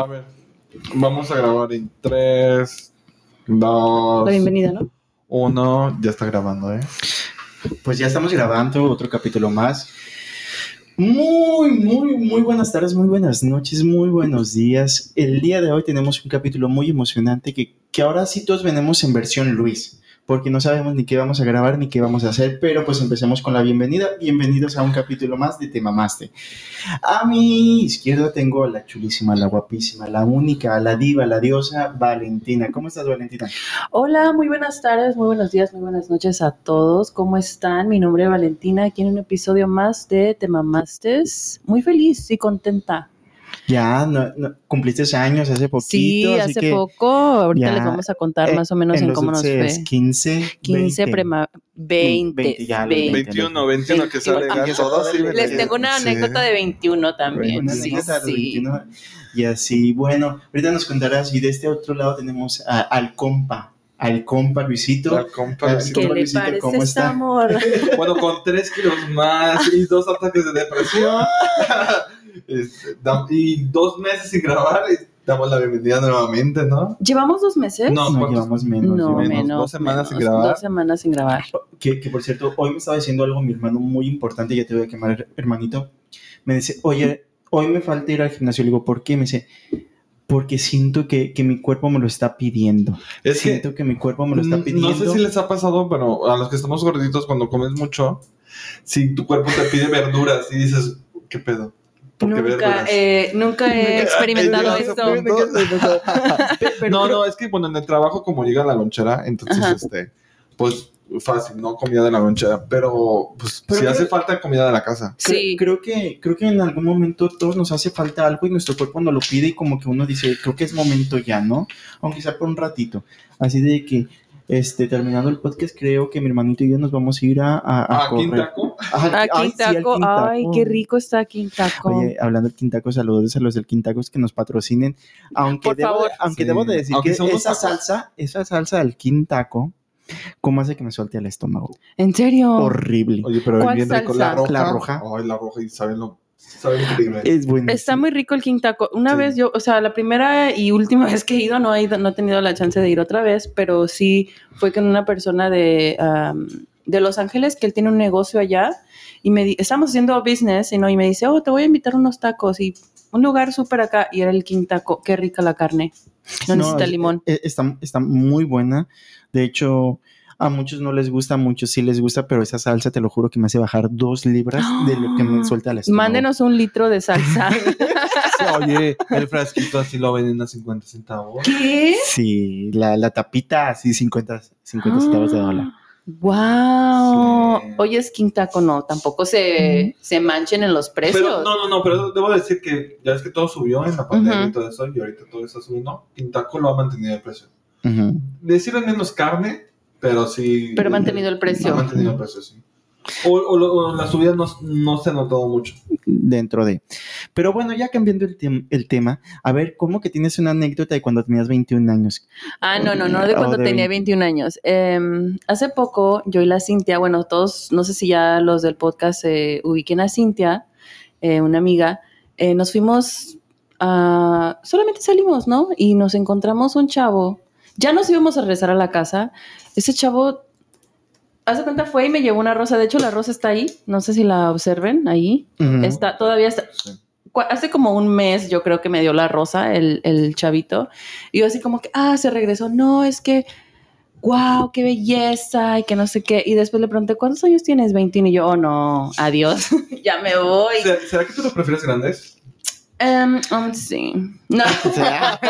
A ver, vamos a grabar en 3, 2, La bienvenida, ¿no? 1. Ya está grabando, ¿eh? Pues ya estamos grabando otro capítulo más. Muy, muy, muy buenas tardes, muy buenas noches, muy buenos días. El día de hoy tenemos un capítulo muy emocionante que, que ahora sí todos venimos en versión Luis, porque no sabemos ni qué vamos a grabar ni qué vamos a hacer, pero pues empecemos con la bienvenida. Bienvenidos a un capítulo más de Te Mamaste. A mi izquierda tengo a la chulísima, la guapísima, la única, la diva, la diosa Valentina. ¿Cómo estás, Valentina? Hola, muy buenas tardes, muy buenos días, muy buenas noches a todos. ¿Cómo están? Mi nombre es Valentina, aquí en un episodio más de Te Mamastes. Muy feliz y contenta. Ya, no, no, cumpliste años hace poquito. Sí, así hace que poco. Ahorita ya, les vamos a contar eh, más o menos en, los cómo nos dulces, fue. 15, 15, 20. prema, 20, 20, ya, los 20. 21, 21 que sale Ah, todos sí, les Sí, tengo una sí. anécdota de 21 también. Una Sí, anécdota de sí. 21. Y así, bueno, ahorita nos contarás. Y de este otro lado tenemos a- al compa, al compa Luisito. La compa, Luisito. ¿Qué ¿Cómo, le Luisito? parece ¿Cómo este está? amor? Bueno, con 3 kilos más y dos ataques de depresión. Este, y dos meses sin grabar. damos la bienvenida nuevamente, ¿no? ¿Llevamos dos meses? No, No, llevamos menos. No, menos. dos semanas sin grabar. Dos semanas sin grabar. Que, que por cierto, hoy me estaba diciendo algo mi hermano muy importante, ya te voy a quemar, hermanito. Me dice, oye, hoy me falta ir al gimnasio. Le digo, ¿por qué? Me dice, porque siento que, que mi cuerpo me lo está pidiendo. Es que siento que, mi cuerpo me lo está pidiendo. No sé si les ha pasado, pero a los que estamos gorditos, cuando comes mucho, si tu cuerpo te pide verduras y dices, ¿qué pedo? ¿Por qué Nunca, eh, nunca he experimentado esto. no, creo- no, es que bueno, en el trabajo como llega la lonchera, entonces Ajá. este, pues fácil, no comida de la lonchera, pero pues Pero si creo- hace falta comida de la casa. Creo, Sí. creo que creo que en algún momento todos nos hace falta algo y nuestro cuerpo nos lo pide y como que uno dice, creo que es momento ya, ¿no? Aunque sea por un ratito. Así de que este terminando el podcast creo que mi hermanito y yo nos vamos a ir a, a, a Ah, aquí en correr. taco. Ajá, Ah, ay, sí, Quintaco, Quintaco. ay, qué rico está Quintaco. Oye, hablando del Quintaco, saludos a los del Quintaco que nos patrocinen. Aunque, Por debo, favor. de, aunque Sí. debo de decir Aunque que esa tacos. salsa, esa salsa del Quintaco, ¿cómo hace que me suelte el estómago? ¿En serio? Horrible. Oye, pero ¿Cuál bien rico. salsa? La roja. La roja. Ay, la roja, y saben lo, increíble. Es. Está muy rico el Quintaco. Una Sí. vez yo, o sea, la primera y última vez que he ido, no he, ido- no he tenido la chance de ir otra vez, pero sí fue con una persona de, de Los Ángeles que él tiene un negocio allá y me di- estamos haciendo business y, no, y me dice, oh, te voy a invitar a unos tacos y un lugar súper acá y era el Quintaco. Qué rica la carne. No, necesita es- limón. eh, Está, está muy buena. De hecho, a muchos no les gusta, a muchos sí les gusta, pero esa salsa, te lo juro que me hace bajar dos libras de lo que me suelta el estómago. Mándenos un litro de salsa. Oye, el frasquito así lo venden a 50 centavos. ¿Qué? Sí, la, la tapita así 50, 50 centavos de dólar. Wow. Sí. Oye, es Quintaco, no, tampoco se, se manchen en los precios. Pero no, no, no, pero debo decir que ya es que todo subió en la pandemia y todo eso, y ahorita todo está subiendo. Quintaco lo ha mantenido el precio. Ujú. Decirle menos carne, pero sí. Pero ha mantenido el precio. Ha mantenido el precio, sí. O, o lo- o la subida no, no se ha notado mucho. Dentro de. Pero bueno, ya cambiando el, tem- el tema, a ver, ¿cómo que tienes una anécdota de cuando tenías 21 años? Ah, no, no, no, de cuando de tenía 20. 21 años. Em, hace poco, yo y la Cintia, bueno, todos, no sé si ya los del podcast se ubiquen a Cintia, eh, una amiga, eh, nos fuimos a... Solamente salimos, ¿no? Y nos encontramos un chavo. Ya nos íbamos a regresar a la casa. Ese chavo, hace cuenta, fue y me llevó una rosa. De hecho, la rosa está ahí. No sé si la observen ahí. Está, todavía está, Sí. hace como un mes yo creo que me dio la rosa el, el chavito. Y yo así como que, ah, se regresó. No, es que, wow, qué belleza y que no sé qué. Y después le pregunté, ¿cuántos años tienes? 21. Y yo, oh, no, adiós, ya me voy. ¿Será, será que tú lo prefieres grandes? Em, um, sí. No, O sea,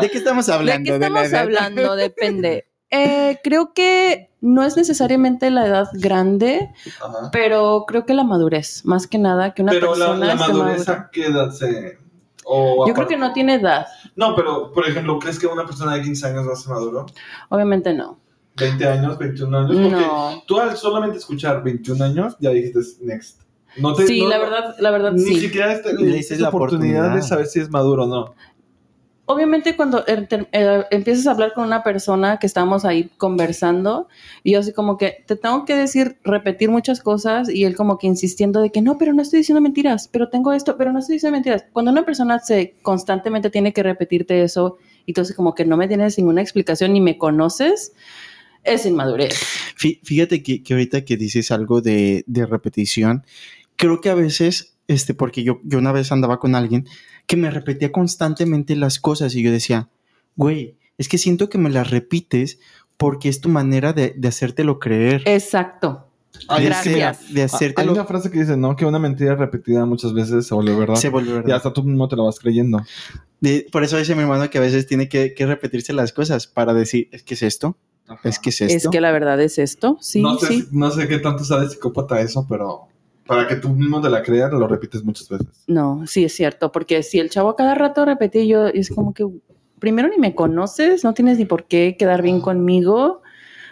¿De qué estamos ¿de hablando? qué la estamos edad? hablando? Depende. Eh, creo que no es necesariamente la edad grande, Ajá. pero creo que la madurez, más que nada, que una Pero la, persona la esté madurez, madura. ¿a qué edad se.? o Yo creo que no tiene edad, No, pero, por ejemplo, ¿crees que una persona de 15 años va a ser maduro? obviamente no. 20 años, 21 años. Porque No. tú al solamente escuchar 21 años ya dijiste next. No te, Sí, no- la verdad, la verdad Ni sí. siquiera este- Le dices la la oportunidad, oportunidad. de saber si es maduro o no. obviamente cuando ter- eh, empiezas a hablar con una persona que estamos ahí conversando, y yo así como que te tengo que decir, repetir muchas cosas, y él como que insistiendo de que no, pero no estoy diciendo mentiras, pero tengo esto, pero no estoy diciendo mentiras. Cuando una persona se constantemente tiene que repetirte eso, y entonces como que no me tienes ninguna explicación ni me conoces, es inmadurez. Fí- Fíjate que, que ahorita que dices algo de, de repetición, creo que a veces, este, porque yo, yo una vez andaba con alguien que me repetía constantemente las cosas y yo decía, güey, es que siento que me las repites porque es tu manera de, de hacértelo creer. Exacto. Ay, gracias. de Hay hacértelo una frase que dice, ¿no? Que una mentira repetida muchas veces se vuelve verdad. se vuelve verdad. Y hasta tú mismo te lo vas creyendo. De- por eso dice mi hermano que a veces tiene que, que repetirse las cosas para decir, es que es esto, es que es esto. Es que la verdad es esto, sí, no, sé, sí. no sé qué tanto sea de psicópata eso, pero para que tú mismo te la creas, lo repites muchas veces. No, sí es cierto, porque si el chavo a cada rato repetía, yo es como que primero ni me conoces, no tienes ni por qué quedar bien conmigo.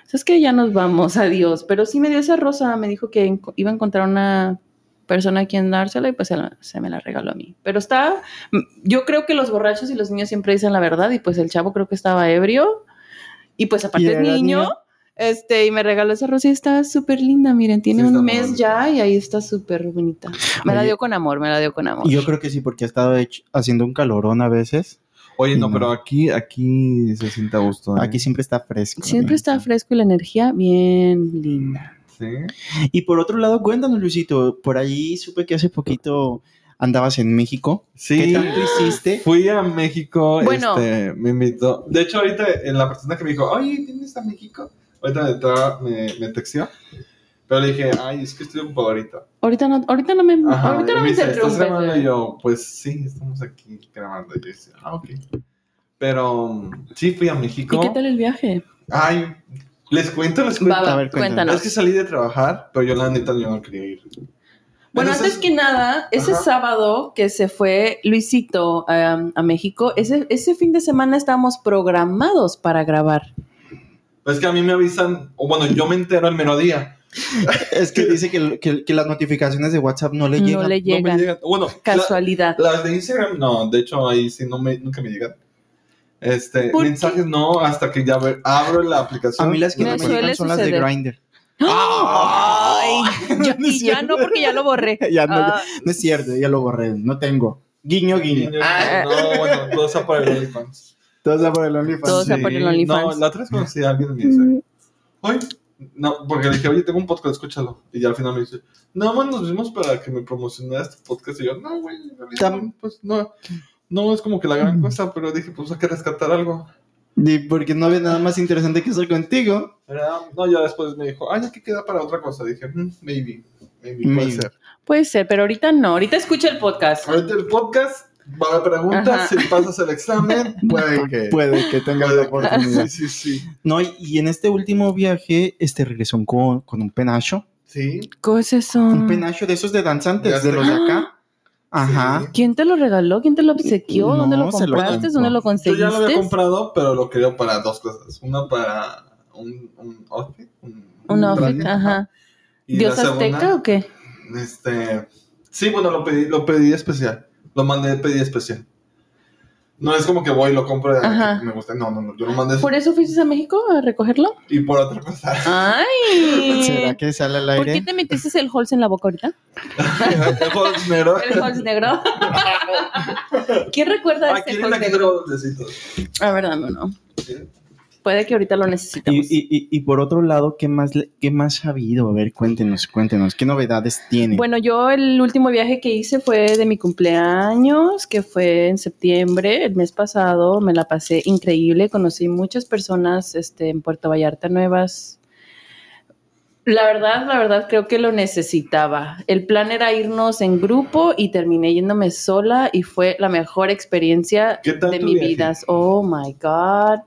O sea, es que ya nos vamos, adiós. Pero sí me dio esa rosa, me dijo que iba a encontrar una persona a quien dársela y pues se, la- se me la regaló a mí. Pero está, yo creo que los borrachos y los niños siempre dicen la verdad y pues el chavo creo que estaba ebrio y pues aparte ¿Y es niño? Este, y me regaló esa rosa y está súper linda, miren, tiene Sí, un mes bonita. ya y ahí está súper bonita. Me la dio con amor, me la dio con amor. Y yo creo que sí, porque ha estado hecho- haciendo un calorón a veces. Oye, no, No. pero aquí, aquí se siente a gusto. ¿eh? Aquí siempre está fresco. Siempre está fresco y la energía bien linda. Sí. Y por otro lado, cuéntanos, Luisito, por ahí supe que hace poquito andabas en México. Sí. ¿Qué tanto hiciste? Fui a México, Bueno. este, me invitó. De hecho, ahorita en la persona que me dijo, oye, ¿tienes a México? Ahorita me, tra- me, me texteó. Pero le dije, ay, es que estoy ocupado ahorita. Ahorita no, ahorita no me, Ajá, ahorita no me dice, ¿estás grabando? Y yo, pues sí, estamos aquí grabando. Y yo decía, ah, ok. Pero mm, sí, fui a México. ¿Y qué tal el viaje? Ay, les cuento, les cuento. Va, va, A ver, cuéntanos. cuéntanos. Es que salí de trabajar, pero yo la neta yo no quería ir. Bueno, Entonces- antes que nada, ese Ajá. sábado que se fue Luisito um, a México, ese, ese fin de semana estábamos programados para grabar. Pues que a mí me avisan, o bueno, yo me entero el mero día. Es que dice que, que- que las notificaciones de WhatsApp no le No llegan. le No me llegan. llegan. Bueno, la- Casualidad. las de Instagram, no, de hecho ahí sí no me, nunca me llegan. Este, ¿Por qué? mensajes no, hasta que ya ver- abro la aplicación. A mí las que Me me, llegan son las de. Grindr. Ay, yo- No y ya no, porque ya lo borré. Ya no, Ah, no es cierto, ya lo borré. No tengo. Guiño, guiño. Niño, No, bueno, todo está por el OnlyFans. Todo está por el OnlyFans. Todo está por el OnlyFans. No, la otra vez conocí a alguien y me dice, oye, no, porque le dije, oye, tengo un podcast, escúchalo. Y ya al final me dice, no, man, nos vimos para que me promocionaras tu podcast. Y yo, no, güey, Tam- pues no, no es como que la gran cosa, pero dije, pues hay que rescatar algo. Y porque no había nada más interesante que hacer contigo. Era- No, ya después me dijo, ay, ya que queda para otra cosa. Dije, "Mm, maybe, maybe, puede Maybe. ser. puede ser, pero ahorita no. Ahorita escucha el podcast. Ahorita el podcast, va preguntas, Ajá. si pasas el examen, puede que... Puede que tengas la oportunidad. Sí, sí, sí. No, y, y en este último viaje, este regresó con, con un penacho. Sí. ¿Qué es eso? Un penacho de esos de danzantes, De de los de acá. Ajá. Sí. ¿Quién te lo regaló? ¿Quién te lo obsequió? No, ¿Dónde lo lo compraste? compró. ¿Dónde lo Yo conseguiste? ya lo había comprado, pero lo quería para dos cosas. Una para un, un outfit. Un, Un outfit, ajá. ¿Dios azteca segunda, o qué? Este, sí, bueno, lo pedí, lo pedí especial. Lo mandé pedí especial. No es como que voy y lo compro de que me gusta. No, no, no. Yo lo mandé ¿Por eso fuiste a México a recogerlo? y por otra cosa. ¡Ay! ¿Será que sale al ¿Por qué aire? te metiste el Halls en la boca ahorita? el es negro. ¿El Halls negro? ¿Quién recuerda Ah, ese ¿quieren Halls negro? A ver, dame uno. Puede que ahorita lo necesitemos. y- y- y por otro lado, ¿qué más, ¿qué más ha habido? A ver, cuéntenos, cuéntenos. ¿Qué novedades tiene? Bueno, yo el último viaje que hice fue de mi cumpleaños, que fue en septiembre, el mes pasado. Me la pasé increíble, conocí muchas personas este, en Puerto Vallarta nuevas. La verdad, la verdad, creo que lo necesitaba. El plan era irnos en grupo y terminé yéndome sola y fue la mejor experiencia ¿Qué tal de mi viaje? vida. Oh my God.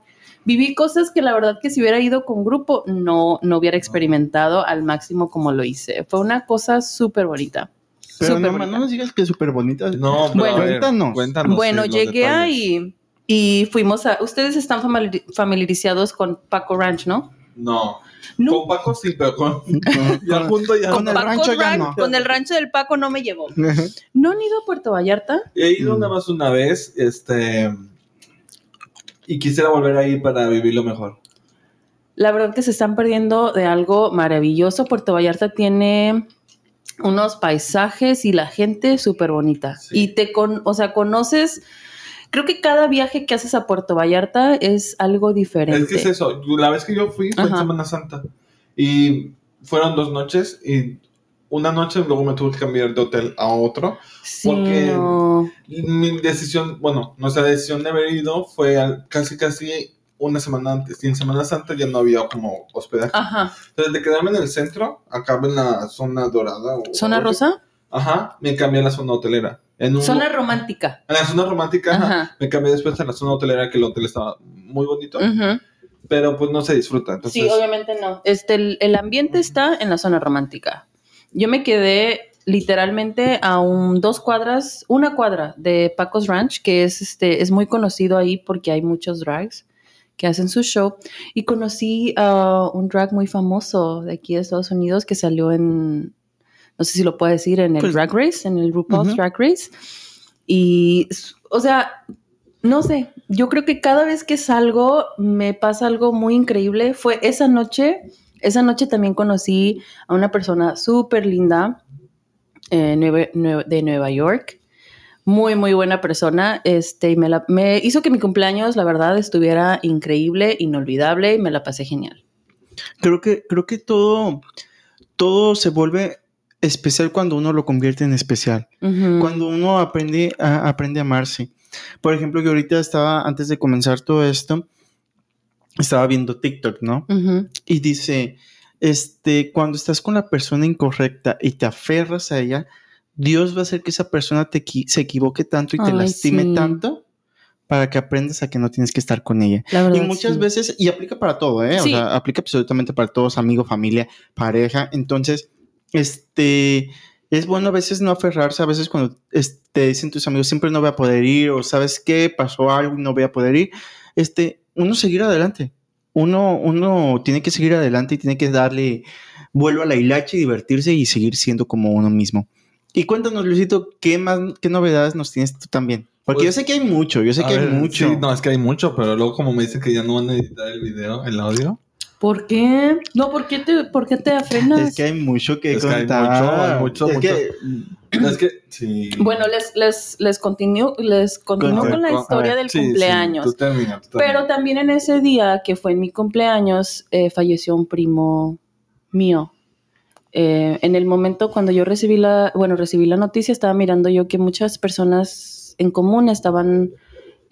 Viví cosas que la verdad que si hubiera ido con grupo no, no hubiera experimentado al máximo como lo hice. Fue una cosa súper bonita. Pero no, bonita. no nos digas que es súper bonita. No, pero Bueno. Cuéntanos. cuéntanos. bueno, llegué ahí y fuimos a... Ustedes están famili- familiarizados con Paco Ranch, ¿no? No. No. Con Paco sí, pero con. Con- Ya al punto ya. Con el Paco rancho ya Ranch- no. Con el rancho del Paco no me llevó. ¿No han ido a Puerto Vallarta? He ido Mm. nada más una vez, este, y quisiera volver ahí para vivirlo mejor. La verdad que se están perdiendo de algo maravilloso. Puerto Vallarta tiene unos paisajes y la gente súper bonita. Sí. Y te con, o sea, conoces, creo que cada viaje que haces a Puerto Vallarta es algo diferente. Es que es eso. La vez que yo fui fue en. Semana Santa. Y fueron dos noches. Y una noche luego me tuve que cambiar de hotel a otro. Sí, porque- no. Mi decisión, bueno, nuestra decisión de haber ido fue al- casi, casi una semana antes. Y en Semana Santa ya no había como hospedaje. Ajá. Entonces, de quedarme en el centro, acá en la zona dorada. o- ¿Zona rosa? Ajá, me cambié a la zona hotelera. En un- Zona romántica. En la zona romántica, ajá, Ajá. me cambié después a la zona hotelera, que el hotel estaba muy bonito, Ujú. pero pues no se disfruta. Entonces, Sí, obviamente no. Este, el, el ambiente está en la zona romántica. Yo me quedé literalmente a un, dos cuadras, una cuadra de Paco's Ranch, que es, este, es muy conocido ahí porque hay muchos drags que hacen su show. Y conocí a un drag muy famoso de aquí de Estados Unidos que salió en, no sé si lo puedo decir, en el Pues- Drag Race, en el RuPaul's. Drag Race. Y, o sea, no sé, yo creo que cada vez que salgo me pasa algo muy increíble. Fue esa noche, esa noche también conocí a una persona súper linda eh, de Nueva York. Muy, muy buena persona. Este, y me, la- me hizo que mi cumpleaños, la verdad, estuviera increíble, inolvidable y me la pasé genial. Creo que, creo que todo, todo se vuelve especial cuando uno lo convierte en especial. Cuando uno aprende a, aprende a amarse. Por ejemplo, que ahorita estaba, antes de comenzar todo esto, estaba viendo TikTok, ¿no? Y dice, este, cuando estás con la persona incorrecta y te aferras a ella, Dios va a hacer que esa persona te se equivoque tanto y te lastime sí. tanto para que aprendas a que no tienes que estar con ella. Verdad, Y muchas sí. veces, y aplica para todo, ¿eh? Sí. O sea, aplica absolutamente para todos, amigo, familia, pareja. Entonces, este, es bueno a veces no aferrarse, a veces cuando te dicen tus amigos, siempre no voy a poder ir, o sabes qué, pasó algo y no voy a poder ir, este, uno seguir adelante. Uno, uno tiene que seguir adelante y tiene que darle vuelo a la hilacha y divertirse y seguir siendo como uno mismo. Y cuéntanos, Luisito, ¿qué más, qué novedades nos tienes tú también? Porque Pues, yo sé que hay mucho, yo sé que hay mucho. sí, no, es que hay mucho, pero luego como me dicen que ya no van a editar el video, el audio. ¿Por qué? No, ¿por qué te, por qué te afrenas? Es que hay mucho que Es que hay contar. mucho, hay mucho, Es mucho. que- Es que, sí. Bueno, les, les, les continúo, les continúo Con- con la con- a historia ver, del sí, sí, cumpleaños. tú termina, tú Pero también en ese día, que fue en mi cumpleaños, eh, falleció un primo mío. Eh, en el momento cuando yo recibí la, bueno, recibí la noticia, estaba mirando yo que muchas personas en común estaban,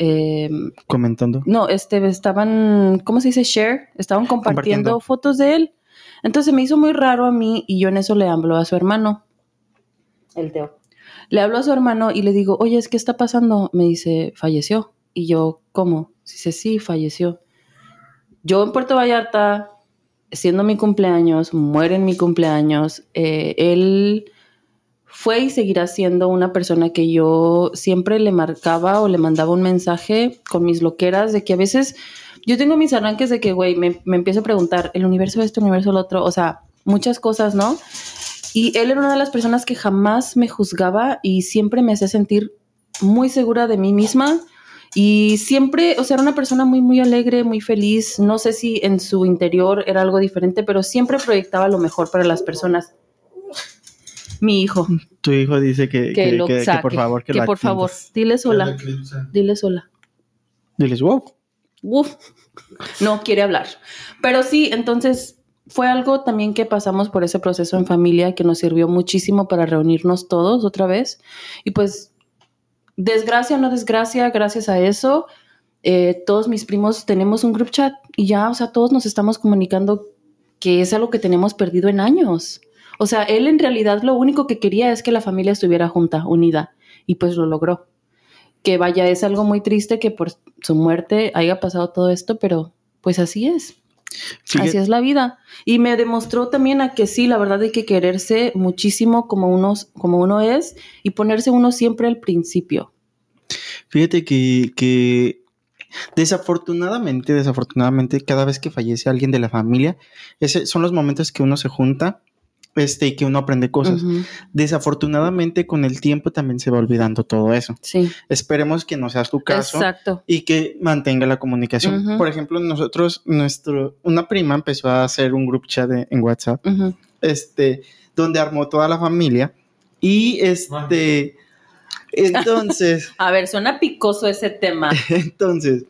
eh, comentando. no, este, estaban, ¿cómo se dice? Share, estaban compartiendo, Compartiendo. fotos de él. Entonces me hizo muy raro a mí y yo en eso le hablo a su hermano, el Teo. Le hablo a su hermano y le digo, oye, ¿qué está pasando? Me dice, falleció. Y yo, ¿cómo? Dice, sí, falleció. Yo en Puerto Vallarta, siendo mi cumpleaños, muere en mi cumpleaños, eh, él fue y seguirá siendo una persona que yo siempre le marcaba o le mandaba un mensaje con mis loqueras de que a veces yo tengo mis arranques de que, güey, me, me empiezo a preguntar, el universo esto, el universo el otro, o sea, muchas cosas, ¿no? Y él era una de las personas que jamás me juzgaba y siempre me hacía sentir muy segura de mí misma. Y siempre, o sea, era una persona muy, muy alegre, muy feliz. No sé si en su interior era algo diferente, pero siempre proyectaba lo mejor para las personas. Mi hijo, Tu hijo dice que, que, que, lo que- que por favor, que, la por favor, atiendas. dile Que sola, la eclipse. dile sola. Diles, wow. Uf, no quiere hablar. Pero sí, entonces fue algo también que pasamos por ese proceso en familia que nos sirvió muchísimo para reunirnos todos otra vez. Y pues, desgracia o no desgracia, gracias a eso, eh, todos mis primos tenemos un group chat y ya, o sea, todos nos estamos comunicando que es algo que tenemos perdido en años. O sea, él en realidad lo único que quería es que la familia estuviera junta, unida, y pues lo logró. Que vaya, es algo muy triste que por su muerte haya pasado todo esto, pero pues así es. Fíjate- Así es la vida. Y me demostró también a que sí, la verdad hay que quererse muchísimo como uno, como uno es y ponerse uno siempre al principio. Fíjate que, que desafortunadamente, desafortunadamente, cada vez que fallece alguien de la familia, ese son los momentos que uno se junta este, y que uno aprende cosas. Desafortunadamente, con el tiempo también se va olvidando todo eso. Sí, Esperemos que no sea tu caso exacto. y que mantenga la comunicación. Por ejemplo, nosotros, nuestro, una prima empezó a hacer un group chat de- en WhatsApp, este, donde armó toda la familia y este, entonces, A ver, suena picoso ese tema. entonces,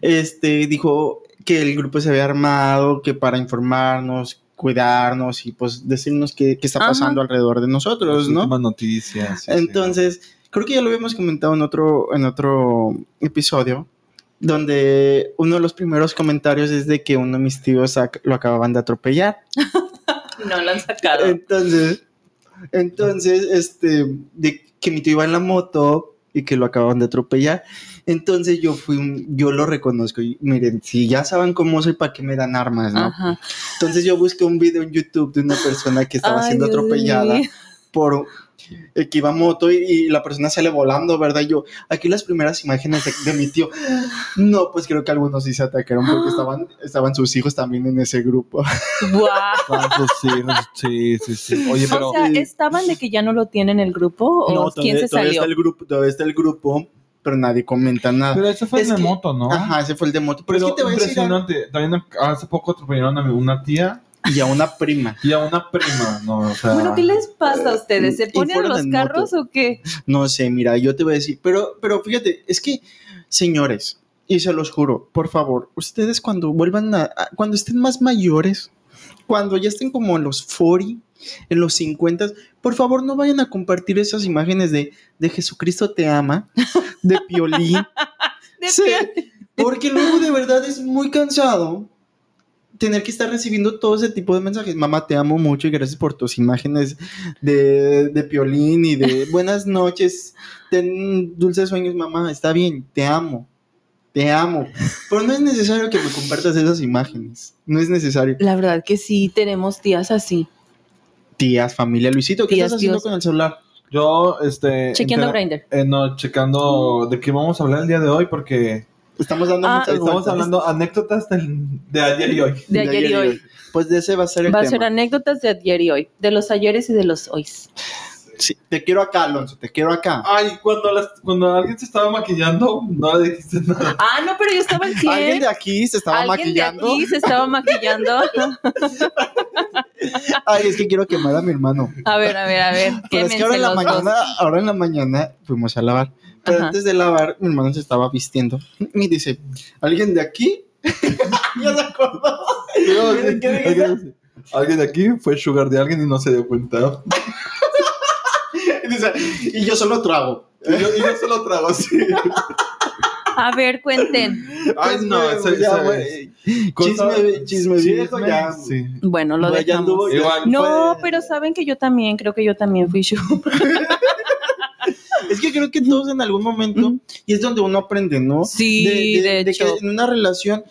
este, dijo que el grupo se había armado, que para informarnos, cuidarnos y pues decirnos qué, qué está Ajá. pasando alrededor de nosotros, ¿no? Últimas noticias. sí, sí. Entonces, creo que ya lo habíamos comentado en otro, en otro episodio, donde uno de los primeros comentarios es de que uno de mis tíos lo acababan de atropellar. No lo han sacado. Entonces, entonces, este, de que mi tío iba en la moto y que lo acababan de atropellar. Entonces yo fui un, yo lo reconozco. Y miren, si ya saben cómo soy, ¿para qué me dan armas, no? Ajá. Entonces yo busqué un video en YouTube de una persona que estaba Ay, siendo atropellada por eh, que iba moto y, y la persona sale volando, ¿verdad? Y yo, aquí las primeras imágenes de, de mi tío. No, pues creo que algunos sí se atacaron porque estaban, estaban sus hijos también en ese grupo. Hijos, sí, sí, sí. Oye, pero. O sea, ¿estaban de que ya no lo tienen el grupo? ¿O No, quién se todavía salió? está el grupo, todavía está el grupo, pero nadie comenta nada. Pero ese fue Es el de que- moto, ¿no? Ajá, ese fue el de moto. Pero, Pero es que te voy a decir a- impresionante. También hace poco atropellaron a mi- una tía y a una prima. y a una prima, ¿no? O sea. Bueno, ¿qué les pasa a ustedes? ¿Se Y ponen los carros o qué? No sé, mira, yo te voy a decir, pero, pero fíjate, es que, señores, y se los juro, por favor, ustedes cuando vuelvan a, a- cuando estén más mayores, cuando ya estén como en los 40, en los 50, por favor no vayan a compartir esas imágenes de, de Jesucristo te ama, de Piolín, De Sí, porque luego de verdad es muy cansado tener que estar recibiendo todo ese tipo de mensajes. Mamá, te amo mucho y gracias por tus imágenes de, de piolín y de buenas noches. Ten dulces sueños, mamá. Está bien, te amo. Te amo. Pero no es necesario que me compartas esas imágenes. No es necesario. La verdad que sí, tenemos tías así. Tías, familia, Luisito, ¿qué Tías, estás haciendo tíos. con el celular? Yo, este. Chequeando Grindr. eh, no, checando de qué vamos a hablar el día de hoy, porque Estamos dando Ah, muchas estamos vueltas. hablando anécdotas de ayer y hoy. De ayer y hoy. Pues de ese va a ser el Va a ser anécdotas de ayer y hoy. De los ayeres y de los hoys. Sí, te quiero acá, Alonso, te quiero acá. Ay, cuando, las- cuando alguien se estaba maquillando, no le dijiste nada. Ah, no, pero yo estaba al 100. Alguien de aquí se estaba Alguien maquillando. de aquí se estaba maquillando. Ay, es que quiero quemar a mi hermano. A ver, a ver, a ver. Pero es que ahora en la mañana, ahora en la mañana fuimos a lavar. Pero Ajá. antes de lavar, mi hermano se estaba vistiendo. Y dice, ¿alguien de aquí? ya se acordó. ¿Qué- qué? Alguien- Alguien de aquí fue sugar de alguien y no se dio cuenta. Y dice, y yo solo trago. Y yo, y yo se lo trago así. A ver, cuenten. Ay, no, ese- ya, ese- güey. cosa- Chisme, chisme viejo, ya. Sí. Bueno, lo ya dejamos. anduvo, ya Igual. No, fue- pero saben que yo también, creo que yo también fui yo. Es que creo que todos en algún momento, y es donde uno aprende, ¿no? Sí, de, hecho. que en una relación,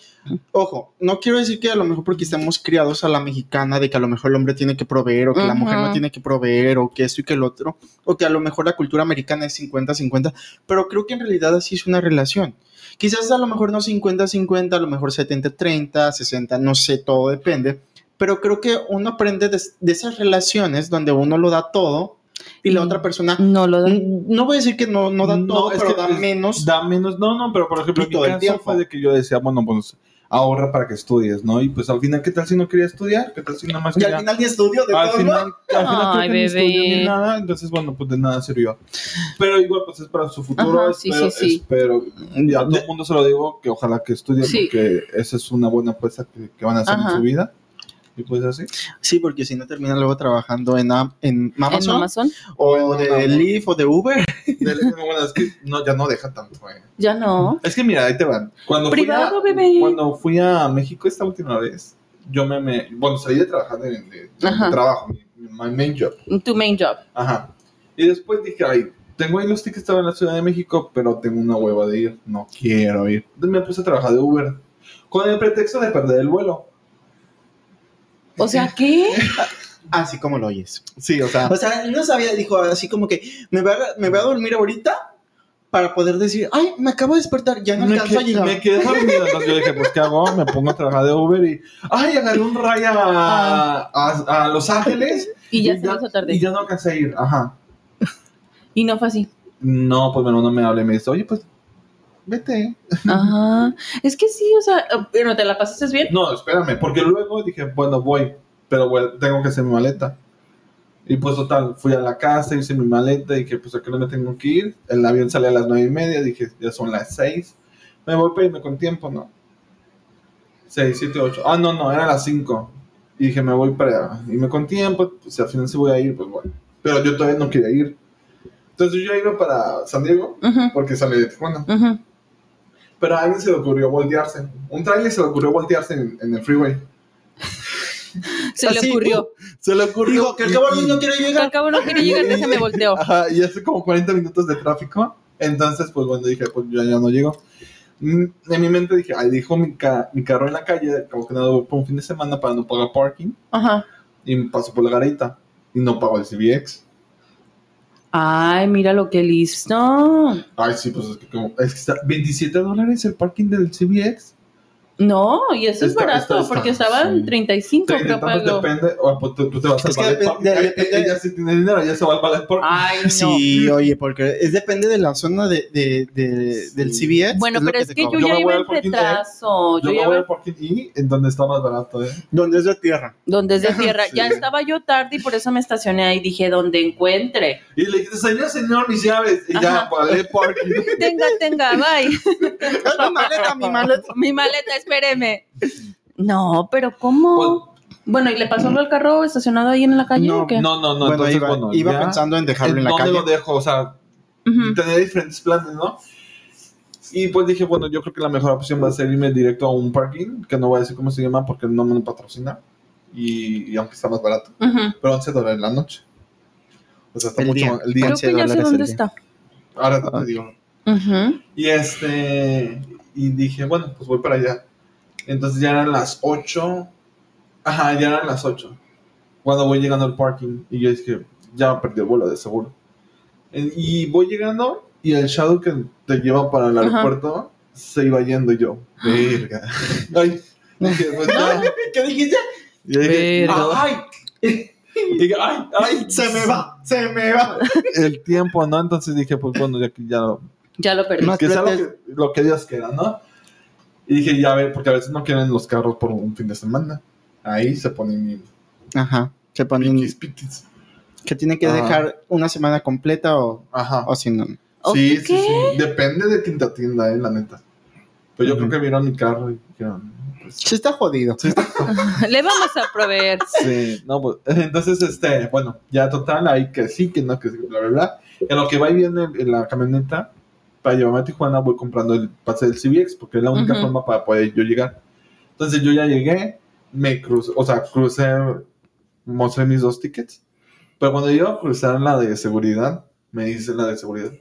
ojo, no quiero decir que a lo mejor porque estamos criados a la mexicana, de que a lo mejor el hombre tiene que proveer, o que la mujer no tiene que proveer, o que esto y que el otro, o que a lo mejor la cultura americana es 50-50, pero creo que en realidad así es una relación. Quizás a lo mejor no 50-50, a lo mejor 70-30, 60, no sé, todo depende, pero creo que uno aprende de, de esas relaciones donde uno lo da todo y la Y otra persona No lo da. No voy a decir que no, no da todo, es pero que da es- menos. Da menos, no, no, pero por ejemplo, Y mi todo el caso tiempo. fue de que yo decía, bueno, pues ahorra para que estudies, ¿no? Y pues al final, ¿qué tal si no quería estudiar? ¿Qué tal si nada más y quería? al final ni estudio de al todo, final, al final Ay, creo que ni bebé. nada, entonces bueno, pues de nada sirvió. Pero igual pues es para su futuro, Ajá, sí, espero, sí, sí. espero, y a todo el mundo se lo digo, que ojalá que estudie Sí. porque esa es una buena apuesta que, que van a hacer Ajá. en su vida. Y pues así. Sí, porque si no termina luego trabajando en, en En Amazon Amazon. o No, de no, no. Lyft o de Uber. De- bueno, es que no, ya no deja tanto, güey. Ya no. Es que mira, ahí te van. Cuando fui, Privado, a, bebé. cuando fui a México esta última vez, yo me, me bueno, salí de trabajar de, de- de Ajá. trabajo, mi, my main job. Tu main job. Ajá. Y después dije, ay, tengo ahí los tickets, estaba en la Ciudad de México, pero tengo una hueva de ir, no quiero ir. Entonces me puse a trabajar de Uber, con el pretexto de perder el vuelo. O sea, ¿qué? Así como lo oyes. Sí, o sea, O sea, no sabía, dijo así como que me voy a, me voy a dormir ahorita para poder decir, ay, me acabo de despertar, ya no me, alcanzo a llegar. me quedé dormido. Entonces yo dije, pues, ¿qué hago? Me pongo a trabajar de Uber y, ay, agarré un raya a, a, a Los Ángeles Y ya se me hizo tarde. Y ya no alcancé a ir, ajá. Y no fue así. No, pues bueno, no me hablé, me dice, oye, pues, vete. Ajá. Es que sí, o sea, pero te la pasaste bien. No, espérame, porque luego dije, bueno, voy, pero bueno, tengo que hacer mi maleta. Y pues total, fui a la casa, hice mi maleta, dije, pues aquí no me tengo que ir. El avión sale a las nueve y media, dije, ya son las seis. Me voy para irme con tiempo, ¿no? Seis, siete, ocho. Ah, no, no, era las cinco. Y dije, me voy para irme con tiempo, pues si al final sí voy a ir, pues bueno. Pero yo todavía no quería ir. Entonces yo iba para San Diego, porque salí de Tijuana. Pero a alguien se le ocurrió voltearse. Un trailer se le ocurrió voltearse en, en el freeway. Se le Así, ocurrió. Se le ocurrió. Dijo que el cabrón no quiere Que llegar. al cabo no quería llegar, déjame volteo. Ajá, y hace como 40 minutos de tráfico. Entonces, pues bueno, dije, pues yo ya no llego. Mm, En mi mente dije, ay, dijo mi, ca- mi carro en la calle, como que no por un fin de semana para no pagar parking. Ajá. Y me paso por la garita. Y no pago el CBX. Ay, mira lo que listo. Ay, sí, pues es que, como, es que está 27 dólares el parking del CBX. No, y eso es Está- barato, está- está- porque estaba en sí. 35, Treinta y creo tantos pago. depende, o pues, tú, tú te vas Es al ballet depende- Ella sí tiene dinero, ya se va al ballet parking. Ay, no. Sí, oye, porque es depende de la zona de, de, de- del CBS. Bueno, lo pero es que yo. Yo ya iba en ¿eh? retraso. yo Yo ya voy al parking y en donde está más barato, ¿eh? Donde es de tierra. donde es de tierra. Sí. Ya estaba yo tarde y por eso me estacioné ahí. Dije, donde encuentre. Y le dije, señor, señor, mis llaves. Y ya, ballet parking. Tenga, tenga, bye. mi maleta, mi maleta. Mi maleta, espéreme. No, pero ¿cómo? bueno, ¿y le pasó algo al carro estacionado ahí en la calle No, o qué? No, no, no. bueno, entonces, iba, bueno, iba ya, pensando en dejarlo en la ¿Dónde calle. lo dejo? O sea, Ujú. tenía diferentes planes, ¿no? Y pues dije, bueno, yo creo que la mejor opción va a ser irme directo a un parking, que no voy a decir cómo se llama porque no me lo patrocina. Y, y aunque está más barato. Pero 11 dólares la noche. O sea, está El mucho día. el día. Creo 11 que ya sé dólares dónde el día. está. Ahora Ah. te digo. Y este. Y dije, bueno, pues voy para allá. Entonces ya eran las 8. Ajá, ya eran las 8. Cuando voy llegando al parking. Y yo dije, ya perdí el vuelo de seguro. Y voy llegando. Y el shadow que te lleva para el Ajá. aeropuerto se iba yendo. Yo, verga. Ay, dije, pues ya. ¿Qué dijiste? Y dije, Verga. ay. Y dije, ay, ay. Se me va, se me va. El tiempo, ¿no? Entonces dije, pues bueno, ya que ya Ya lo perdí. Más que sea lo que, lo que Dios quiera, ¿no? Y dije, ya a ver, porque a veces no quieren los carros por un fin de semana. Ahí se ponen mi Ajá. Se ponen piquis, piquis. que tiene que Ajá. dejar una semana completa o, Ajá. o si no. ¿O sí, sí, sí. Depende de quién te atienda, eh, la neta. Pero yo Ujú. creo que vieron mi carro y dijeron, pues, Sí está jodido. Le vamos a proveer. sí, no, pues, entonces, este, bueno, ya total, ahí que sí, que no, que sí, bla, bla, bla. En lo que va y viene en la camioneta, para llevarme a Tijuana, voy comprando el pase del CBX, porque es la única Ujú. forma para poder yo llegar. Entonces yo ya llegué, me crucé, o sea, crucé, mostré mis dos tickets, pero cuando iba a cruzar la de seguridad, me dice la de seguridad.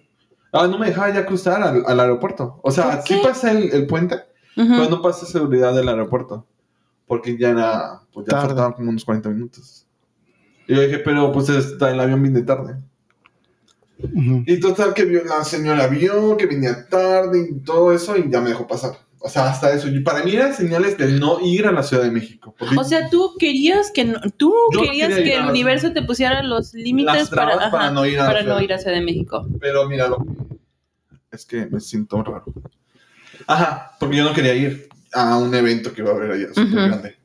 Ah, no me dejaba ya cruzar al, al aeropuerto. O sea, ¿Por sí pasé el, el puente, Ujú. pero no pasé seguridad del aeropuerto. Porque ya era, pues ya Tarde. faltaban como unos 40 minutos. Y yo dije, pero pues está, el avión viene tarde. Ujú. Y total que vio, la señora vio que venía tarde y todo eso y ya me dejó pasar. O sea, hasta eso. Y para mí eran señales de no ir a la Ciudad de México. O sea, tú querías que no- tú no querías quería que el universo te pusiera los límites para, trabas ajá, para no ir a para Ciudad. no ir a Ciudad de México. Pero mira, lo que- es que me siento raro. Ajá, porque yo no quería ir a un evento que iba a haber allá, súper Ujú. grande.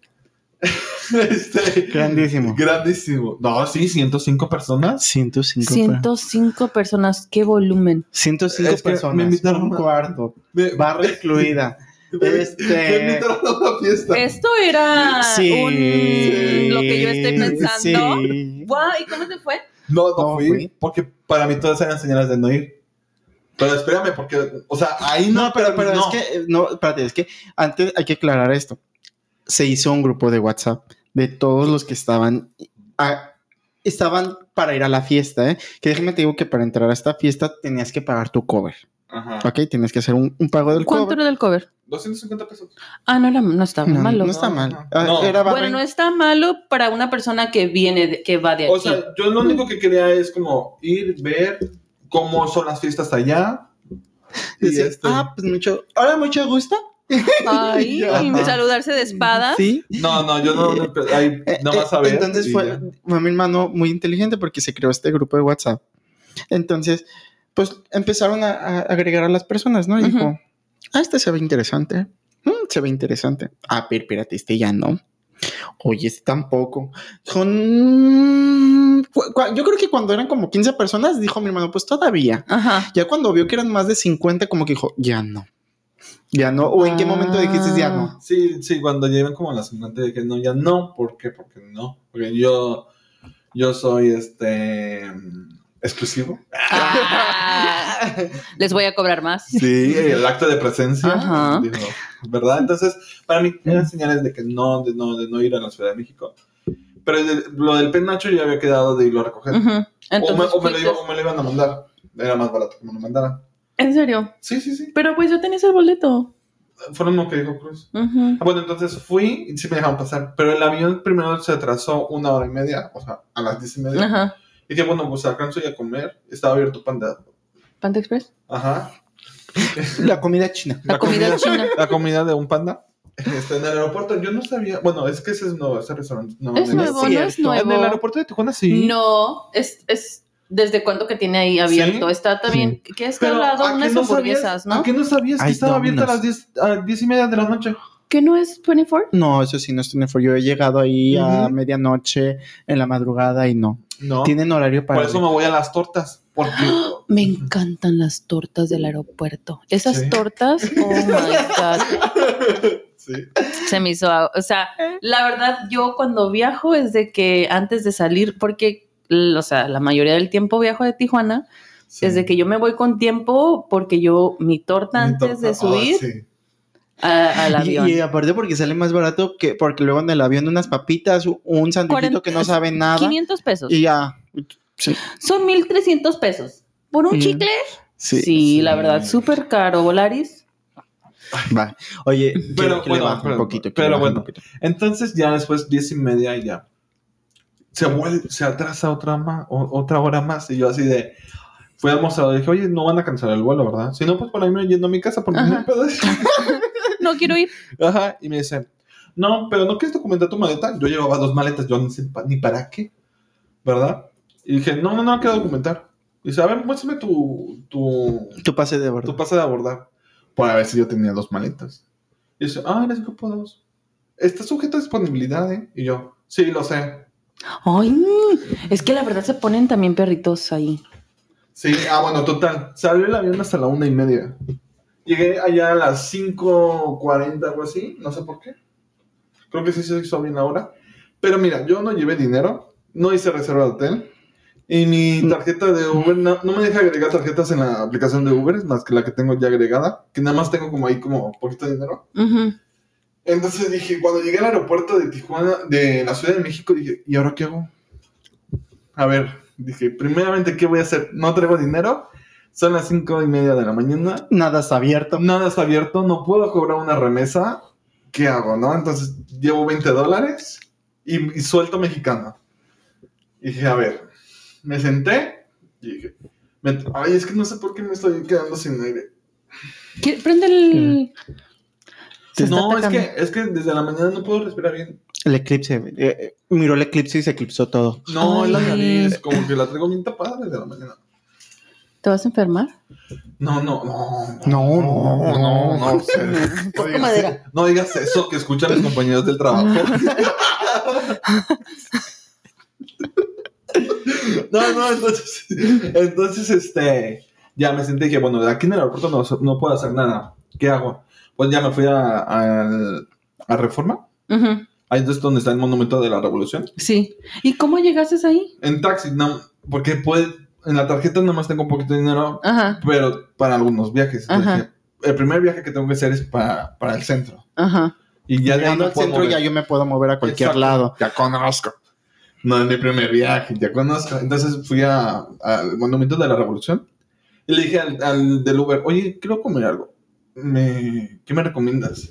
este, Grandísimo. Grandísimo. No, sí, 105 personas. 105. 105 personas, qué volumen. 105 Es que me personas. invitaron un a- cuarto. Me, Barra incluida. me- este- me invitaron a una fiesta. Esto era Sí. un lo que yo estoy pensando. Sí. ¿y cómo te fue? No, no ¿Cómo fui, fui? porque para mí todas eran señales de no ir. Pero espérame, porque, o sea, ahí no, No, pero, pero no. es que, eh, no, espérate, es que antes hay que aclarar esto. Se hizo un grupo de WhatsApp de todos los que estaban, a- estaban para ir a la fiesta, ¿eh? Que déjame te digo que para entrar a esta fiesta tenías que pagar tu cover, Ajá. ¿ok? Tienes que hacer un, un pago del ¿Cuánto cover. era del cover? 250 pesos. Ah, no, era, no estaba No, malo. no está mal. no. Ah. Era Bueno, no está malo para una persona que viene, de- que va de aquí. O sea, yo lo único que quería es como ir, ver cómo son las fiestas allá. Y este, Ah, pues mucho. Hola, mucho gusto. Ay, saludarse de espadas. Sí. No, no, yo no, no, ahí Eh, nomás eh, a ver. Entonces fue, mi hermano muy inteligente porque se creó este grupo de WhatsApp. Entonces, pues empezaron a, a agregar a las personas, ¿no? Y dijo, ah, este se ve interesante. Mm, se ve interesante. Ah, pero espérate, este ya no. Oye, este tampoco. Son... cu- Yo creo que cuando eran como 15 personas, dijo mi hermano, pues todavía. Ajá. Ya cuando vio que eran más de 50, como que dijo, ya no. Ya no. ¿O en qué momento dijiste ya no? Sí, sí, cuando llegan como a las 50 de que no, ya no, ¿por qué? Porque no, porque yo, yo soy este exclusivo. Ah, les voy a cobrar más. Sí, el acto de presencia, Ajá. digo, ¿verdad? Entonces, para mí eran señales de que no, de no, de no ir a la Ciudad de México. Pero de- lo del penacho ya había quedado de irlo a recoger. O, me, o me lo iba- o me lo iban a mandar. Era más barato que me lo mandaran. ¿En serio? Sí, sí, sí. Pero pues yo tenía ese boleto. Fueron lo que dijo Cruz. Ah, Bueno, entonces fui y sí me dejaron pasar. Pero el avión primero se atrasó una hora y media, o sea, a las diez y media. Ajá. Y dije, bueno, pues alcanzo ya a comer. Estaba abierto Panda. ¿Panda Express? Ajá. La comida china. La comida china. La comida de un panda. Este, en el aeropuerto, yo no sabía. Bueno, es que ese es nuevo, ese restaurante. No, Es nuevo, no es cierto. En el nuevo. aeropuerto de Tijuana sí. No, es, es desde cuándo que tiene ahí abierto. ¿Sí? Está también. ¿Qué es que Pero, al lado ¿a qué unas no hamburguesas, sabías, no? ¿A qué no sabías que Ay, estaba abierta a las Domino's. 10, a 10 y media de la noche? ¿Que no es 24? No, eso sí no es 24. Yo he llegado ahí a Ujú. medianoche en la madrugada y no. No. Tienen horario para. Por eso me voy a las tortas. Porque. Me encantan las tortas del aeropuerto. Esas Sí. tortas, oh my God. sí. Se me hizo, o sea, la verdad, yo cuando viajo es de que antes de salir, porque, o sea, la mayoría del tiempo viajo de Tijuana, sí. desde que yo me voy con tiempo, porque yo, mi torta Mi antes de torta. subir Ah, sí. a- al Y, avión. y aparte porque sale más barato que porque luego en el avión unas papitas, un sandwichito que no sabe nada 500 pesos. y ya. Sí. Son 1300 pesos. ¿Por un Mm. chicle? Sí. Sí, la verdad, súper caro. ¿Volaris? Va. Oye, Pero, quiero que le bueno, baje pero- un poquito. pero un bueno. poquito. Entonces ya después 10 y media y ya. Se vuelve, se atrasa otra, o- otra hora más. Y yo así de. Fui al mostrador y dije, oye, no van a cancelar el vuelo, ¿verdad? Si no, pues por ahí me yendo a mi casa porque no pedo. No quiero ir. Ajá. Y me dice, no, pero no quieres documentar tu maleta. Yo llevaba dos maletas, yo no sé pa- ni para qué, ¿verdad? Y dije, no, no, no, quiero documentar. Y dice, a ver, muéstrame tu, tu, Tu pase de tu bordo. pase de abordar. Para ver si yo tenía dos maletas. Y dice, ah, eres grupo dos. Está sujeto a disponibilidad, ¿eh? Y yo, sí, lo sé. Ay, es que la verdad se ponen también perritos ahí. Sí, ah, bueno, total. Salió el avión hasta la una y media. Llegué allá a las 5.40, algo así, no sé por qué. Creo que sí se hizo bien ahora. Pero mira, yo no llevé dinero, no hice reserva de hotel. Y mi tarjeta de Uber, no, no me deja agregar tarjetas en la aplicación de Uber, más que la que tengo ya agregada, que nada más tengo como ahí como poquito de dinero. Entonces dije, cuando llegué al aeropuerto de Tijuana, de la Ciudad de México, dije, ¿y ahora qué hago? A ver, dije, primeramente, ¿qué voy a hacer? No traigo dinero, son las cinco y media de la mañana, Nada está abierto. nada está abierto, no puedo cobrar una remesa, ¿qué hago, no? Entonces llevo 20 dólares y, y suelto mexicano. Y dije, a ver, me senté y dije, me- ay, es que no sé por qué me estoy quedando sin aire. ¿Qué- Prende el. Se no, es que, es que desde la mañana no puedo respirar bien. El eclipse. eh, eh, miró el eclipse y se eclipsó todo. No, Ay. la nariz, como que la traigo bien tapada desde la mañana. ¿Te vas a enfermar? No, no, no. No, no, no, no. Digas- madera. No digas eso que escuchan los compañeros del trabajo. No, no, entonces, entonces, este, ya me sentí que, bueno, de aquí en el aeropuerto no, no puedo hacer nada. ¿Qué hago? Pues ya me fui a, a, a Reforma. Ujú. Ahí es donde está el Monumento de la Revolución. Sí. ¿Y cómo llegaste ahí? En taxi, no, porque puede, en la tarjeta nada más tengo un poquito de dinero, Ajá, pero para algunos viajes. Entonces, Ajá. dije, el primer viaje que tengo que hacer es para, para el centro. ajá. Y ya de ahí Llegando al puedo centro mover. ya yo me puedo mover a cualquier Exacto. lado. Ya conozco. No es mi primer viaje, ya conozco. Entonces fui a- al Monumento de la Revolución y le dije al, al del Uber, oye, quiero comer algo. Me, ¿Qué me recomiendas?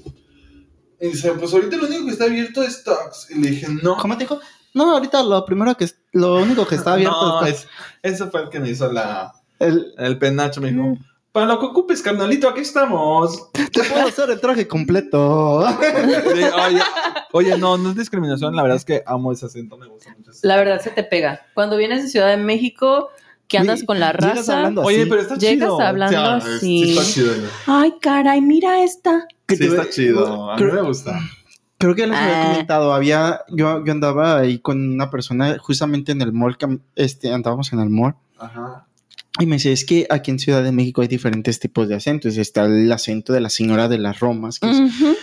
Y dice, pues ahorita lo único que está abierto es Tux. Y le dije, no. ¿Cómo te dijo? No, ahorita lo primero que es- lo único que está abierto No, es- ese fue el que me hizo la, el, el penacho. Me dijo, Para lo que ocupes, carnalito, aquí estamos. Te puedo hacer el traje completo. Sí, oye, oye, no, no es discriminación. La verdad es que amo ese acento, me gusta mucho. ese La verdad se te pega. Cuando vienes de Ciudad de México, que andas con la Llegas raza. Oye, pero está Llegas chido. hablando O sea, así. Sí, está chido. Ay, caray, mira esta. Que Sí, te- está chido. A mí creo- me gusta. Creo que les había Ah. comentado, había, yo, yo andaba ahí con una persona justamente en el mall, que, este, andábamos en el mall, Ajá. y me dice, es que aquí en Ciudad de México hay diferentes tipos de acentos, está el acento de la señora de las Romas, que es, Ujú.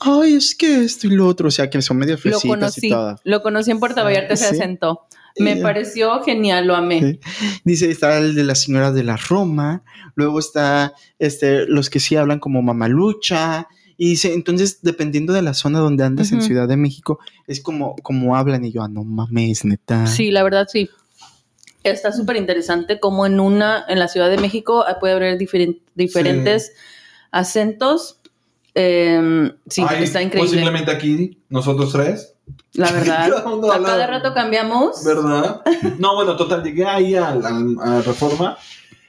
Ay, es que esto y lo otro, o sea, que son medio Lo fresitas y conocí. todo. Lo conocí en Puerto Vallarta ese Sí. acento. Me Eh. pareció genial, lo amé. Sí. Dice, está el de la señora de la Roma, luego está este, los que sí hablan como mamalucha, y dice, entonces, dependiendo de la zona donde andas en Ujú. Ciudad de México, es como, como hablan, y yo, ah, no mames, neta. Sí, la verdad sí. Está súper interesante como en una, en la Ciudad de México ah, puede haber diferen- diferentes acentos. Eh, sí, Ay, está increíble. Posiblemente aquí, nosotros tres. La verdad. A habla- cada rato cambiamos. ¿Verdad? No, bueno, total, llegué ahí a, a- a Reforma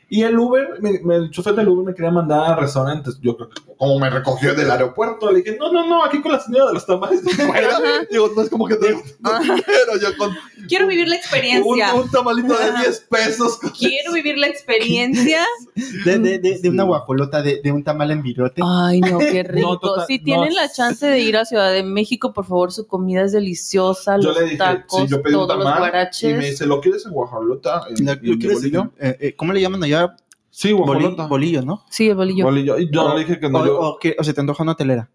y el Uber, me- me- el chofer del Uber me quería mandar a restaurantes. Yo creo que como me recogió del aeropuerto, le dije, no, no, no, aquí con la señora de los tamales. de fuera". Digo, no es como que tengo dinero, yo con Quiero vivir la un, experiencia. un tamalito de 10 pesos. Quiero vivir la experiencia. De, de, de, de una guajolota, de, de un tamal en virote. Ay, no, qué rico. total, si no. tienen la chance de ir a Ciudad de México, por favor, su comida es deliciosa. Yo los le dije, tacos, sí, yo pedí un todos los tamal y guaraches. me dice, ¿lo quieres en guajolota? ¿En, La- en ¿lo quieres- eh, eh, ¿Cómo le llaman allá? Sí, Boli- guajolota. bolillo, ¿no? Sí, el bolillo. Bolillo. Y yo le dije que no. o, yo, o que- o se te antoja una telera.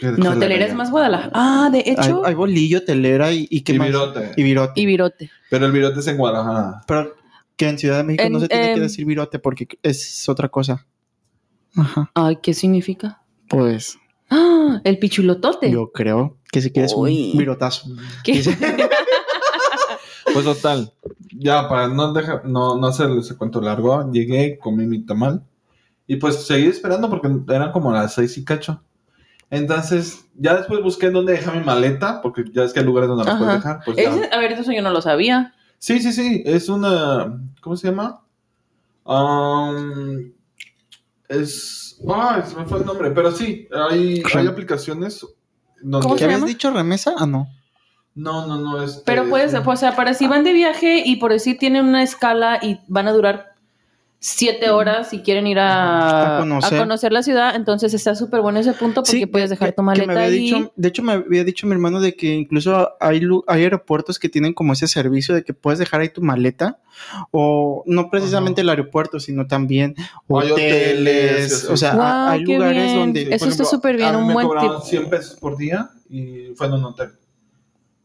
No, telera es más Guadalajara. Ah, de hecho, hay bolillo, telera y, y qué Y más? virote. Y virote. y virote. Pero el virote es en Guadalajara. Pero que en Ciudad de México no se tiene que em, decir virote porque es otra cosa. Ajá. Ay, ¿qué significa? Pues Ah, el pichulotote. yo creo que si quieres Uy. un virotazo. ¿Qué? Pues total, ya para no dejar, no, no hacerles ese cuento largo, llegué, comí mi tamal y pues seguí esperando porque eran como las seis y cacho. Entonces, ya después busqué dónde dejar mi maleta, porque ya es que hay lugares donde Ajá. puedes dejar. Pues ya. Ese- a ver, eso yo no lo sabía. Sí, sí, sí, es una, ¿cómo se llama? Um, es, ah, se me fue el nombre, pero sí, hay, hay aplicaciones donde... ¿Cómo ¿Qué se habías dicho? ¿Remesa? Ah, no. No, no, no, es... Pero puede ser, pues, o sea, para si van de viaje y por decir tienen una escala y van a durar siete horas y quieren ir a, A conocer. a conocer la ciudad, entonces está súper bueno ese punto porque Sí, puedes dejar que- tu que maleta me había ahí. dicho- de hecho, me había dicho mi hermano de que incluso hay, hay aeropuertos que tienen como ese servicio de que puedes dejar ahí tu maleta, o no precisamente el aeropuerto, sino también Hay hoteles hoteles. O sea, hay lugares bien. donde. Eso Por está ejemplo, súper bien, a mí un me buen tip. 100 pesos por día y fue en un hotel.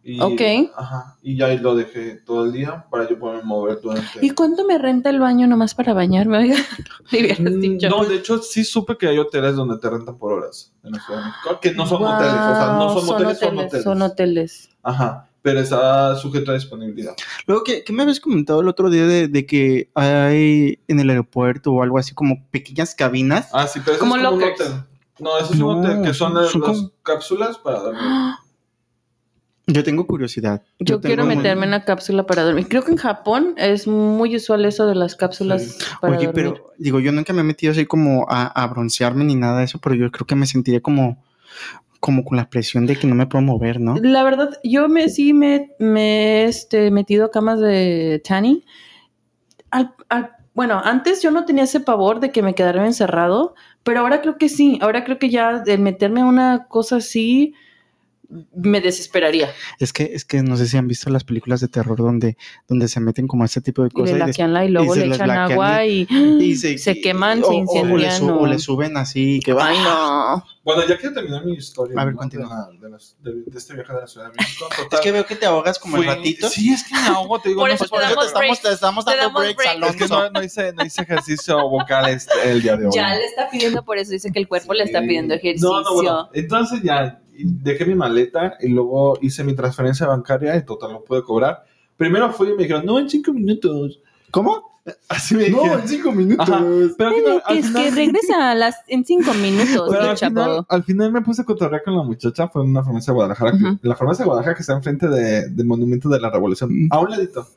Y, Ok. Ajá. Y ya ahí lo dejé todo el día para yo poderme mover durante. ¿Y cuánto me renta el baño nomás para bañarme? Oiga, Mm, dicho. No, de hecho sí supe que hay hoteles donde te rentan por horas en la Ciudad de México, que no son hoteles, o sea, no son, hoteles, son hoteles. Son hoteles. Ajá, pero está sujeto a disponibilidad. Luego, ¿qué, qué me habías comentado el otro día de, de que hay en el aeropuerto o algo así como pequeñas cabinas? Ah, sí, pero eso Como es como un hotel. No, eso es No, un hotel, que son las, son las como- cápsulas para dormir. Yo tengo curiosidad. Yo, tengo quiero muy- meterme en una cápsula para dormir. Creo que en Japón es muy usual eso de las cápsulas Sí. para Oye, dormir. pero digo, yo nunca me he metido así como a, a broncearme ni nada de eso, pero yo creo que me sentiría como, como con la presión de que no me puedo mover, ¿no? La verdad, yo me sí me, me he este, metido a camas de tanning. Al- al- bueno, antes yo no tenía ese pavor de que me quedara encerrado, pero ahora creo que sí. Ahora creo que ya el meterme a una cosa así me desesperaría. Es que, es que no sé si han visto las películas de terror donde, donde se meten como a este tipo de Y le cosas. y des- laquean la y luego y le echan agua y, y se, se queman, o- se o- o le incendian. su- o- le suben así, que va. Ay, no. Bueno, ya quiero terminar mi historia. A ver, ¿no? continúa. De, la- de de- de este viaje de la Ciudad de México. Total, Es que veo que te ahogas como fui- el ratito. Sí, es que me ahogo, te digo. Por no eso sé te damos te estamos, te estamos Te dando damos breaks, breaks. Es que no, no hice, no hice ejercicio vocal este- el día de hoy. Ya le está pidiendo, por eso dice que el cuerpo le está Sí. pidiendo ejercicio. No, no, bueno. Entonces ya dejé mi maleta y luego hice mi transferencia bancaria y total lo pude cobrar. Primero fui y me dijeron, no, en cinco minutos. ¿Cómo? Así me No, dijeron. en cinco minutos. Ajá. Pero al Bueno, final, al que es final- que regresa a las, en cinco minutos, pero al final, al final me puse a cotorrear con la muchacha, fue en una farmacia de Guadalajara, la farmacia de Guadalajara que está enfrente de- del Monumento de la Revolución, a un ladito.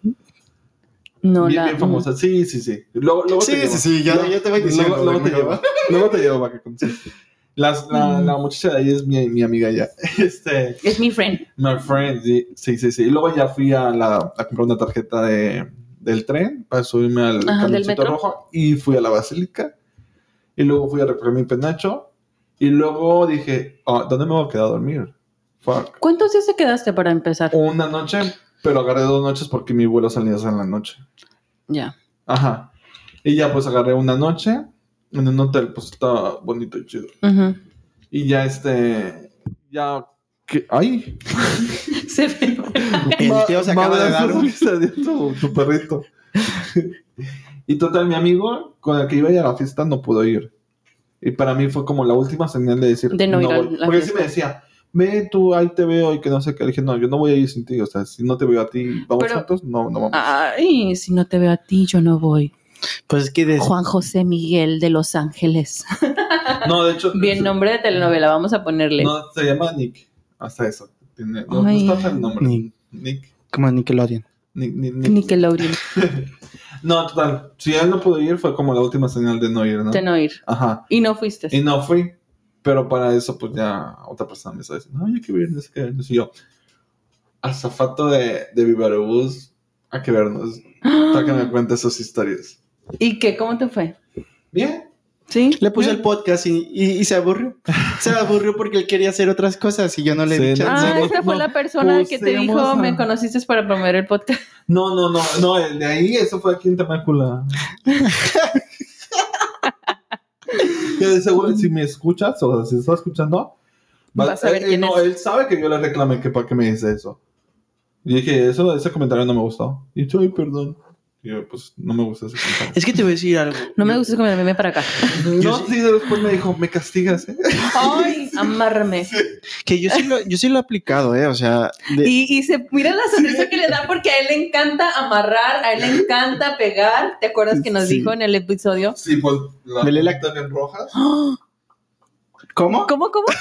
No, bien, la. bien famosa. Sí, sí, sí. Luego, luego Sí, te llevo. sí, sí, ya- te voy diciendo Luego, luego te llevo. Luego te llevo para que. Las- la, Mm. la muchacha de ahí es mi, mi amiga ya. Este, Es mi friend. my friend, sí, sí, sí. sí. Y luego ya fui a, la, a comprar una tarjeta de, del tren para subirme al Ajá, camioncito rojo y fui a la basílica. Y luego fui a recoger mi penacho. Y luego dije, ah, ¿dónde me voy a quedar a dormir? Fuck. ¿Cuántos días te quedaste para empezar? Una noche, pero agarré dos noches porque mi vuelo salía en la noche. Ya. Ajá. Y ya pues agarré una noche en un hotel, pues estaba bonito y chido. Y ya este, ya, que, ay. Se ve. El tío se acaba de dar un... Tu, tu perrito. y total, mi amigo con el que iba a ir a la fiesta no pudo ir. Y para mí fue como la última señal de decir, De no ir a voy". la Porque sí fiesta. me decía, ve tú, ahí te veo y que no sé qué. Le dije, no, yo no voy a ir sin ti. O sea, si no te veo a ti, ¿vamos Pero- juntos? No, no vamos. Ay, si no te veo a ti, yo no voy. Pues es que des- Juan José Miguel de Los Ángeles. No, de hecho. Bien, nombre de telenovela, vamos a ponerle. No, se llama Nick. Hasta eso. Tiene, no, no Ay. está el nombre. Nick. Nick. como Nickelodeon. Nick, Nick, Nick. Nickelodeon, No, total. Si él no pudo ir, fue como la última señal de no ir, ¿no? de no ir. Ajá. Y no fuiste. Y no fui. Pero para eso, pues ya otra persona me está diciendo, no, hay que vernos, hay que vernos. Y yo, azafato de, de Vivarobús, hay que vernos. Para que me cuente sus historias. ¿Y qué? ¿Cómo te fue? Bien. ¿Sí? Le puse el podcast y, y- y se aburrió. Se aburrió porque él quería hacer otras cosas y yo no le Sí, di no, chance. Ah, Pusemos- esa fue no, la persona que te dijo, a- me conociste para promover el podcast. No, no, no, no, el de ahí, eso fue aquí en Tamácula. que de seguro, si me escuchas, o si estás escuchando, va- Vas a ver eh, quién no, es. él sabe que yo le reclamé que para qué me dice eso. Y dije, eso, ese comentario no me gustó. Y yo, ay, perdón. Y yo, pues, no me gusta ese comentario. Es que te voy a decir algo. No me gusta me meme para acá. No, sí, después me dijo, me castigas, ¿eh? Ay, amárrame. Que yo sí lo, yo sí lo he aplicado, ¿eh? O sea, de- Y, y se mira la sonrisa que le da porque a él le encanta amarrar, a él le encanta pegar. ¿Te acuerdas que nos Sí. dijo en el episodio? Sí, pues, la Dele la- en rojas. ¿Cómo? ¿Cómo, cómo?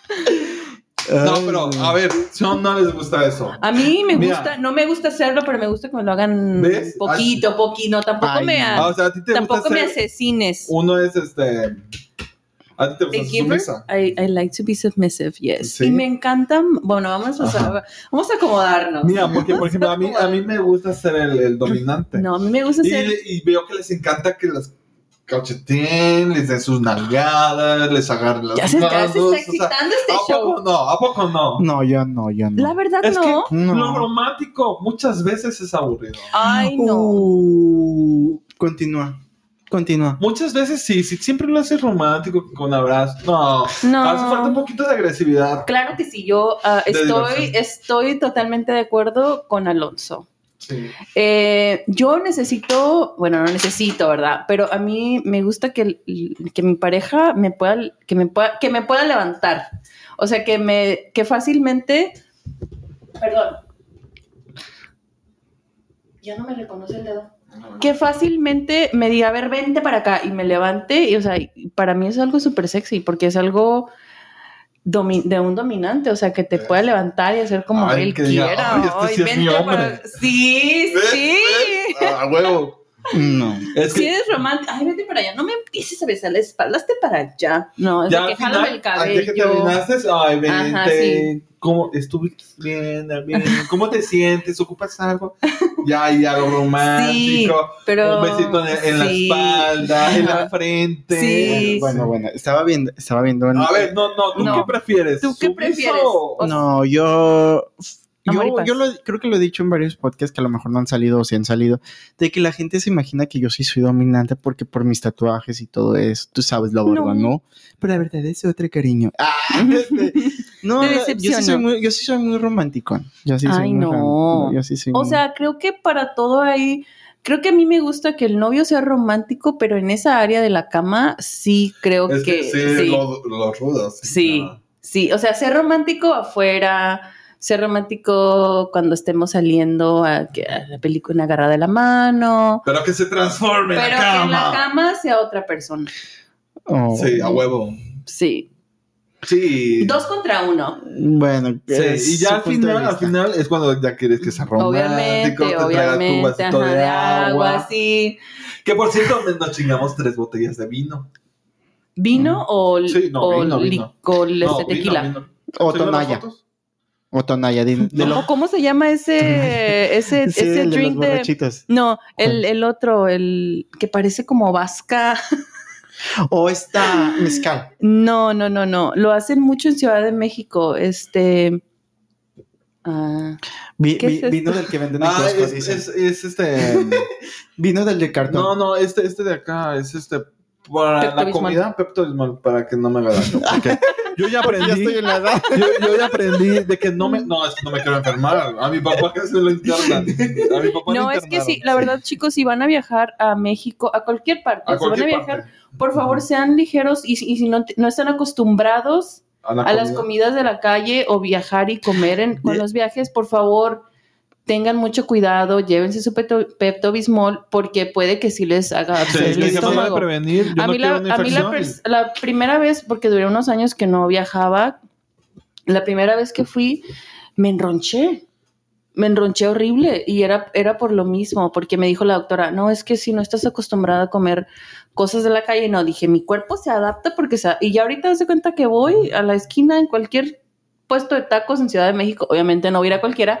No, pero, a ver, si no, no les gusta eso. A mí me Mira. gusta, no me gusta hacerlo, pero me gusta que me lo hagan ¿Ves? poquito, poquito. Tampoco Ay, me, no. Ah, o sea, a ti te tampoco gusta me ser- asesines. Uno es este. A ti te gusta A ser giver, sumisa. I, I like to be submissive, yes. Sí. Y me encanta, bueno, vamos a, Ajá. vamos a acomodarnos. Mira, porque por ejemplo, a mí, a mí me gusta ser el, el dominante. No, a mí me gusta y, ser... y veo que les encanta que las cacheteen, les den sus nalgadas, les agarren las Ya se, ya se manos, está o sea, excitando este ¿A show. poco no? ¿A poco no? No, yo no, yo no. La verdad Es no. que No. lo romántico muchas veces es aburrido. Ay, no. Uh, continúa. Continúa. Muchas veces sí, sí, siempre lo haces romántico con abrazos. No, No. hace falta un poquito de agresividad. Claro que sí, yo ah, estoy, diversión. estoy totalmente de acuerdo con Alonso. Sí. Eh, yo necesito, bueno, no necesito, ¿verdad? Pero a mí me gusta que, que mi pareja me pueda, que me pueda, que me pueda levantar. O sea, que me, que fácilmente, perdón, ya no me reconoce el dedo. Que fácilmente me diga, a ver, vente para acá y me levante. Y, o sea, para mí es algo súper sexy porque es algo de un dominante, o sea, que te ¿Ves? pueda levantar y hacer como Ay, él que diga, quiera. "Ay, este sí es mi hombre". para- Sí, sí. A huevo. No. Es Si que eres romántico, ay, vete para allá, no me empieces a besar la espalda, hazte para allá. No, es ya que jálame final, el que cabello. terminaste, ay, vente. Ajá, sí. ¿Cómo estuviste bien, bien? ¿Cómo te sientes? ¿Ocupas algo? Ya, y algo romántico. Pero, un besito en, en sí. la espalda, en la frente. Sí. Bueno, bueno, estaba viendo, estaba viendo. en- A ver, no, no, ¿tú No. qué prefieres? ¿Tú qué ¿Sumiso prefieres? o- No, yo. Yo, lo, creo que lo he dicho en varios podcasts que a lo mejor no han salido o sí han salido, de que la gente se imagina que yo sí soy dominante porque por mis tatuajes y todo eso, tú sabes la verdad, No. ¿no? Pero la verdad es otro cariño. Ah, este, no, yo, sí soy muy, yo sí soy muy romántico. Yo sí soy Ay, muy no. Yo sí soy O muy- sea, creo que para todo hay. Creo que a mí me gusta que el novio sea romántico, pero en esa área de la cama sí creo Es que que. sí, sí. Los, rudos. Sí. Sí, o sea, ser romántico afuera, ser romántico cuando estemos saliendo a, que- a la película agarrada de la mano, Pero que se transforme en pero la que en la cama. cama sea otra persona. Oh. Sí, a huevo. Sí. Sí. Dos contra uno. Bueno, Sí, y ya al final, al final es cuando ya quieres que sea romántico, Obviamente, te tu obviamente. vasito Ajá, de agua, sí. Que por cierto, nos chingamos tres botellas de vino. ¿Vino o, Sí, no, o vino, vino. licor, No, este, vino, tequila? vino. O ¿Sí vieron las Tonaya. fotos? O Tonaya. de- de lo- ¿O ¿Cómo se llama ese, ese, Sí, ese el de los drink de... No, el, el otro, el que parece como vasca. O esta mezcal. No, no, no, no. Lo hacen mucho en Ciudad de México. Este. ah, Vi- ¿Qué vi- es vino del que venden en Ah, Costco, es, es, es este. Vino del de cartón. no, no, este, este de acá es este. Para la comida, Pepto Bismol, para que no me haga daño. Yo ya aprendí. estoy en la edad. Yo, yo ya aprendí de que no me. No, es que no me quiero enfermar. A mi papá que se lo internan. A mi papá no, lo es que sí, la verdad, chicos, si van a viajar a México, a cualquier parte, A si van a viajar, parte. por favor, sean ligeros y, si- y si no, no están acostumbrados A, la a las comida. comidas de la calle o viajar y comer en, con los viajes, por favor, tengan mucho cuidado, llévense su Pepto, Pepto-Bismol porque puede que sí les haga Sí, el estómago. prevenir. Yo a no mí, la, una a mí la, infección. pers- la primera vez, porque duré unos años que no viajaba, la primera vez que fui, me enronché. Me enronché horrible y era, era por lo mismo, porque me dijo la doctora, no, es que si no estás acostumbrada a comer cosas de la calle, no, dije, mi cuerpo se adapta porque se... Y ya ahorita se cuenta que voy a la esquina en cualquier puesto de tacos en Ciudad de México, obviamente no voy a ir a cualquiera,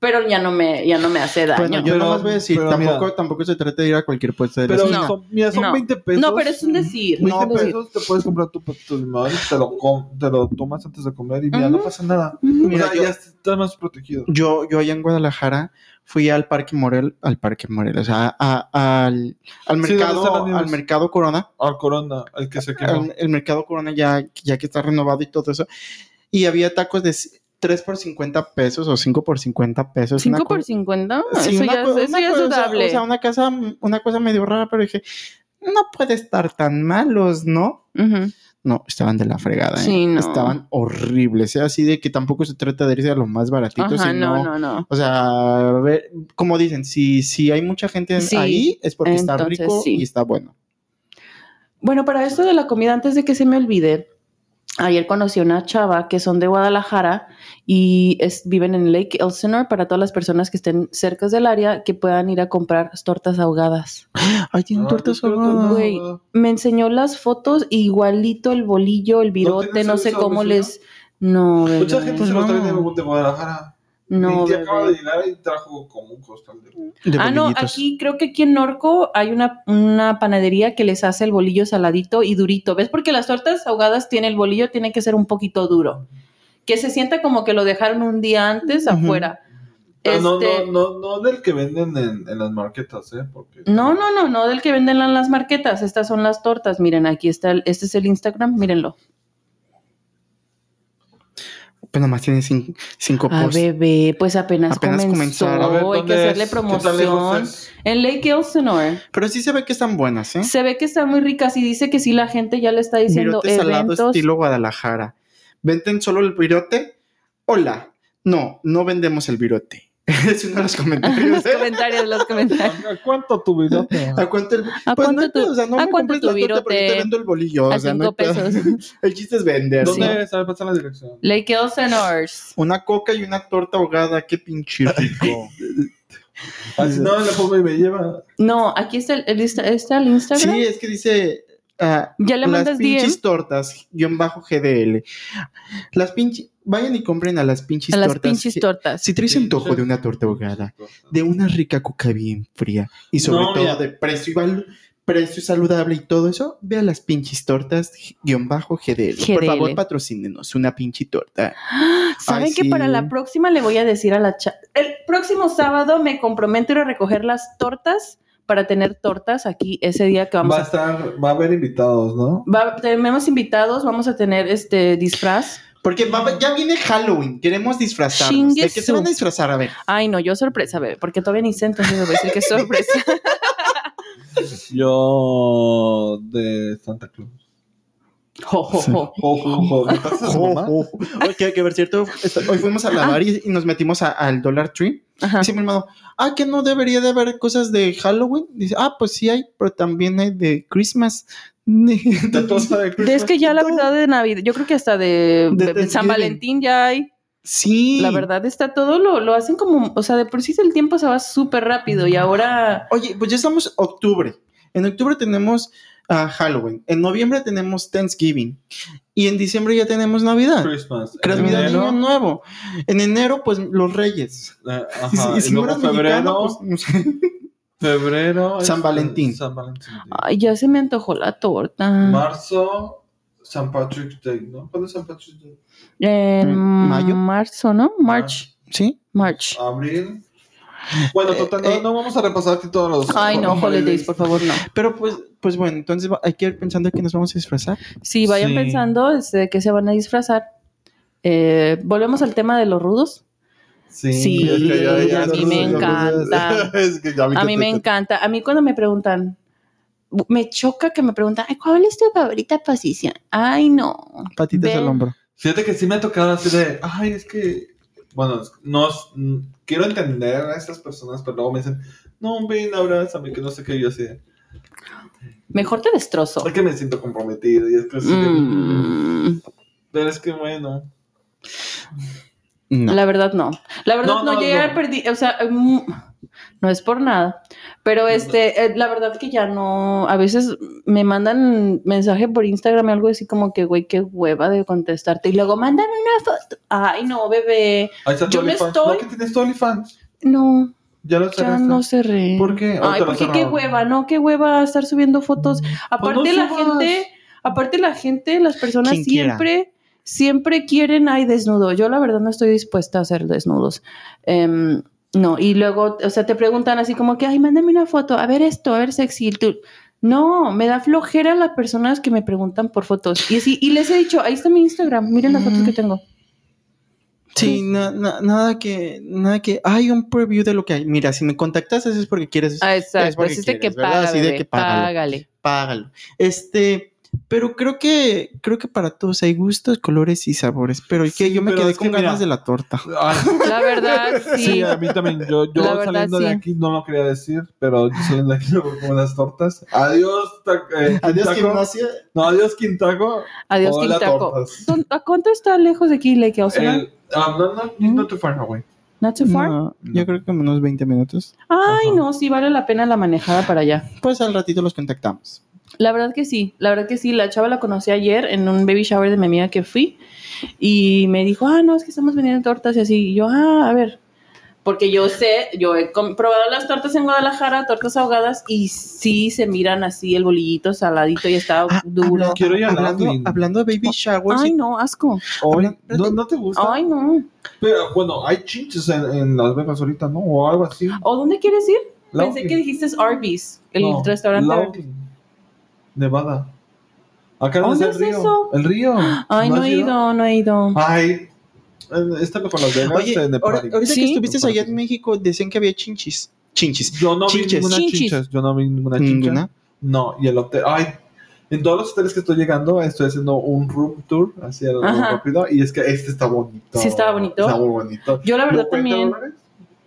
pero ya no me, ya no me hace daño. Bueno, yo Pero- nomás voy a decir, pero tampoco, mira. tampoco se trata de ir a cualquier puesto de la Pero esquina. son, mira, son No. 20 pesos. no, pero es un decir. 20 es un decir. pesos te puedes comprar tu Pepto Bismol, te lo, com- te lo tomas antes de comer y mira, no Ujú. pasa nada. Ujú. Mira, o sea, yo- ya estás más protegido. Yo, yo allá en Guadalajara fui al Parque Morel, al Parque Morel, o sea, a- al, al Sí, ¿dónde mercado, nieves? al mercado Corona, Al Corona, el que se quemó. al- el mercado Corona ya, ya que está renovado y todo eso, y había tacos de 3 por 50 pesos o 5 por 50 pesos. una 5 por co- 50, Sí, eso una ya, eso una ya es cosa- dudable. O sea, una cosa, una cosa medio rara, pero dije, no puede estar tan malos, ¿no? Ujú. No, estaban de la fregada, ¿eh? Sí, no. Estaban horribles, ¿eh? Así de que tampoco se trata de irse a lo más baratito, Ajá, sino... no, no, no. O sea, a ver, como dicen, si, si hay mucha gente Sí, ahí es porque está entonces rico sí. y está bueno. Bueno, para esto de la comida, antes de que se me olvide, ayer conocí a una chava que son de Guadalajara y es- viven en Lake Elsinore para todas las personas que estén cerca del área que puedan ir a comprar tortas ahogadas. Ay, tienen Ah, tortas ahogadas. Güey. Me enseñó las fotos, igualito el bolillo, el virote, no sé cómo les... No, bebé. Mucha gente Pues se lo trae de, no. de Guadalajara. No, Mi tía acaba de llegar y trajo como un costal de. De Ah, no, aquí creo que aquí en Norco hay una, una panadería que les hace el bolillo saladito y durito. ¿Ves? Porque las tortas ahogadas tiene el bolillo, tiene que ser un poquito duro. Que se sienta como que lo dejaron un día antes afuera. Pero no, Este- no, no, no del que venden en, en las marquetas, ¿eh? Porque, No, no, no, no del que venden en las marquetas. Estas son las tortas. Miren, aquí está, el- este es el Instagram, mírenlo. Pues nomás tiene cin- cinco Ah, posts. bebé, pues apenas, Apenas comenzó. comenzaron. A ver, hay que ¿dónde hacerle promoción. En Lake Elsinore. Pero sí se ve que están buenas, ¿eh? Se ve que están muy ricas y dice que sí, la gente ya le está diciendo Virote salado eventos. estilo Guadalajara. ¿Venden solo el virote? Hola. No, no vendemos el virote. es uno de los comentarios. los comentarios, los comentarios. ¿A cuánto tu virote? ¿A cuánto el ¿A Pues cuánto no, tu- o sea, no a me cuánto compres tu la torta porque te virote? vendo el bolillo. A o sea, no cinco pedo. pesos. El chiste es vender. ¿Dónde ¿sí? es? A ver, pasa la dirección. Lake Elsinore. Una coca y una torta ahogada, qué pinche rico. Así no, le pongo y me lleva. No, aquí está el, el- está está el Instagram. sí, es que dice. ah, ya le las mandas pinches DM tortas, guion bajo GDL. Las pinches. Vayan y compren a las pinches a las tortas. pinches Si- tortas. Si traes antojo de una torta ahogada, de una rica coca bien fría y sobre No, todo mira. de precio, y precio saludable y todo eso, ve a las pinches tortas guion bajo GDL. Por favor, patrocínenos una pinche torta. ¿Saben Ay, que sí. para la próxima le voy a decir a la cha El próximo sábado me comprometo a ir a recoger las tortas para tener tortas aquí ese día que vamos Va a a... estar, va a haber invitados, ¿no? Va- tenemos invitados, vamos a tener este disfraz. Porque va- ya viene Halloween, queremos disfrazarnos. Chingue ¿De qué se van a disfrazar? A ver. Ay, no, yo sorpresa, bebé, porque todavía ni sé, entonces les voy a decir que es sorpresa. Yo de Santa. ¿Me su mamá? Oye, que, que por cierto, hoy fuimos a lavar y, y nos metimos al Dollar Tree. Ajá. Dice mi hermano, ah, que no debería de haber cosas de Halloween. Dice, ah, pues sí hay, pero también hay de Christmas. Es Christmas. que ya la verdad de Navidad, yo creo que hasta de, De de San. Valentín ya hay. Sí. La verdad está todo, lo, lo hacen como, o sea, de por sí el tiempo se va súper rápido y ahora... Oye, pues ya estamos octubre. En octubre tenemos ah, Halloween. En noviembre tenemos Thanksgiving. Y en diciembre ya tenemos Navidad. Christmas. Navidad Enero, Año Nuevo. En enero, pues los Reyes. eh, Y si- ajá, y si y luego febrero, mexicano, pues, no sé. febrero. San Valentín. San Valentín. Ay, ya se me antojó la torta. Marzo, San Patrick's Day, ¿no? ¿Cuándo es San Patrick's Day? En ¿Mayo? marzo, ¿no? March. ¿Sí? March. Abril. Bueno, total, no, eh, no vamos a repasar aquí todos los. Ay, no, holidays, por favor, no. Pero pues, pues bueno, entonces va- hay que ir pensando que nos vamos a disfrazar. Sí, vayan Sí. pensando este, de qué se van a disfrazar. Eh, Volvemos al tema de los rudos. Sí, Sí, es que ya- ya a mí no me encanta. es que ya A mí me encanta. A mí cuando me preguntan, me choca que me preguntan, Ay, ¿cuál es tu favorita posición? Ay, no. Patitas al hombro. Fíjate que sí me ha tocado así de, ay, es que, bueno, no, mm, quiero entender a estas personas, pero luego me dicen, no, ven, abrázame, que no sé qué, yo así, de, Mejor te destrozo. es que me siento comprometido, y es que así de, Mm, pero es que bueno, No. La verdad no. La verdad No, no, no, ya no. perdí, o sea, mm, no es por nada, pero este, eh, la verdad que ya no, a veces me mandan mensaje por Instagram algo así como que, güey, qué hueva de contestarte y luego mándame una foto. Ay, no, bebé, ahí está tu Yo no estoy- ¿No que tienes OnlyFans? no, Ya lo ya cerraste. no cerré. ¿Por qué? ¿O Ay, porque qué hueva, ¿no? Qué hueva estar subiendo fotos. Aparte Pues no la gente, aparte la gente, las personas siempre, siempre quieren, ay, desnudo. Yo la verdad no estoy dispuesta a hacer desnudos. Em, no, y luego, o sea, te preguntan así como que, ay, mándame una foto, a ver esto, a ver sexy. tú- no, me da flojera las personas que me preguntan por fotos. Y así, y les he dicho, ahí está mi Instagram, miren las fotos que tengo. Sí, na- na- nada que, nada que, hay un preview de lo que hay. Mira, si me contactas es porque quieres, Ah, es exacto, porque así es de que paga, Así de que págalo. págale. págalo. Este, pero creo que, creo que para todos hay gustos, colores y sabores. Pero es que Sí, yo me quedé que con ganas mira. de la torta. Ay, La verdad, sí. sí, a mí también. Yo, yo verdad, saliendo de aquí no lo quería decir, pero yo saliendo de aquí me voy con unas tortas. Adiós, ta- eh, Quintaco. No, adiós, Quintaco. Adiós, Hola, Quintaco. tortas. ¿Dó- ¿A cuánto está lejos de aquí, Lake? El- ah, no, no, not too far away. Not too far. No, yo creo que unos 20 minutos. Ay, Ajá. no, sí vale la pena la manejada para allá. Pues al ratito los contactamos. La verdad que sí, la verdad que sí. La chava la conocí ayer en un baby shower de mi amiga que fui y me dijo, ah, no, es que estamos vendiendo tortas y así. Y yo, ah, a ver. Porque yo sé, yo he probado las tortas en Guadalajara, tortas ahogadas, y sí se miran así el bolillito saladito y está Ah, duro. habla- Quiero ir a hablando, Laughlin. hablando de baby showers. Ay, no, asco. Hoy, ¿no, ¿No te gusta? Ay, no. Pero bueno, hay chinches en, en Las Vegas ahorita, ¿no? O algo así. ¿O dónde quieres ir? Pensé que dijiste Arby's, el No, restaurante. Nevada. Acá no es ¿Dónde el río. eso? El río. Ay, no has he ido, no he ido. Ay, eh, está mejor Las Vegas Oye, en el ahora- ahorita Sí. que estuviste allá en México, decían que había chinchis. Chinchis. Yo no vi Chinches. ninguna Chinchis. chinches. Yo no vi ninguna chincha. Ninguna. No, y el hotel. Ay, en todos los hoteles que estoy llegando, estoy haciendo un room tour, así algo Ajá. rápido. Y es que este está bonito. Sí estaba bonito. Está muy bonito. Yo la verdad ¿No 40 también. dólares?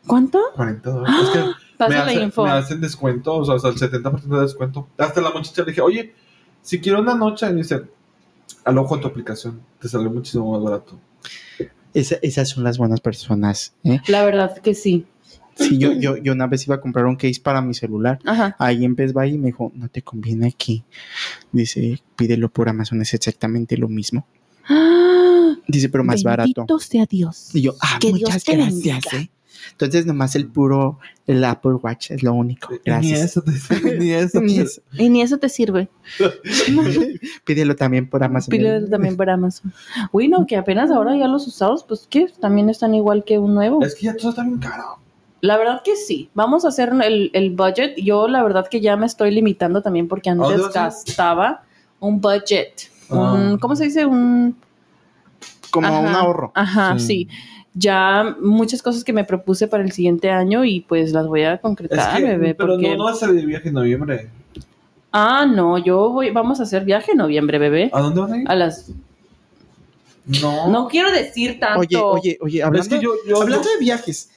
¿Cuánto? 40 dólares. Es que me, Pasa la hace- info. me hacen descuento, o sea, hasta el 70% de descuento. Hasta la muchacha le dije, oye, si quiero una noche, y me dice, al ojo en tu aplicación, te sale muchísimo más barato. Esa- esas son las buenas personas. ¿eh? La verdad que sí. Sí, yo, yo, yo una vez iba a comprar un case para mi celular. Ajá. Ahí en Best Buy y me dijo, no te conviene aquí. Dice, pídelo por Amazon, es exactamente lo mismo. Dice, pero más barato. Bendito sea Dios. Y yo, ah, Que muchas Dios te gracias, bendiga. ¿eh? Entonces, nomás el puro, el Apple Watch es lo único. Ni Gracias. eso, te, ni eso. Ni te- eso. Y ni eso te sirve. Pídelo también por Amazon. Pídelo también por Amazon. Uy, no, que apenas ahora ya los usados, pues que también están igual que un nuevo. Es que ya todo está bien caro. La verdad que sí. Vamos a hacer el, el budget. Yo la verdad que ya me estoy limitando también porque antes gastaba un budget. Ah. Un, ¿Cómo se dice? Un... Como Ajá. un ahorro. Ajá, Sí. sí. Ya muchas cosas que me propuse para el siguiente año y pues las voy a Es concretar, que, bebé. pero porque... no, no va a salir de viaje en noviembre. Ah, no, yo voy, vamos a hacer viaje en noviembre, bebé. ¿A dónde van a ir? A las... No. No quiero decir tanto. Oye, oye, oye, hablando, Es que yo, yo, hablando de viajes,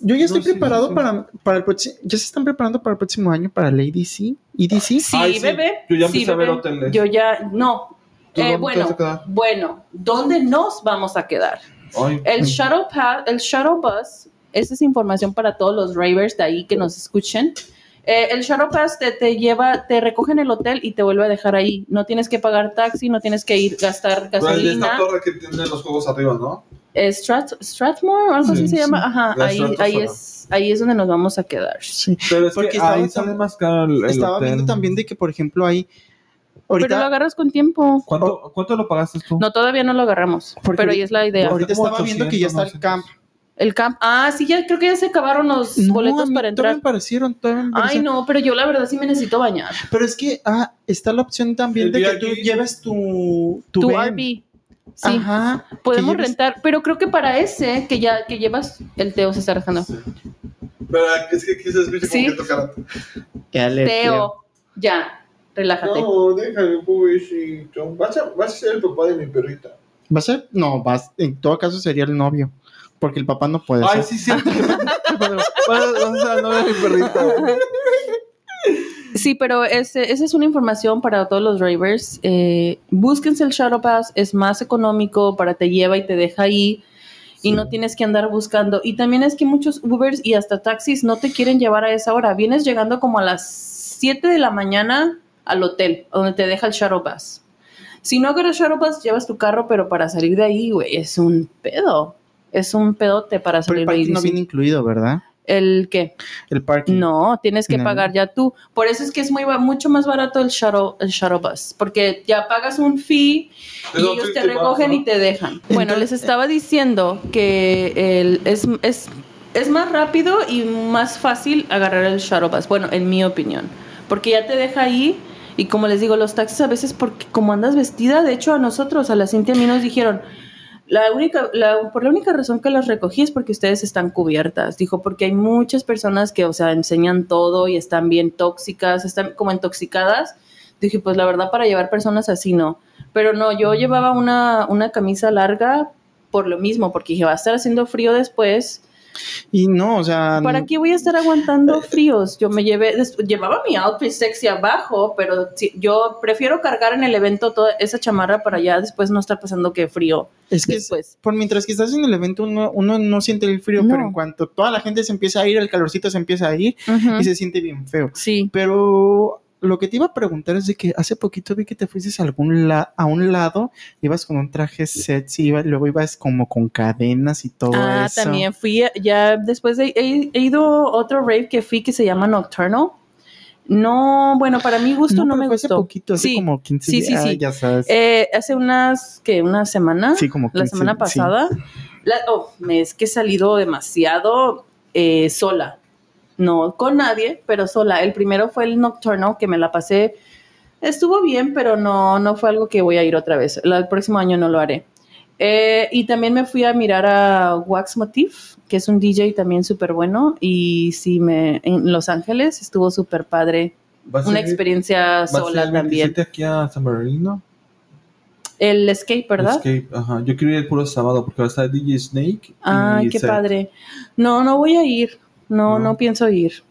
yo ya estoy No, sí, preparado sí. para, para el próximo, ya se están preparando para el próximo año para Lady C EDC. Sí, Ay, sí. bebé. Yo ya sí, empecé a ver bebé. hoteles. Yo ya, no. ¿Tú Eh, bueno, vas a quedar? bueno, ¿dónde nos vamos a quedar? El shuttle, pa- el shuttle bus, esa es información para todos los ravers de ahí que nos escuchen. Eh, el shuttle bus te, te lleva, te recoge en el hotel y te vuelve a dejar ahí. No tienes que pagar taxi, no tienes que ir gastar de esta gasolina. torre que tiene los juegos arriba, ¿no? Eh, Strat- Strathmore o algo así Sí, se sí. llama. Ajá, La ahí, ahí, es, ahí es donde nos vamos a quedar. Sí. Pero es Porque que estaba ahí sale más caro el, el Estaba hotel. viendo también de que, por ejemplo, hay. Pero lo agarras con tiempo. ¿Cuánto, ¿Cuánto lo pagaste tú? No, todavía no lo agarramos. Porque pero ahí es la idea. ahorita estaba viendo que ya está el 800, camp. El camp. Ah, sí, ya creo que ya se acabaron los No, a boletos mí para Todavía entrar. me parecieron, todavía me Ay, parecieron. no, pero yo la verdad sí me necesito bañar. Pero es que ah, está la opción también El de que tú lleves tu, tu, Tu. RV. Sí. Ajá. Podemos rentar, pero creo que para ese que ya que llevas el Teo se está rajando. Sí. Pero es que se escucha Sí. como que tocar. Ya le- Teo, ya, relájate. No, déjame, pobrecito. Vas a, vas a ser el papá de mi perrita. ¿Va a ser? No, vas, en todo caso sería el novio. Porque el papá no puede Ay, ser. sí, cierto. Vas a ser el novio de mi perrita. Sí, pero ese, esa es una información para todos los ravers. Eh, búsquense el Shadow Pass, es más económico, para te lleva y te deja ahí. Y no tienes que andar buscando. Y también es que muchos Ubers y hasta taxis no te quieren llevar a esa hora. Vienes llegando como a las 7 de la mañana al hotel, donde te deja el Shadow Pass. Si no agarras Shadow Pass, llevas tu carro, pero para salir de ahí, güey, es un pedo. Es un pedote para Pero salir el de ahí. parking no viene incluido, ¿verdad? ¿El qué? El parking. No, tienes que No. pagar ya tú. Por eso es que es muy mucho más barato el shuttle, el shuttle bus, porque ya pagas un fee y Pero ellos te te recogen vas, ¿no? y te dejan. Bueno, les estaba diciendo que el, es, es, es más rápido y más fácil agarrar el shuttle bus, bueno, en mi opinión, porque ya te deja ahí y como les digo, los taxis a veces, porque como andas vestida, de hecho a nosotros, a la Cintia, a mí nos dijeron, la única, por la única razón que las recogí es porque ustedes están cubiertas. Dijo, porque hay muchas personas que, o sea, enseñan todo y están bien tóxicas, están como intoxicadas. Dije, pues la verdad, para llevar personas así no. Pero no, yo llevaba una, una camisa larga por lo mismo, porque dije, va a estar haciendo frío después. Y no, o sea. ¿Para qué voy a estar aguantando fríos? Yo me llevé, llevaba mi outfit sexy abajo, pero yo prefiero cargar en el evento toda esa chamarra para ya después no estar pasando que frío. Es que después. por mientras que estás en el evento, uno, uno no siente el frío, No. pero en cuanto toda la gente se empieza a ir, el calorcito se empieza a ir y se siente bien feo. Sí. Pero lo que te iba a preguntar es de que hace poquito vi que te fuiste a algún la- a un lado, ibas con un traje sexy, iba- luego ibas como con cadenas y todo Ah, eso. también fui, ya después de, he, he ido otro rave que fui que se llama Nocturnal. No, bueno, para mi gusto no, pero me fue hace gustó. poquito, hace Sí, como 15 sí, sí, días, sí. ya sabes. Eh, hace unas, que Una semana. sí, como la 15, semana sí. pasada. La- oh, es que he salido demasiado eh, sola. No con nadie, pero sola. El primero fue el Nocturnal, que me la pasé. Estuvo bien, pero no, no fue algo que voy a ir otra vez. El próximo año no lo haré. Eh, y también me fui a mirar a Wax Motif, que es un DJ también súper bueno. Y sí, me, en Los Ángeles estuvo súper padre. ¿Vas a Una experiencia a sola el también. 27 aquí a San Bernardino? El Escape, ¿verdad? Escape, ajá. Yo quiero ir el puro sábado porque va a estar DJ Snake. Ay, y qué padre. No, no voy a ir. No, No. no pienso ir.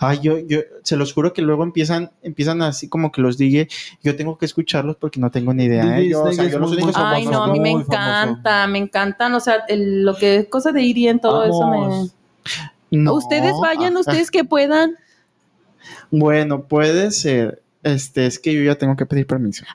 Ay, yo, yo se los juro que luego empiezan, empiezan así como que los DJ, yo tengo que escucharlos porque no tengo ni idea. ¿eh? DJ Yo, o sea, Snake yo es los muy, únicos muy Ay, no, a mí me famoso. encanta, me encantan, o sea, el- lo que cosa de ir y en todo eso me... No, ustedes vayan, ajá. ustedes que puedan. Bueno, puede ser. Este, es que yo ya tengo que pedir permiso. Ay,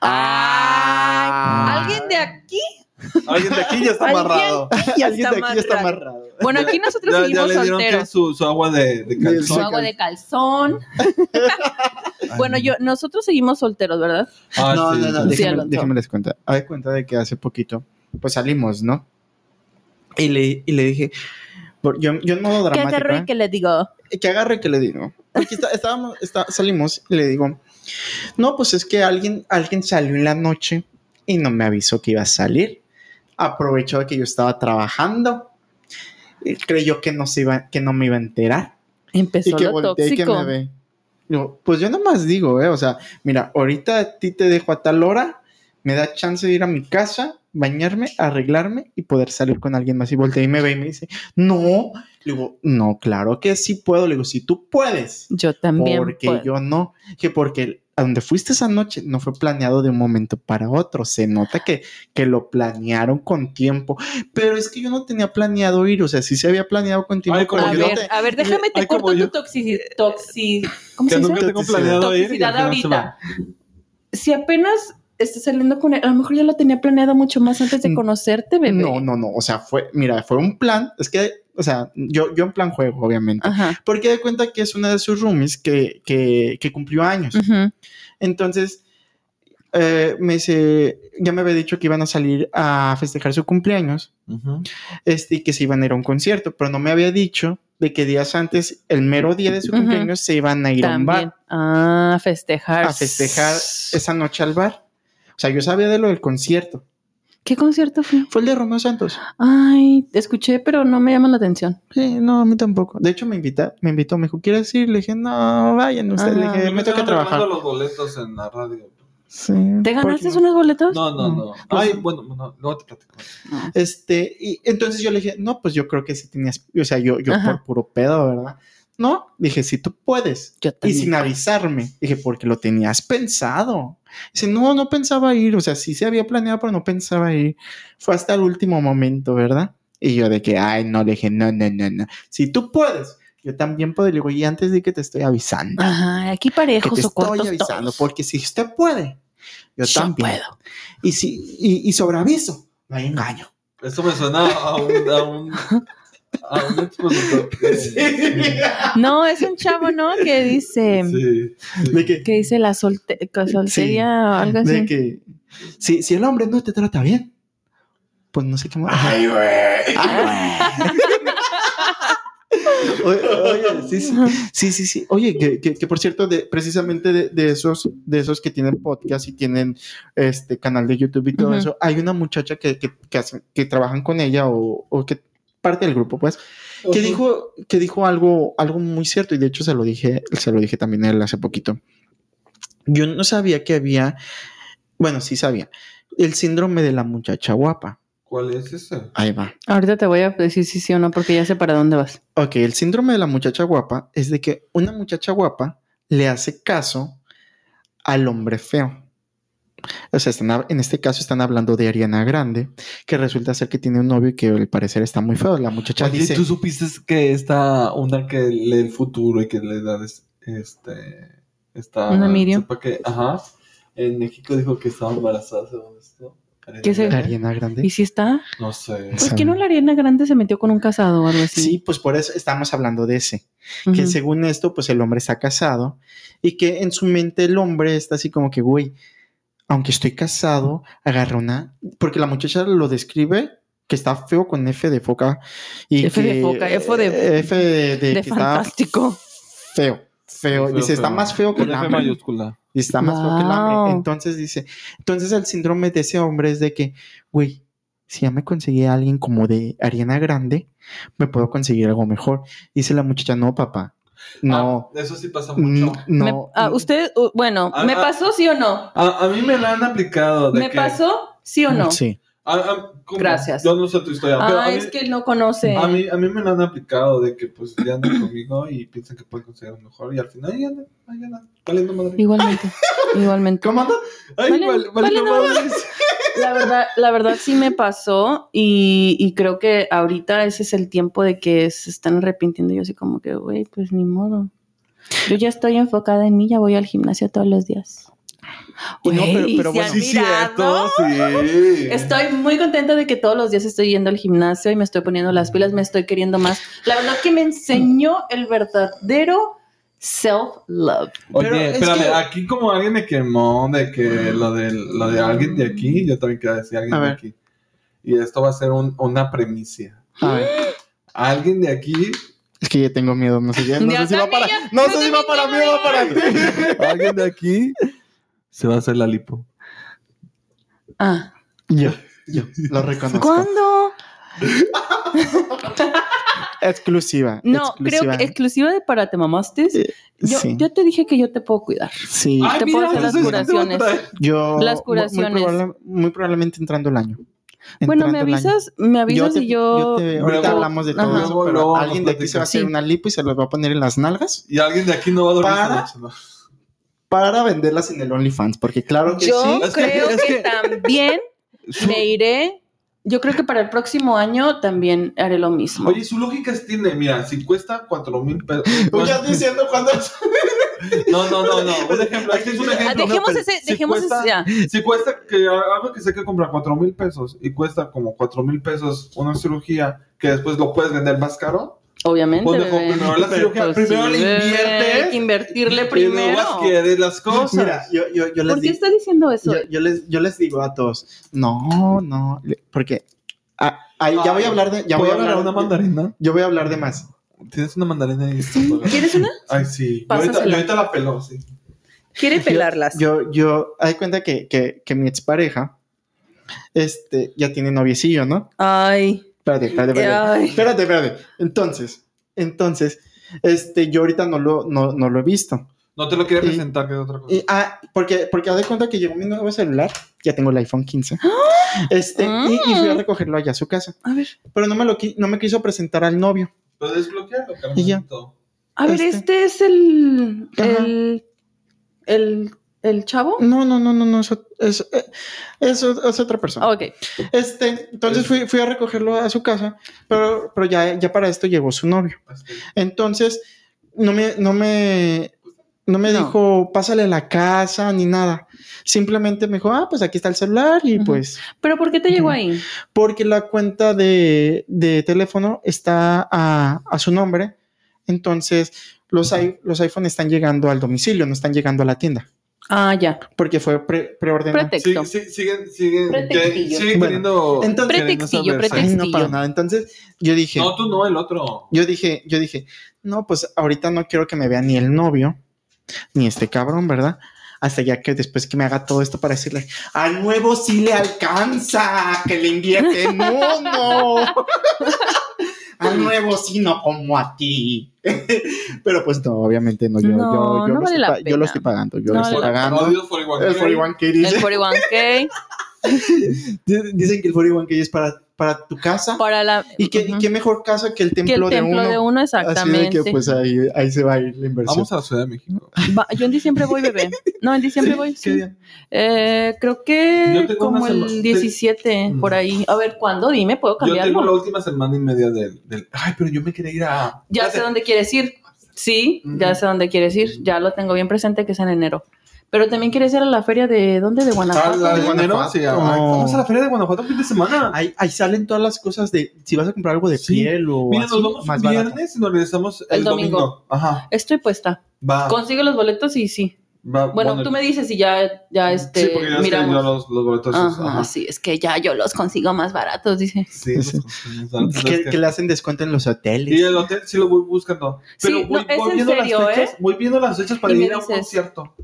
Ah. ¿alguien de aquí? Alguien de aquí ya está amarrado. Y alguien de aquí ya está amarrado. Bueno, aquí nosotros Ya, ya seguimos le dieron que solteros. su, su agua de, de Su calzón. agua de calzón. Bueno, yo, nosotros seguimos solteros, ¿verdad? Ah, no, sí, no, no, déjenme, Alonso. déjenme les cuenta. Hay cuenta de que hace poquito, pues salimos, ¿no? Y le, y le dije, por- yo, yo en modo ¿Qué dramático, agarré ¿eh? que le digo? que agarre que le digo. Porque está- estábamos, está- salimos y le digo, no, pues es que alguien, alguien salió en la noche y no me avisó que iba a salir. Aprovechó de que yo estaba trabajando. Y creyó que no, se iba, que no me iba a enterar. Empezó y que lo volteé y que me ve. Digo, pues yo nomás digo, ¿eh? O sea, mira, ahorita a ti te dejo a tal hora, me da chance de ir a mi casa, bañarme, arreglarme y poder salir con alguien más. Y voltea y me ve y me dice, no. Le digo, no, claro que sí puedo. Le digo, si tú puedes. Yo también. Porque puedo. yo no. Que porque a donde fuiste esa noche no fue planeado de un momento para otro. Se nota que, que lo planearon con tiempo. Pero es que yo no tenía planeado ir. O sea, sí se había planeado con tiempo. Ay, como A yo ver, te- a ver, déjame te Ay, corto tu toxicidad. Toxi, ¿Cómo Que se dice? Toxicidad se ahorita. Si apenas estás saliendo con él, a lo mejor ya lo tenía planeado mucho más antes de Mm, conocerte, bebé. No, no, no. O sea, fue, mira, fue un plan. Es que, o sea, yo, yo en plan juego, obviamente. Ajá. Porque de cuenta que es una de sus roomies que, que, que cumplió años. Entonces, eh, me dice, ya me había dicho que iban a salir a festejar su cumpleaños este, y que se iban a ir a un concierto, pero no me había dicho de que días antes, el mero día de su cumpleaños, se iban a ir a un También. bar Ah, festejar. a festejar esa noche al bar. O sea, yo sabía de lo del concierto. ¿Qué concierto fue? Fue el de Romeo Santos. Ay, escuché, pero no me llama la atención. Sí, no, a mí tampoco. De hecho, me invita, me invitó, me dijo, ¿quieres ir? Le dije, no, vayan ustedes. Le Ah. dije, me toca estaban trabajar. los boletos en la radio. Sí, ¿Te ganaste porque- unos boletos? No, no, no. Pues- Ay, bueno, no, luego te platico. No. Este, y entonces yo le dije, no, pues yo creo que sí tenías, o sea, yo, yo Ajá. por puro pedo, ¿verdad? No, dije, si tú puedes. Yo Y sin avisarme, dije, porque lo tenías pensado. Dice, no, no pensaba ir, o sea, sí se había planeado, pero no pensaba ir. Fue hasta el último momento, ¿verdad? Y yo de que, ay, no, le dije, no, no, no, no. Si tú puedes, yo también puedo. Le digo, y antes de que te estoy avisando. Ajá, aquí que parejos te o cortos estoy avisando, todos. porque si usted puede, yo, Yo también. puedo. Y, si, y, y sobre aviso, no hay engaño. Esto me suena a un, a un, a un expositor. No, es un chavo, ¿no? Que dice, Sí. De que, que dice la solte soltería o algo así. de que si, si el hombre no te trata bien, pues no sé qué más. Ay, güey. Oye, oye, sí, sí, sí, sí, sí. Oye, que, que- que por cierto, de, precisamente de, de esos, de esos que tienen podcast y tienen este canal de YouTube y todo eso, hay una muchacha que, que, que, hacen- que trabajan con ella o, o que parte del grupo, pues, que dijo, que dijo algo, algo muy cierto, y de hecho se lo dije, se lo dije también a él hace poquito. Yo no sabía que había, bueno, sí sabía, el síndrome de la muchacha guapa. ¿Cuál es ese? Ahí va. Ahorita te voy a decir si sí o no, porque ya sé para dónde vas. Ok, el síndrome de la muchacha guapa es de que una muchacha guapa le hace caso al hombre feo. O sea, están en este caso están hablando de Ariana Grande, que resulta ser que tiene un novio y que al parecer está muy feo. La muchacha Oye, dice... ¿tú supiste que esta, una que lee el futuro y que le da este, esta... Una Miriam. sepa que, ajá, en México dijo que estaba embarazada, según esto. ¿Qué se- Ariana Grande. ¿Y si está? No sé. Pues Sabe. que no la Ariana Grande se metió con un casado o algo así. Sí, pues por eso estamos hablando de ese. Que según esto, pues el hombre está casado y que en su mente el hombre está así como que, güey, aunque estoy casado, agarra una. Porque la muchacha lo describe que está feo con F de foca. Y F de foca, F de- F de, de de que está fantástico. feo. Feo. Feo, Dice, está feo. más feo que Con el F hambre. mayúscula. Y está más feo que el hambre. Entonces dice, entonces el síndrome de ese hombre es de que, güey, si ya me conseguí a alguien como de Ariana Grande, me puedo conseguir algo mejor. Dice la muchacha, no, papá. No. Ah, eso sí pasa mucho. No, Me- ah, usted, bueno, Ah, ¿me pasó sí o no? A, a mí me la han aplicado. De ¿Me que, pasó sí o no? Sí. Ah, ah. Gracias. Yo no sé tu historia. pero Ah, mí, es que él no conoce. a, mí, a mí me la han aplicado de que pues ya andan conmigo y piensan que pueden conseguir algo mejor y al final ahí andan, ahí andan, valiendo madre. Igualmente, igualmente. ¿Cómo anda? Ay, Vale- madre. La verdad, la verdad sí me pasó y, y creo que ahorita ese es el tiempo de que se están arrepintiendo. Yo así como que, güey, pues ni modo. Yo ya estoy enfocada en mí, ya voy al gimnasio todos los días. Y no, pero- pero ¿se bueno, han Sí, cierto, sí. Estoy muy contenta de que todos los días estoy yendo al gimnasio y me estoy poniendo las pilas, me estoy queriendo más. La verdad que me enseñó el verdadero self-love. Oye, Pero es espérame, que- aquí como alguien me quemó de que lo de, lo de alguien de aquí, yo también quiero decir alguien A de ver. aquí. Y esto va a ser un- una premicia. A ver, Alguien de aquí, es que ya tengo miedo, no sé, ya- no sé si va para, no sé si va para mí o va para ti. alguien de aquí se va a hacer la lipo. Ah, Yo, yo, lo reconozco. ¿cuándo? Exclusiva. No, creo exclusiva. que exclusiva de para te mamaste. Eh, Yo, sí. yo te dije que yo te puedo cuidar. Sí. Ay, te puedo hacer las curaciones. Yo. Las muy- curaciones. Muy, probable- muy probablemente entrando el año. Bueno, me avisas, me avisas te- y yo. te- ahorita Luego- hablamos de todo Ajá. eso, pero Luego alguien de aquí se va a hacer Sí. una lipo y se los va a poner en las nalgas Y alguien de aquí no va a dormir Para- esta noche, ¿no? Para venderlas en el OnlyFans, porque claro que Yo sí. Es que- creo es que, que- también Su- me iré. Yo creo que para el próximo año también haré lo mismo. Oye, su lógica es, tiene, mira, si cuesta cuatro mil pesos. Tú ya diciendo cuando No, no, no, no. Un ejemplo, este es un Ah, ejemplo. dejemos no, pero ese, si dejemos cuesta- ese ya. Si cuesta que algo que sé que compra cuatro mil pesos y cuesta como cuatro mil pesos una cirugía que después lo puedes vender más caro, Obviamente. pues mejor bebé. primero la Pero, cirugía, pues, primero sí, le inviertes hay que invertirle y luego primero. adquieres las cosas. Mira, yo, yo, yo les ¿Por qué está diciendo eso? Yo, yo les, yo les digo a todos, no, no, porque ah, ya voy a hablar de, ya voy a ¿Puedo hablar agarrar una mandarina? yo voy a hablar de más. ¿Tienes una mandarina ahí? ¿Quieres una? Ay, sí. Yo ahorita, yo ahorita la peló, sí. Quiere pelarlas. Yo, yo, hay cuenta que, que, que mi expareja, este, ya tiene noviecillo, ¿no? Ay. Espérate, espérate, espérate. Espérate, espérate. Entonces, entonces, este, yo ahorita no lo, no, no lo he visto. No te lo quería presentar, que es otra cosa. Y, ah, porque, porque haz de cuenta que llegó mi nuevo celular, ya tengo el iPhone 15. Este, y, y fui a recogerlo allá a su casa. A ver. Pero no me lo no me quiso presentar al novio. Pero desbloquearlo, Y ya. carnalito. A ver, Este. este, es el, el. El. El chavo. No, no, no, no, no, es, es, es, es otra persona. Ok. Este, entonces fui, fui a recogerlo a su casa, pero, pero ya, ya para esto llegó su novio. Entonces, no me, no me, no me No. dijo, pásale a la casa ni nada. Simplemente me dijo, ah, pues aquí está el celular y pues, ¿Pero por qué te llegó ahí? porque la cuenta de, de teléfono está a, a su nombre. Entonces, los, i- los iPhone están llegando al domicilio, no están llegando a la tienda, Ah, ya. porque fue pre- preordenado. Pretexto. Sí, sí, siguen, siguen, Pretextillo. siguen Bueno, queriendo. entonces- Pretextillo, saber, Ay, no, para nada. Entonces, yo dije, No, tú no, el otro. yo dije, yo dije, no, pues ahorita no quiero que me vea ni el novio, ni este cabrón, ¿verdad? Hasta ya que después que me haga todo esto para decirle, al nuevo sí le alcanza, que le invierte, no, no. al nuevo sí no como a ti. Pero pues no, obviamente no, yo, No, yo, yo no lo vale estoy yo lo estoy pagando, yo No lo vale estoy la pagando. El 41K El dice, 41K. dicen que el 41K es para, para tu casa. Para la. Y qué, mejor casa que el templo, que el de uno. de uno, Así exactamente. de que pues ahí, ahí se va a ir la inversión. Vamos a la Ciudad de México. Va- yo en diciembre voy, bebé. No, en diciembre ¿Sí? voy. ¿Qué sí. día? Eh, creo que como el 17, Mm. por ahí. A ver, ¿cuándo? Dime, ¿puedo Yo tengo la última semana y media del, del- Ay, pero yo me quería ir a. Ya sé dónde quieres ir. Sí, ya sé dónde quieres ir. Ya lo tengo bien presente que es en enero. Pero también quieres ir a la feria de ¿dónde? De Ah, Guanajuato. la de Guanajuato. sí. Vamos a la feria de Guanajuato fin de semana. Ahí, ahí salen todas las cosas de si vas a comprar algo de Sí. piel o Mira, así, nos vamos más un barato. viernes y nos regresamos el, El domingo. domingo. Ajá. Estoy puesta. Va. Consigue los boletos y sí. va Bueno, tú me dices y ya, ya este, Sí, porque ya miramos. yo los, los boletos. Ajá, ajá. sí, es que ya yo los consigo más baratos, dice. Sí, Sí. los Que, es que- que le hacen descuento en los hoteles. Y el hotel sí lo voy buscando. Pero Sí, voy, no, es voy en viendo serio, las fechas, ¿eh? voy viendo las fechas para ir a un dices, concierto.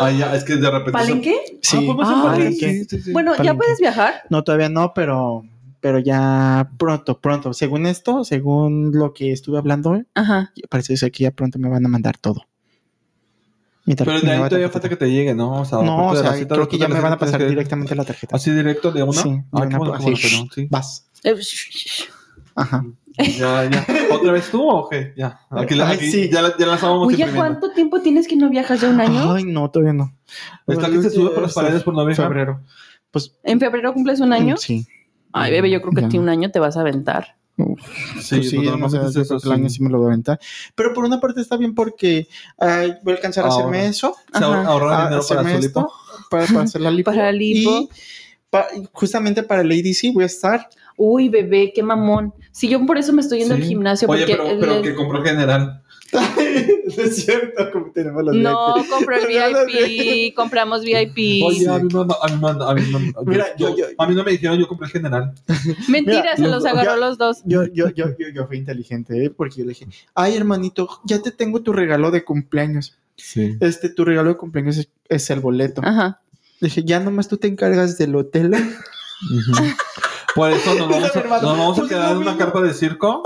Ah, ya, es que de repente. ¿Palenque? Sí. Ah, podemos Ah, ir a Palenque. Palenque. Sí, sí, sí. Bueno, ¿ya Palenque. puedes viajar? No, todavía no, pero, pero ya pronto, pronto. Según esto, según lo que estuve hablando hoy, Ajá. parece ser que ya pronto me van a mandar todo. Pero de ahí todavía falta que te llegue, ¿no? O sea, No, o sea, cita, creo que ya me van a pasar que- directamente la tarjeta. ¿Así directo de una? Sí, de Ah, una, qué bueno, así, qué bueno, pero sí. Vas. Eh, Ajá. Ya, ya. ¿Otra vez tú o qué? Ya. Aquí, la, Ay, aquí sí. ya, la, ya la estábamos Oye. ¿cuánto tiempo tienes que no viajas? ¿Ya un año? Ay, no, todavía no. Está que se sube por las paredes por no viajar. Febrero. Pues, ¿En febrero cumples un año? Sí. Ay, bebé, yo creo que a ti un año te vas a aventar. Uf, Sí, pues sí, pues, no sé, normalmente yo es creo eso, el año sí. sí me lo voy a aventar. Pero por una parte está bien porque ay, voy a alcanzar a hacerme eso. Ahorrar a dinero para hacerme su esto, lipo. Para, para hacer la lipo. Para lipo. Y pa- justamente para el ADC voy a estar. Uy, bebé, qué mamón. Si yo por eso me estoy yendo Sí. al gimnasio. Oye, porque pero, el- pero que compró general. es cierto, como tenemos los No, VIP. compró el VIP, compramos VIP. Oye, a mí, no, a, mí, no- a, mí no, Mira, yo- yo- yo- a mí no me dijeron, yo compré el general. Mentira, Mira, se los agarró ya- los dos. Yo, yo, yo, yo, yo fui inteligente, ¿eh? porque yo le dije, ay hermanito, ya te tengo tu regalo de cumpleaños. Sí. Este, tu regalo de cumpleaños es, es el boleto. Ajá. Le dije, ya nomás tú te encargas del hotel. Por eso nos vamos, a, nos vamos a quedar en una carpa de circo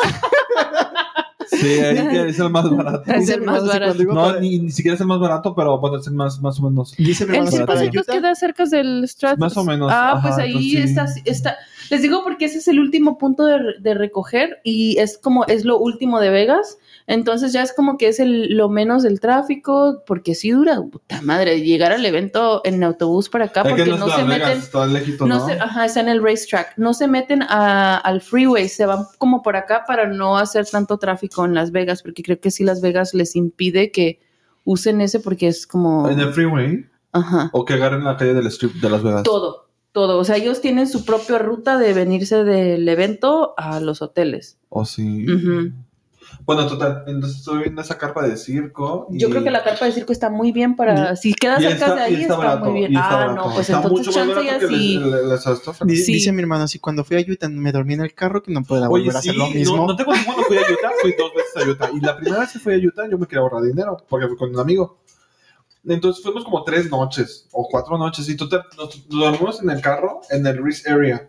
Sí, es es el más barato. Es el más barato. No, ni, ni siquiera es el más barato, pero bueno, es el más, más o menos. Dice mi El si circo queda cerca del Stratus. Más o menos, Ah, ajá, pues ahí entonces sí. está, está. Les digo porque ese es el último punto de, de recoger y es como, es lo último de Vegas. Entonces ya es como que es el, lo menos del tráfico, porque sí dura, puta madre, llegar al evento en autobús para acá, porque no no se Vegas, meten, está lejito, no ¿no? se, ajá, está en el racetrack, no se meten a- al freeway, se van como por acá para no hacer tanto tráfico en Las Vegas, porque creo que sí Las Vegas les impide que usen ese porque es como, En el freeway. ajá. O que agarren la calle del strip de Las Vegas. Todo, todo. O sea, ellos tienen su propia ruta de venirse del evento a los hoteles. O sí. Bueno, total. Entonces estoy viendo esa carpa de circo. Yo creo que la carpa de circo está muy bien para. Si queda y cerca está- de ahí, está está, barato, muy bien. está Ah, barato. no, pues Está entonces chance ya sí. les- les- les está Di- Sí. Dice mi hermano, si cuando fui a Utah me dormí en el carro, que no pueda Oye, volver a sí, hacer lo mismo. no, no te acuerdas cuando fui a Utah, fui dos veces a Utah. Y la primera vez que fui a Utah, yo me quería ahorrar dinero, porque fui con un amigo. Entonces fuimos como tres noches, o cuatro noches, y total, nos, nos dormimos en el carro, en el Reese Area.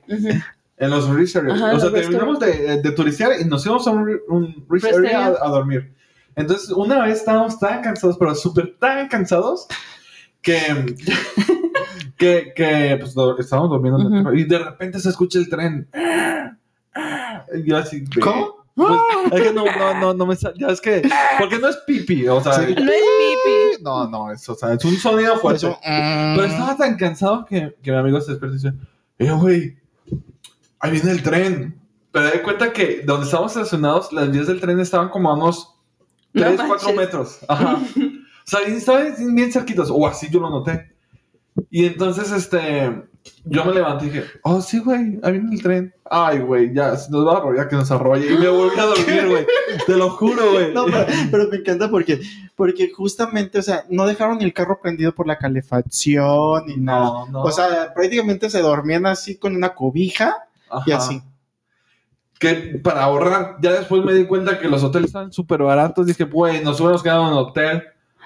En los Reese Area. Ajá, o sea, terminamos de, de turistear y nos íbamos a un, un Reese Area a, a dormir. Entonces, una vez estábamos tan cansados, pero súper tan cansados, que, que, que pues, estábamos durmiendo en el Ujú. carro, y de repente se escucha el tren. Y yo así, de- ¿Cómo? Pues, es que no, no, no, no me sale. Ya es que, porque no es pipi, o sea. No es pipi. No, no, es, o sea, es un sonido fuerte. eso, mm, Pero estaba tan cansado que, que mi amigo se despierta y dice, eh, güey, ahí viene el tren. Pero de cuenta que donde estábamos estacionados, las vías del tren estaban como a unos No 3, 4 manches. metros. Ajá. O sea, estaban bien cerquitos, o así yo lo noté. Y entonces, este, yo me levanté y dije, oh, sí, güey, ahí viene el tren. Ay, güey, ya, si nos va a arrollar, que nos arrolle. Y me volví a dormir, güey. Te lo juro, güey. No, pero, pero me encanta porque, porque justamente, o sea, no dejaron el carro prendido por la calefacción ni nada. no, no. O sea, prácticamente se dormían así con una cobija y así. que para ahorrar, ya después me di cuenta que los hoteles estaban súper baratos. Dije, güey, nos hubiéramos quedado en el hotel.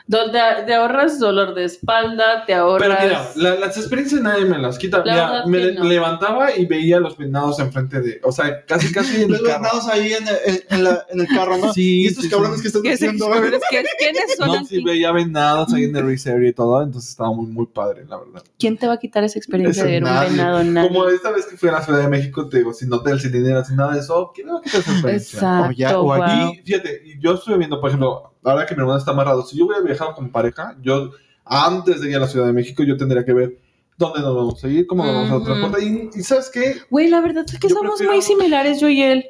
Donde te ahorras dolor de espalda, te ahorras. Pero mira, la- las experiencias nadie me las quita. La Mira, verdad me no. levantaba y veía los venados enfrente de. O sea, casi, casi en Los el carro. venados ahí en, el- en la- en el carro, ¿no? Sí, y estos sí, cabrones sí. que están ¿Qué es haciendo. ¿Qué- ¿Quiénes son No, aquí? sí veía venados ahí en el reserve y todo. Entonces estaba muy, muy padre, la verdad. ¿Quién te va a quitar esa experiencia Eso de ver un venado? Nadie. Como esta vez que fui a la Ciudad de México, te digo, sin hotel, sin dinero, sin nada de eso. ¿Quién me va a quitar esa experiencia? Exacto. O ya- o wow. Fíjate, y yo estuve viendo, por ejemplo, ahora que mi hermano está amarrado, si yo hubiera viajado con pareja, yo antes de ir a la Ciudad de México, yo tendría que ver dónde nos vamos a ir, cómo nos vamos a transportar. Y, y ¿sabes qué? Güey, la verdad es que Yo somos prefiero- muy similares, yo y él.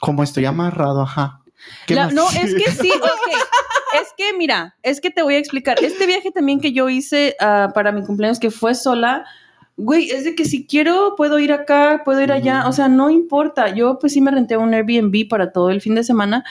Como estoy amarrado, ajá. ¿Qué La- más? no, es que sí, ok. Es que, mira, es que te voy a explicar. Este viaje también que yo hice ah, para mi cumpleaños, que fue sola, güey, es de que si quiero, puedo ir acá, puedo ir allá, o sea, no importa. Yo, pues sí me renté un Airbnb para todo el fin de semana,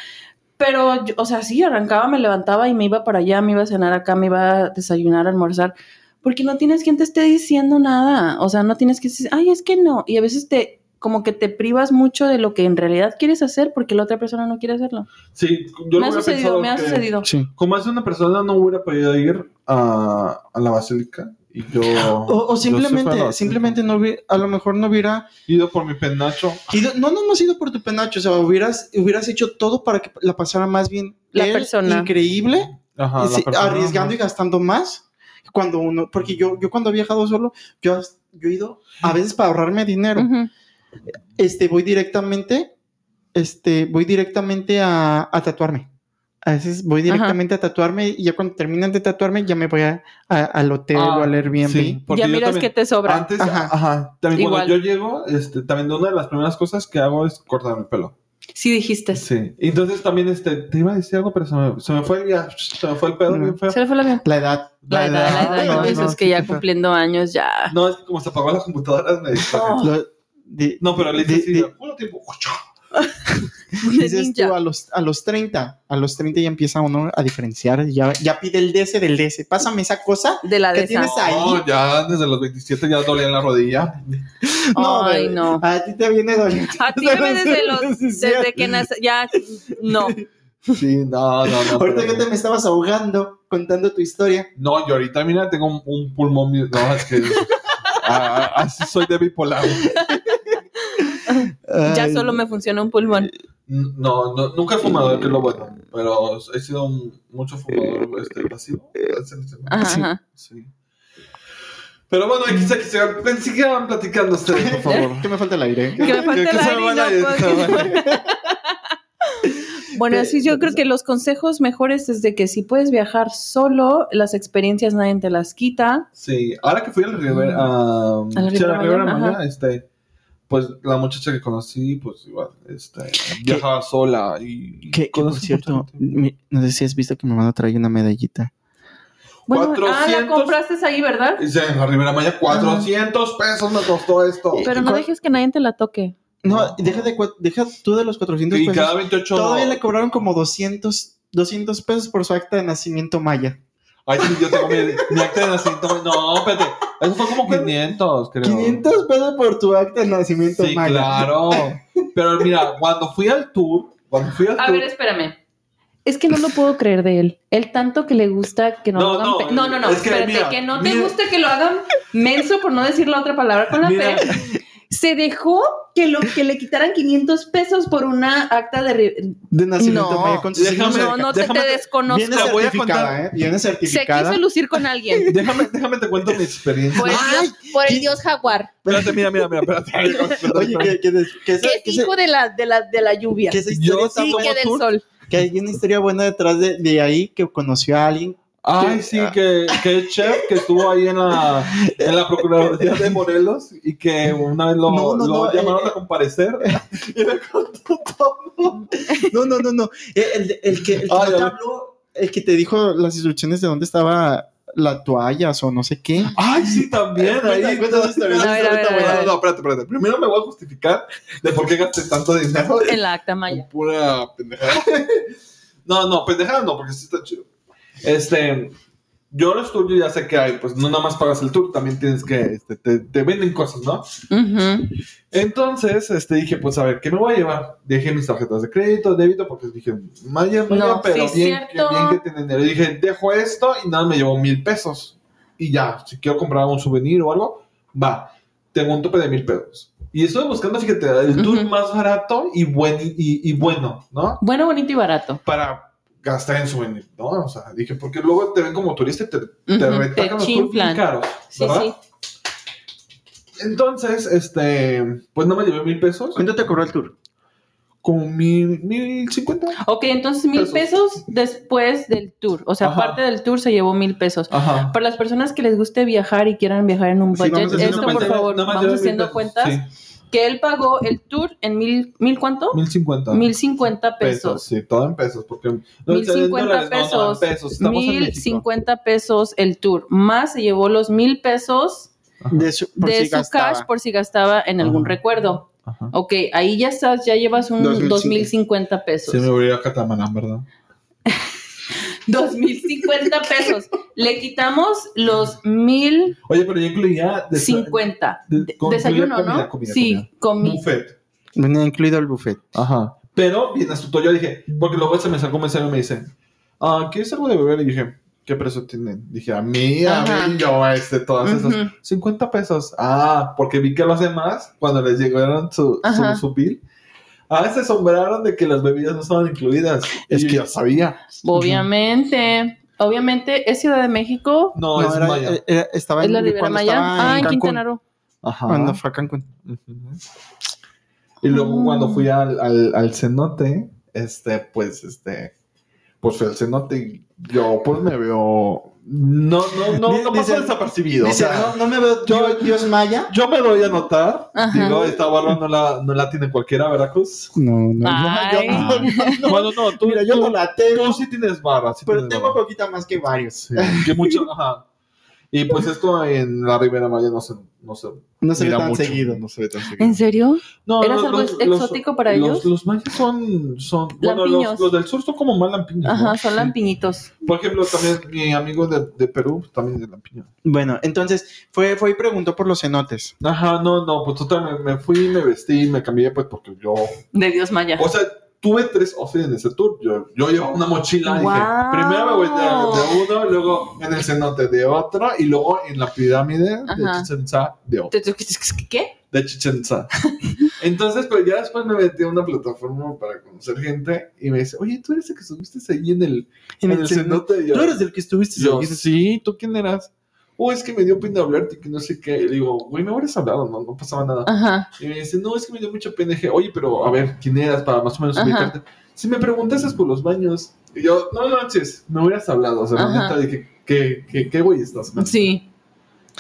pero, yo- o sea, sí, arrancaba, me levantaba y me iba para allá, me iba a cenar acá, me iba a desayunar, almorzar, porque no tienes quien te esté diciendo nada. O sea, no tienes que decir, ay, es que no. Y a veces te, como que te privas mucho de lo que en realidad quieres hacer porque la otra persona no quiere hacerlo. Sí, yo me ha lo sucedido, me ha que sucedido. Sí. Como hace una persona no hubiera podido ir a, a la basílica y yo... O, simplemente, simplemente no hubiera, a lo mejor no hubiera Ido por mi penacho. ido, no, no, no has ido por tu penacho, o sea, hubieras, hubieras hecho todo para que la pasara más bien La él, persona. increíble, Ajá, la sí, persona, arriesgando y gastando más cuando uno, porque yo, yo cuando he viajado solo, yo, yo he ido a veces para ahorrarme dinero, este, voy directamente, este, voy directamente a, a tatuarme. A veces voy directamente a tatuarme y ya cuando terminan de tatuarme ya me voy a- a- al hotel Ah, o al Airbnb. Sí, porque Ya miras también- que te sobra. Antes, Ajá. ajá. También Igual. cuando yo llego, este, también una de las primeras cosas que hago es cortarme el pelo. Sí dijiste. Sí. Entonces también, este, te iba a decir algo, pero se me, se me fue, ya, se me fue el pedo Mm. feo. Se le fue la bien. La edad. La edad, la edad. no, no, eso no, es que sí, ya cumpliendo años ya. No, es que como se apagó la computadora, me distraje. No, pero le de, puro tiempo. Dices ninja. tú, a los, a los 30, a los 30 ya empieza uno a diferenciar, ya, ya pide el DS del DS. Pásame esa cosa. De la ¿Qué de tienes esa. ahí? No, ya desde los 27 ya dolía en la rodilla. Ay, bebé, no. A ti te viene doliendo. A ti bebé, desde los, desde que nace, ya, no. Sí, no, no, no. Ahorita pero- que te me estabas ahogando contando tu historia. No, yo ahorita, mira, tengo un, un pulmón. No, es que. ah, así soy de bipolar. Ya solo me funciona un pulmón. No, no, nunca he fumado, que es lo bueno. Pero he sido un, mucho fumador este, pasivo. Ajá, Sí. ajá. Sí. Pero bueno, aquí se, se, sigan platicando ustedes, por favor. Que me falta el aire. Que me falta que el aire a a. Bueno, así yo creo que los consejos mejores es de que si puedes viajar solo, las experiencias nadie te las quita. Sí, ahora que fui a la Ribera, a, la sí, Riviera Maya, este, pues la muchacha que conocí, pues igual, este, viajaba sola y Que, que, por cierto, mi- no sé si has visto que mi hermano trae una medallita. Bueno, ah, 400. la compraste ahí, ¿verdad? Sí, en la Ribera Maya, 400 pesos me costó esto. Pero no dejes que nadie te la toque. No, deja, de, deja tú de los 400 Y pesos. cada 28 Todavía le cobraron como 200, 200 pesos por su acta de nacimiento maya. Ay, sí, yo tengo mi, mi acta de nacimiento. No, espérate. Eso fue como 500, creo. 500 pesos por tu acta de nacimiento Sí, maya. claro. Pero mira, cuando fui al tour, cuando fui al A tour. ver, espérame. Es que no lo puedo creer de él. El tanto que le gusta que no, No, lo hagan. no, pe- no, no, no. es que espérate, mira, que no te mira. guste que lo hagan menso, por no decir la otra palabra con la Mira. P. Se dejó que, lo, que le quitaran 500 pesos por una acta de. ri- De nacimiento No. maya con sus Déjame- No, no te, déjame- te desconozco. Viene Te voy a certificada, contar. ¿eh? Viene Se certificada. quiso lucir con alguien. Déjame, déjame te cuento mi experiencia. Por el, dios, por el dios jaguar, Espérate, mira, mira, mira, espérate. Oye, que, que, que, que esa, es hijo de la, de la, de la lluvia. que esa Yo historia está Sí, que del sol. que hay una historia buena detrás de, de ahí que conoció a alguien. Ay, sí, que, que el chef que estuvo ahí en la, en la Procuraduría de Morelos y que una vez lo, No, no, lo no, llamaron eh, a comparecer y le contó todo. No, no, no, no. Eh, El, el que, el que Ay, no te habló, el que te dijo las instrucciones de dónde estaba la toallas o no sé qué. Ay, sí, también. Ahí. No, espérate, espérate. Primero me voy a justificar de por qué gasté tanto dinero En la acta maya. pura pendejada. No, no, pendejada no, porque sí está chido. Este, yo los tours yo ya sé que hay, pues no nada más pagas el tour, también tienes que, este, te, te venden cosas, ¿no? Entonces, este, dije, pues a ver, ¿qué me voy a llevar? Dejé mis tarjetas de crédito, débito, porque dije, Maya, Maya, No, pero sí, bien, que, cierto. bien que tiene dinero. Y dije, dejo esto y nada, me llevo mil pesos. Y ya, si quiero comprar un souvenir o algo, va, tengo un tope de mil pesos. Y estoy buscando, fíjate, el tour más barato y, buen, y, y bueno, ¿no? Bueno, bonito y barato. Para gastar en souvenir, ¿no? O sea, dije, porque luego te ven como turista y te, te Ujú, retacan te los caros, Sí, ¿verdad? sí. Entonces, este, pues no me llevé mil pesos. ¿Cuánto te cobró el tour? Como mil, mil cincuenta. Ok, entonces mil Pesos. pesos después del tour. O sea, Ajá. aparte del tour se llevó mil pesos. Ajá. Para las personas que les guste viajar y quieran viajar en un Sí, budget, esto por favor, vamos haciendo cuentas. Sí, Que él pagó el tour en mil, ¿mil cuánto? mil cincuenta. Mil cincuenta pesos. pesos. Sí, todo en pesos. Porque no, Mil en cincuenta no, pesos. Mil cincuenta pesos el tour. Más se llevó los mil pesos Ajá. De su, por de si su gastaba. cash por si gastaba en algún recuerdo. Ajá. Ok, ahí ya estás, ya llevas un Dos mil dos mil cincuenta pesos. Sí, me ir a Catamarán, ¿verdad? Dos mil cincuenta pesos. Le quitamos los mil Oye, pero ya incluía. des- cincuenta. de- De- con- Desayuno, comida, ¿no? comida, sí, comida. comí. Buffet. Venía incluido el buffet. Ajá. Pero bien astuto, yo dije, porque luego se me sacó un mensaje y me dice, ah, ¿quieres algo de beber? Y dije, ¿qué precio tienen? Dije, a mí, a Ajá. mí, yo, este, todas esas. Ujú. 50 pesos. Ah, porque vi que los demás, cuando les llegaron su, su, su bill, ah, se asombraron de que las bebidas no estaban incluidas. Es que ya sabía. Obviamente. Obviamente, ¿es Ciudad de México? No, es era- Maya. era- estaba ¿Es en, la Ribera Maya? Ah, en Cancún. Quintana Roo. Ajá. Cuando fue a Cancún. Y luego Mm. cuando fui al, al, al cenote, este, pues, este, pues fui al cenote y yo, pues, me veo, no, no, no, no pasó desapercibido. Dice, o sea, no, no me veo yo, Dios maya. yo me doy a notar, Ajá. digo, esta barra no la, no la tiene cualquiera, Veracruz. No, no, Ay. yo, no, no, no. Bueno, no, tú, Mira, yo tú, no la tengo, tú sí tienes barra, sí pero tienes tengo barra. poquita más que varios. Sí, que mucho, ajá. Y pues esto en la Ribera Maya no se, no se, No se ve mira tan mucho, seguido. No se ve tan seguido. ¿En serio? No, ¿Eras algo los- exótico para los- ellos? Los mayas son, son bueno, los, del sur son como más lampiños. ¿no? Ajá, son lampiñitos. Por ejemplo, también mi amigo de, de Perú, también de lampiño. Bueno, entonces fue, fue y preguntó por los cenotes. Ajá, no, no, pues total, me, me fui, me vestí, me cambié, pues porque yo. De Dios Maya. O sea, tuve tres outfits en ese tour. Yo, yo llevaba una mochila y Wow. dije, primero me voy de, de uno, luego en el cenote de otro, y luego en la pirámide de Ajá. Chichen Itza de otro. ¿Qué? De Chichen Itza. Entonces, pero ya después me metí a una plataforma para conocer gente y me dice, oye, tú eres el que estuviste ahí en el, En en el el cenote. cenote. Yo, Tú eres el que estuviste yo, ahí. sí, ¿tú quién eras? Oh, es que me dio pena hablarte y que no sé qué. Y le digo, güey, me hubieras hablado, no, no pasaba nada. Ajá. Y me dice, no, es que me dio mucha pena. Dije, oye, pero a ver, ¿quién eras para más o menos Ajá. ubicarte? Si me preguntases por los baños. Y yo, no manches, me hubieras hablado. O sea, la neta dije, ¿qué, qué, qué güey estás? man?" Sí.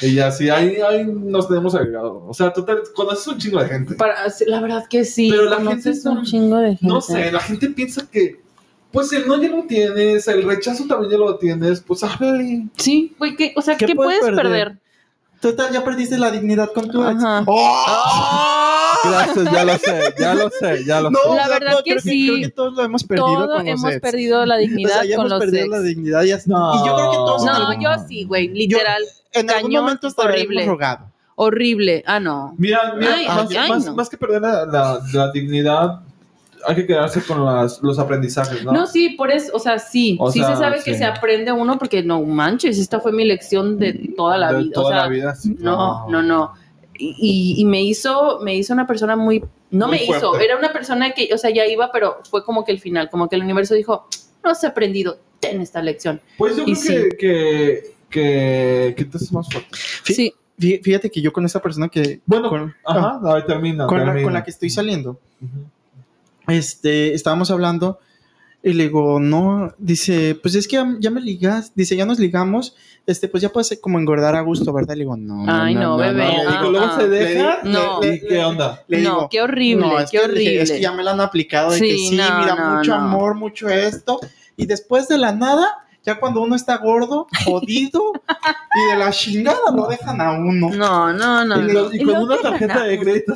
Y ya, sí, ahí, ahí nos tenemos agregado. O sea, total, conoces un chingo de gente. Para, la verdad que sí. Pero la gente es un un- chingo de gente. No sé, la gente piensa que, pues el no ya lo tienes, el rechazo también ya lo tienes, pues háblale. Sí, güey, ¿qué, o sea, ¿Qué ¿qué, puedes puedes perder? perder? Total, ya perdiste la dignidad con tu ex. Ajá. ¡Oh! Gracias, ya lo sé, ya lo sé, ya lo No, La o sea, verdad no, que creo sí. creo que todos lo hemos perdido Todo con los hemos ex. perdido la O dignidad sea, ya con hemos los perdido ex. la dignidad. ya- No. Y yo creo que todos en No, algún, yo sí, güey, literal, en algún cañón, momento hasta le horrible. rogado. horrible. Ah, no. Mira, mira, Ay, más, ay, más- no. más que perder la, la- la dignidad, hay que quedarse con las- los aprendizajes, ¿no? No, sí, por eso, o sea, sí, O sí sea, se sabe que sí. se aprende uno porque no manches, esta fue mi lección de toda la De vida. Toda o sea, la vida. sí. No, no, no. Y, y- y me hizo, me hizo una persona muy, no Muy me hizo, fuerte. era una persona que, o sea, ya iba, pero fue como que el final, como que el universo dijo, no has aprendido, ten esta lección. Pues yo Y creo que, que, que, que te haces más fuerte. Sí, Fí- Fíjate que yo con esa persona que. Bueno, con, Ajá, a ver, termina. con la, termina. con la que estoy saliendo, Ujú. Este, estábamos hablando y le digo, no, dice, pues es que ya, ya me ligas, dice, ya nos ligamos, este, pues ya puedes como engordar a gusto, ¿verdad? Le digo, no, no, Ay, no, bebé, le Y digo, ah, luego ah. se le deja. di- No. le- ¿Y qué onda? le no, digo, qué horrible, no, es qué que le dije, horrible. es que ya me la han aplicado de que Sí, sí, no, mira, no, mucho no. amor, mucho esto, y después de la nada, ya cuando uno está gordo, jodido, y de la chingada lo dejan a uno. No, no, no. Y, no. lo- y Y con una tarjeta de crédito.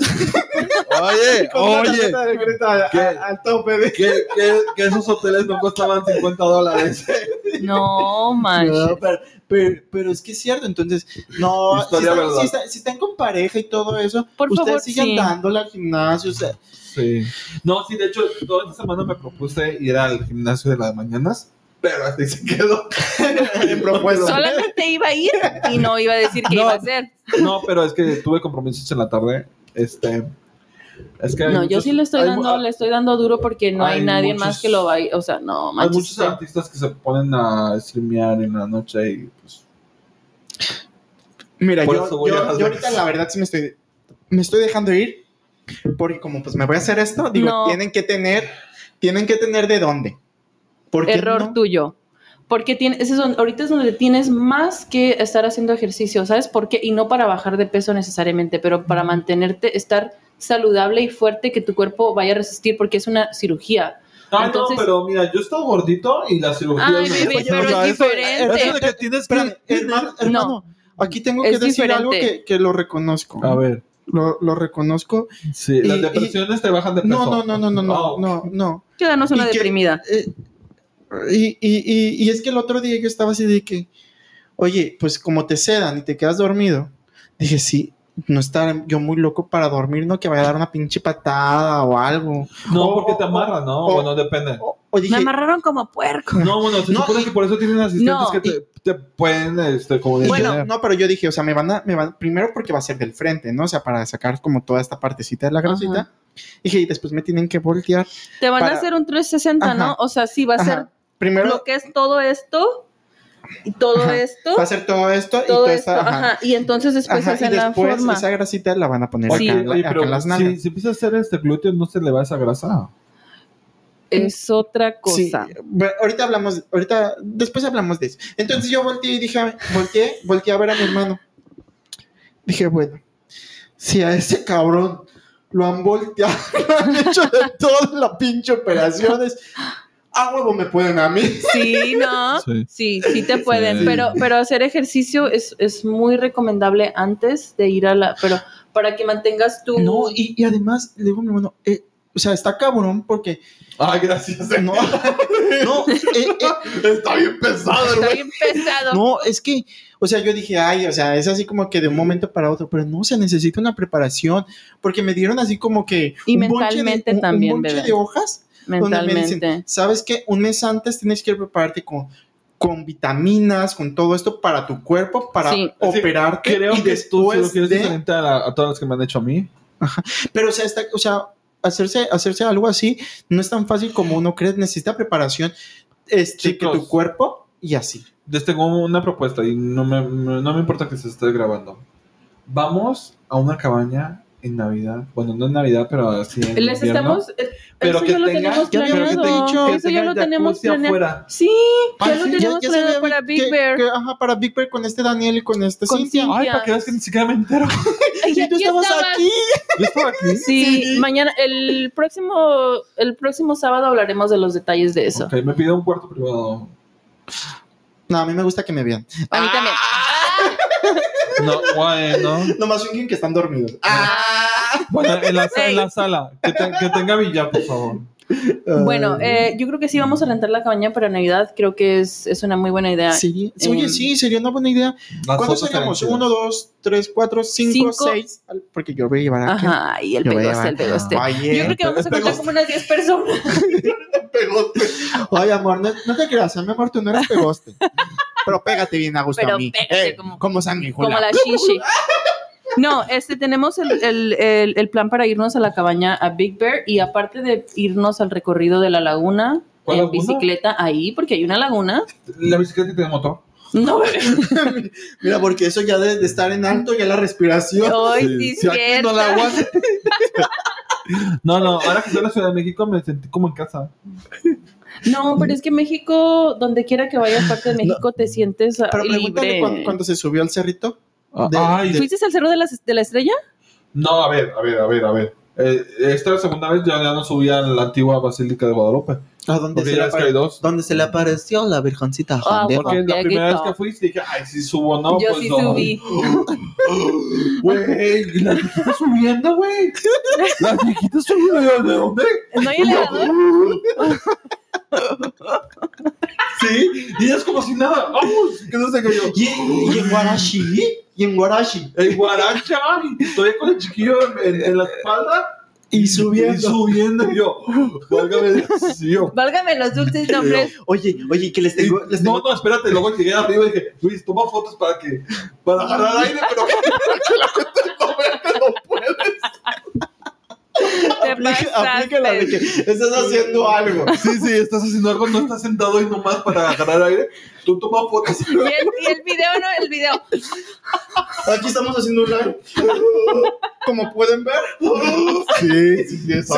oye, Con una oye, tarjeta de crédito a- ¿Qué? a- al tope de... que, que, que esos hoteles no costaban 50 dólares. No, manches. No, pero, pero, pero es que es cierto, entonces, no, si Historia están, si están- si están con pareja y todo eso, Por ustedes favor, sigan sí. dándole al gimnasio, o sea, Sí. No, sí, de hecho, toda esta semana me propuse ir al gimnasio de las mañanas, pero ahí se quedó. en propuesto. Solamente iba a ir y no iba a decir qué No. iba a hacer. No, pero es que tuve compromisos en la tarde. Este. Es que No, yo sí le estoy hay dando, le estoy dando duro porque no hay, Hay nadie muchos- más que lo vaya, o sea, no, Hay muchos artistas que se ponen a streamear en la noche y pues. Mira, yo, yo- ahorita la verdad sí me estoy, me estoy dejando ir, porque como pues me voy a hacer esto, digo, No. tienen que tener, tienen que tener de dónde. ¿Por qué Error no? tuyo. Porque tiene, ese es donde- ahorita es donde tienes más que estar haciendo ejercicio, ¿sabes por qué? Y no para bajar de peso necesariamente, pero para mantenerte, estar saludable y fuerte, que tu cuerpo vaya a resistir, porque es una cirugía. Ah, Entonces- no, pero mira, yo he estado gordito y la cirugía. Ay, me- bebé, pero o sea, es eso- diferente. Eso de que tienes Espérame, que. hermano, hermano, aquí tengo que decir diferente. algo que, que lo reconozco. A ver. Lo, lo reconozco. Sí, las Y- depresiones te bajan de peso. No, no, no, no, no, no, ok. no, no. Quédanos una Y que- deprimida. Eh, y, y, y, y es que el otro día yo estaba así de que, oye, pues como te sedan y te quedas dormido, dije, sí, no estar yo muy loco para dormir, no que vaya a dar una pinche patada o algo. No, O- porque te amarran, ¿no? o- bueno, depende. O, o dije, Me amarraron como puerco. No, bueno, se No, supone y- que por eso tienen asistentes No, que te, te pueden, este, como detener. no, pero yo dije, o sea, me van a, me van, primero porque va a ser del frente, ¿no? O sea, para sacar como toda esta partecita de la grasita. Dije, y después me tienen que voltear. Te van Para- a hacer un 360, ¿no? Ajá. O sea, sí, va a ser. Primero lo que es todo esto y todo Ajá. esto. va a ser todo esto y todo esto, esta, ajá. ajá. Y entonces después Ajá, y hacen la después forma. esa grasita la van a poner Oye, acá, oye, acá pero en las si, nalgas. si empieza a hacer este glúteo, no se le va esa grasa. Es otra Sí, cosa. bueno, ahorita hablamos, ahorita, después hablamos de eso. Entonces yo volteé y dije, volteé, volteé a ver a mi hermano. Dije, bueno, si a ese cabrón lo han volteado, lo han hecho de todas las pinche operaciones, a huevo me pueden a mí. Sí, ¿no? Sí. Sí, sí te pueden, Sí. pero, pero hacer ejercicio es, es muy recomendable antes de ir a la, pero para que mantengas tu... No, y, y además, le digo a mi hermano, eh, o sea, está cabrón porque, Ay, gracias. no, no, eh, eh, Está bien pesado, Está bien pesado. No, es que, o sea, yo dije, ay, o sea, es así como que de un momento para otro, pero no, se necesita una preparación, porque me dieron así como que Y un bonche mentalmente de, un- también, un bonche de hojas, donde me mentalmente. dicen, ¿sabes qué? Un mes antes tienes que prepararte con, con vitaminas, con todo esto para tu cuerpo, para Sí. operarte Creo y que tú cirugía es de... diferente a, a todas las que me han hecho a mí. Pero, o sea, está, o sea hacerse, hacerse algo así no es tan fácil como uno cree. Necesita preparación este, que Chicos. tu cuerpo y así. Les tengo una propuesta y no me, no me importa que se esté grabando. Vamos a una cabaña en Navidad. Bueno, no en Navidad, pero así en Les invierno. estamos. eh, Pero eso que ya lo tenga- tenemos planeado. dicho que eso ya lo tenemos planeado. afuera. Sí, Ah, ya lo sí, ya- tenemos planeado para Big que- Bear. que, ajá, para Big Bear con este Daniel y con este Con Cintia. Cintia. Ay, para que veas que ni siquiera me entero. Ay, Sí, tú estabas aquí. Yo estaba aquí. Sí, Sí. mañana, el próximo, el próximo sábado hablaremos de los detalles de eso. Ok, me pidió un cuarto privado. No, a mí me gusta que me vean. A mí también. No, bueno. Nomás fingen que están dormidos. Bueno, en la, en la Ey. sala. Que, te- que tenga billar, por favor. Bueno, eh, yo creo que sí vamos a rentar la cabaña para Navidad. Creo que es, es una muy buena idea. Sí, sí, oye, em, sí, sería una buena idea. ¿Cuántos seríamos? Uno, dos, tres, cuatro, cinco, Cinco. seis. Porque yo voy a llevar a. Ajá, y el pegoste, el pegoste. Oye, Yo creo que vamos a contar como unas 10 personas. pegoste. Oye, amor, no, no te creas, mi amor, tú no eres pegoste. Pero pégate bien a gusto Pero a mí. pégate Eh, como- como sanguijuela. Como la shishi. No, este, tenemos el, el- el- el plan para irnos a la cabaña a Big Bear y aparte de irnos al recorrido de la laguna ¿Cuál en laguna? bicicleta ahí, porque hay una laguna. La bicicleta tiene motor. No. Mira, porque eso ya de, de estar en alto, ya la respiración. Ay, sí, Si aquí no la. No, no, ahora que estoy en la Ciudad de México me sentí como en casa. No, pero es que México, donde quiera que vayas, parte de México, te sientes Pero pregúntale libre. cuando, cuando se subió al cerrito. De- Ay, de- ¿Fuiste al cerro de la, de la estrella? no, a ver, a ver, a ver, a ver. Eh, esta es la segunda vez ya, ya no subí a la antigua Basílica de Guadalupe. ¿A dónde se, le apare- se le apareció la virgencita Ah, Porque la primera vez que fui dije, ay, sí subo, no, Yo pues sí no. subí. Güey, y las viejitas subiendo, güey. Las viejitas subiendo, ¿de dónde? ¿No hay elevador? Sí, y es como si nada, vamos, que no se cayó. ¿Y, y en Guarashi? ¿Y en Guarashi? El guaracha, y todavía con el chiquillo en, en la espalda Y y subiendo. subiendo. Y yo, válgame. Válgame los dulces nombres. Oye, oye, que les tengo... Les No, tengo... no, espérate, luego llegué arriba y dije, Luis, toma fotos para que, para agarrar aire, pero que, para que la gente no vea que. Te Aplica, aplica la de que estás haciendo algo. Sí, sí, estás haciendo algo, no estás sentado ahí nomás para agarrar aire. Tú toma fotos. Y el, y el video, no, el video. Aquí estamos haciendo un live. Como pueden ver. Sí, sí, sí,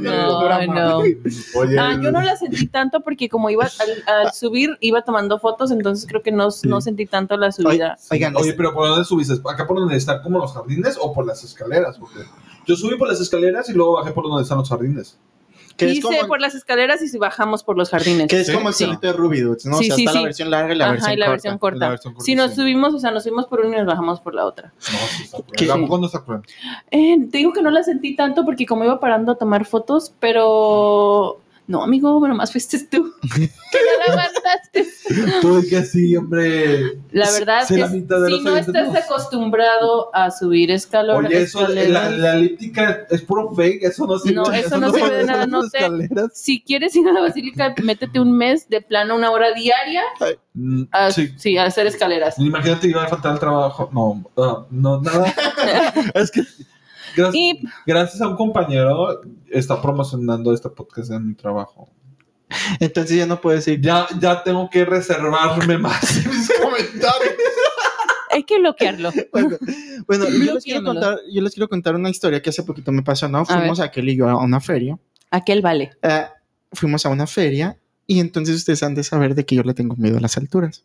No, no. Oye, Ah, yo no la sentí tanto porque como iba al, al subir, iba tomando fotos, entonces creo que no, no sentí tanto la subida. Oigan, Oye, pero ¿por dónde subiste? ¿Acá por donde están como los jardines o por las escaleras? Porque yo subí por las escaleras y luego bajé por donde están los jardines. que es Hice como, por las escaleras y si bajamos por los jardines. que es Sí, como el sí. cerrito de Ruby Dudes, ¿no? Sí, o sea, sí, está sí. la versión larga y la Ajá, versión y la corta. versión corta. La versión corta, si nos sí. subimos, o sea, nos subimos por una y nos bajamos por la otra. No, sí está ¿Qué? cruel. ¿A poco no está cruel? Eh, te digo que no la sentí tanto porque como iba parando a tomar fotos, pero... No, amigo, bueno, más fuiste tú. que no la aguantaste. Tú que sí, hombre. La verdad Sé la es mitad de si no estás acostumbrado a subir escalones, Oye, eso, la, la elíptica es puro fake, eso no sirve. No, eso no sirve de nada, no escaleras. si quieres ir a la basílica, métete un mes de plano una hora diaria a, sí. sí, a hacer escaleras. Imagínate, iba a faltar el trabajo. No, no, no nada. es que gracias, Y gracias a un compañero está promocionando este podcast en mi trabajo. Entonces ya no puedes ir. Ya, ya tengo que reservarme más en mis comentarios. hay que bloquearlo. Bueno, bueno, yo, les quiero contar, yo les quiero contar una historia que hace poquito me pasó, ¿no? Fuimos aquel y yo a una feria. Aquel vale. Eh, fuimos a una feria y entonces ustedes han de saber de que yo le tengo miedo a las alturas.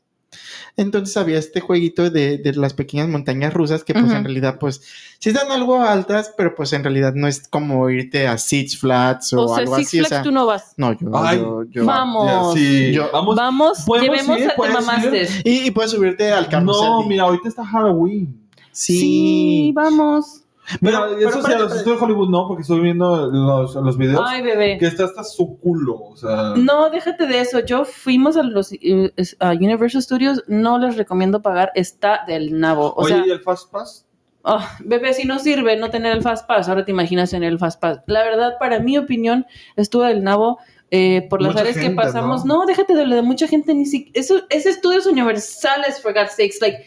Entonces había este jueguito de, de las pequeñas montañas rusas que pues en realidad pues sí están algo altas, pero pues en realidad no es como irte a Six Flags o, O sea, algo Six así. O Flags sea, tú no vas. no, yo, Ay, yo, yo- Vamos. Sí, Yo- vamos. Vamos, ¿Podemos llevemos ir? a te ¿Puedes mamaste. Y, y puedes subirte al carrusel. No, mira, ahorita está Halloween. Sí. Sí. vamos. Mira, Pero- eso sí, a los estudios de Hollywood no, porque estoy viendo los, los videos. Ay, bebé. Que está hasta su culo, o sea. No, déjate de eso. Yo fuimos a los eh, a Universal Studios, no les recomiendo pagar, está del nabo. O Oye, sea, ¿y el Fast Pass? Ah, bebé, si no sirve no tener el Fast Pass, ahora te imaginas tener el Fast Pass. La verdad, para mi opinión, estuvo del nabo eh, por las áreas que pasamos. ¿no? ¿no? déjate de lo de mucha gente, ni siquiera. Eso, es estudios universales, for God's sakes. Like,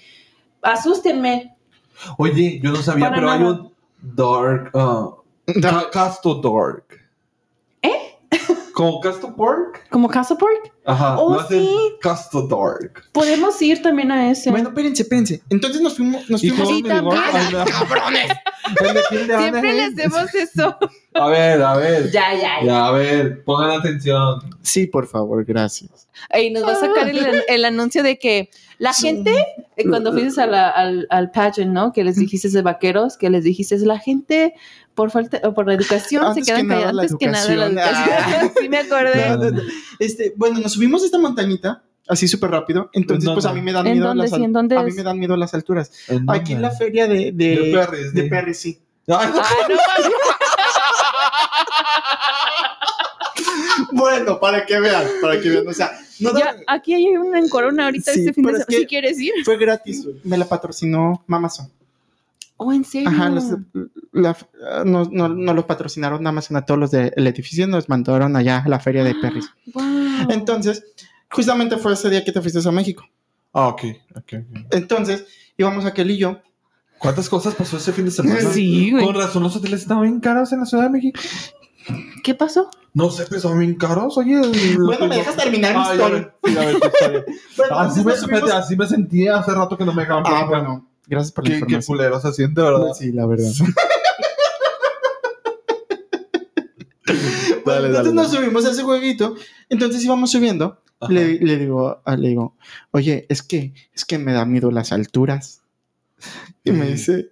asústenme. Oye, yo no sabía, Para pero hay un, Dark. ah, Ca- Casto Dark. ¿Como Casto Pork? ¿Como Casa Pork? Ajá. Oh, sí. Casto Dark. Podemos ir también a ese. Bueno, espérense, espérense. Entonces nos fuimos, nos ¿Y fuimos. llegó? también. ¡Cabrones! Siempre le hacemos eso. A ver, a ver. ya, ya, ya. Ya, a ver, pongan atención. Sí, por favor, gracias. Ey, nos va a sacar el, el anuncio de que la gente, eh, cuando fuiste a la- al, al pageant, ¿no? Que les dijiste de vaqueros, que les dijiste, la gente, por falta, o por la educación, Antes se quedan que callados antes que nada la educación. educación. sí, me acordé. No, no, no. Este, bueno, nos subimos a esta montañita así súper rápido. Entonces, ¿En pues a mí me dan ¿En miedo dónde las A mí me dan miedo las alturas. ¿En Aquí en la feria de, de, De Perris, de sí. Perris, sí. Ay, no. Ah, no, mames. Bueno, para que vean, para que vean. O sea, no ya, aquí hay una en Corona ahorita Sí, este fin de es semana. que- Si quieres ir. fue gratis. Me la patrocinó Mamazon. Oh, ¿en serio? Ajá, los, la, no, no, no los patrocinaron Amazon a todos los del edificio, nos mandaron allá a la feria de Perris. Wow. Entonces, justamente fue ese día que te fuiste a México. Ah, ok, ok, ok. Entonces, íbamos aquel y yo. ¿Cuántas cosas pasó ese fin de semana? Sí, güey. Con razón, los hoteles estaban bien caros en la Ciudad de México. ¿Qué pasó? No sé, pero estaban bien caros. Oye, Bueno, me dejas terminar mi historia. Así me, sentía hace rato que no me dejaban Ah, bueno, gracias por la Qué, qué información. culero se siente, ¿verdad? Sí, la verdad. Bueno, Dale, entonces dale, nos dale. subimos a ese jueguito. Entonces íbamos subiendo. Le, le digo, ah, le digo, oye, es que, es que me da miedo las alturas. Y me dice,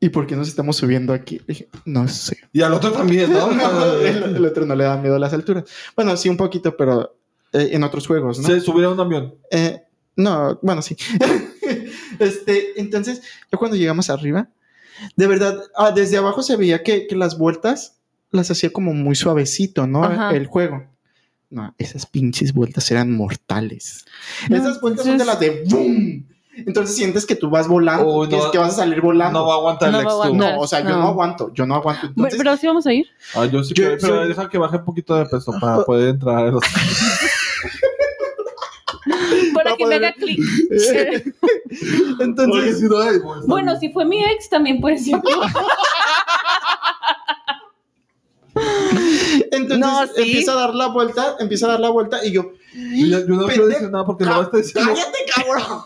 ¿y por qué nos estamos subiendo aquí? Le dije, no sé. Y al otro también, ¿no? No, el, el otro no le da miedo las alturas. Bueno, sí, un poquito, pero eh, en otros juegos, ¿no? Se subieron a un avión. Eh, no, bueno, sí. este, entonces, ya cuando llegamos arriba, de verdad, ah, desde abajo se veía que, que las vueltas las hacía como muy suavecito, ¿no? Ajá. El juego. No, esas pinches vueltas eran mortales. No, esas vueltas son de las de ¡boom! Entonces sientes que tú vas volando, Uy, que, no. que vas a salir volando. No va a aguantar No el ex aguantar. No, o sea, yo No. aguanto, yo no aguanto. Entonces, pero sí vamos a ir. Ah, yo sí Yo quiero, pero soy- deja que baje un poquito de peso para poder entrar a los... Para a que me haga clic. entonces no, pues, bueno, si fue mi ex, también puede ser. entonces No, sí. empieza a dar la vuelta, empieza a dar la vuelta y yo, Yo, no quiero decir nada porque no está diciendo... ¡Cállate, cabrón!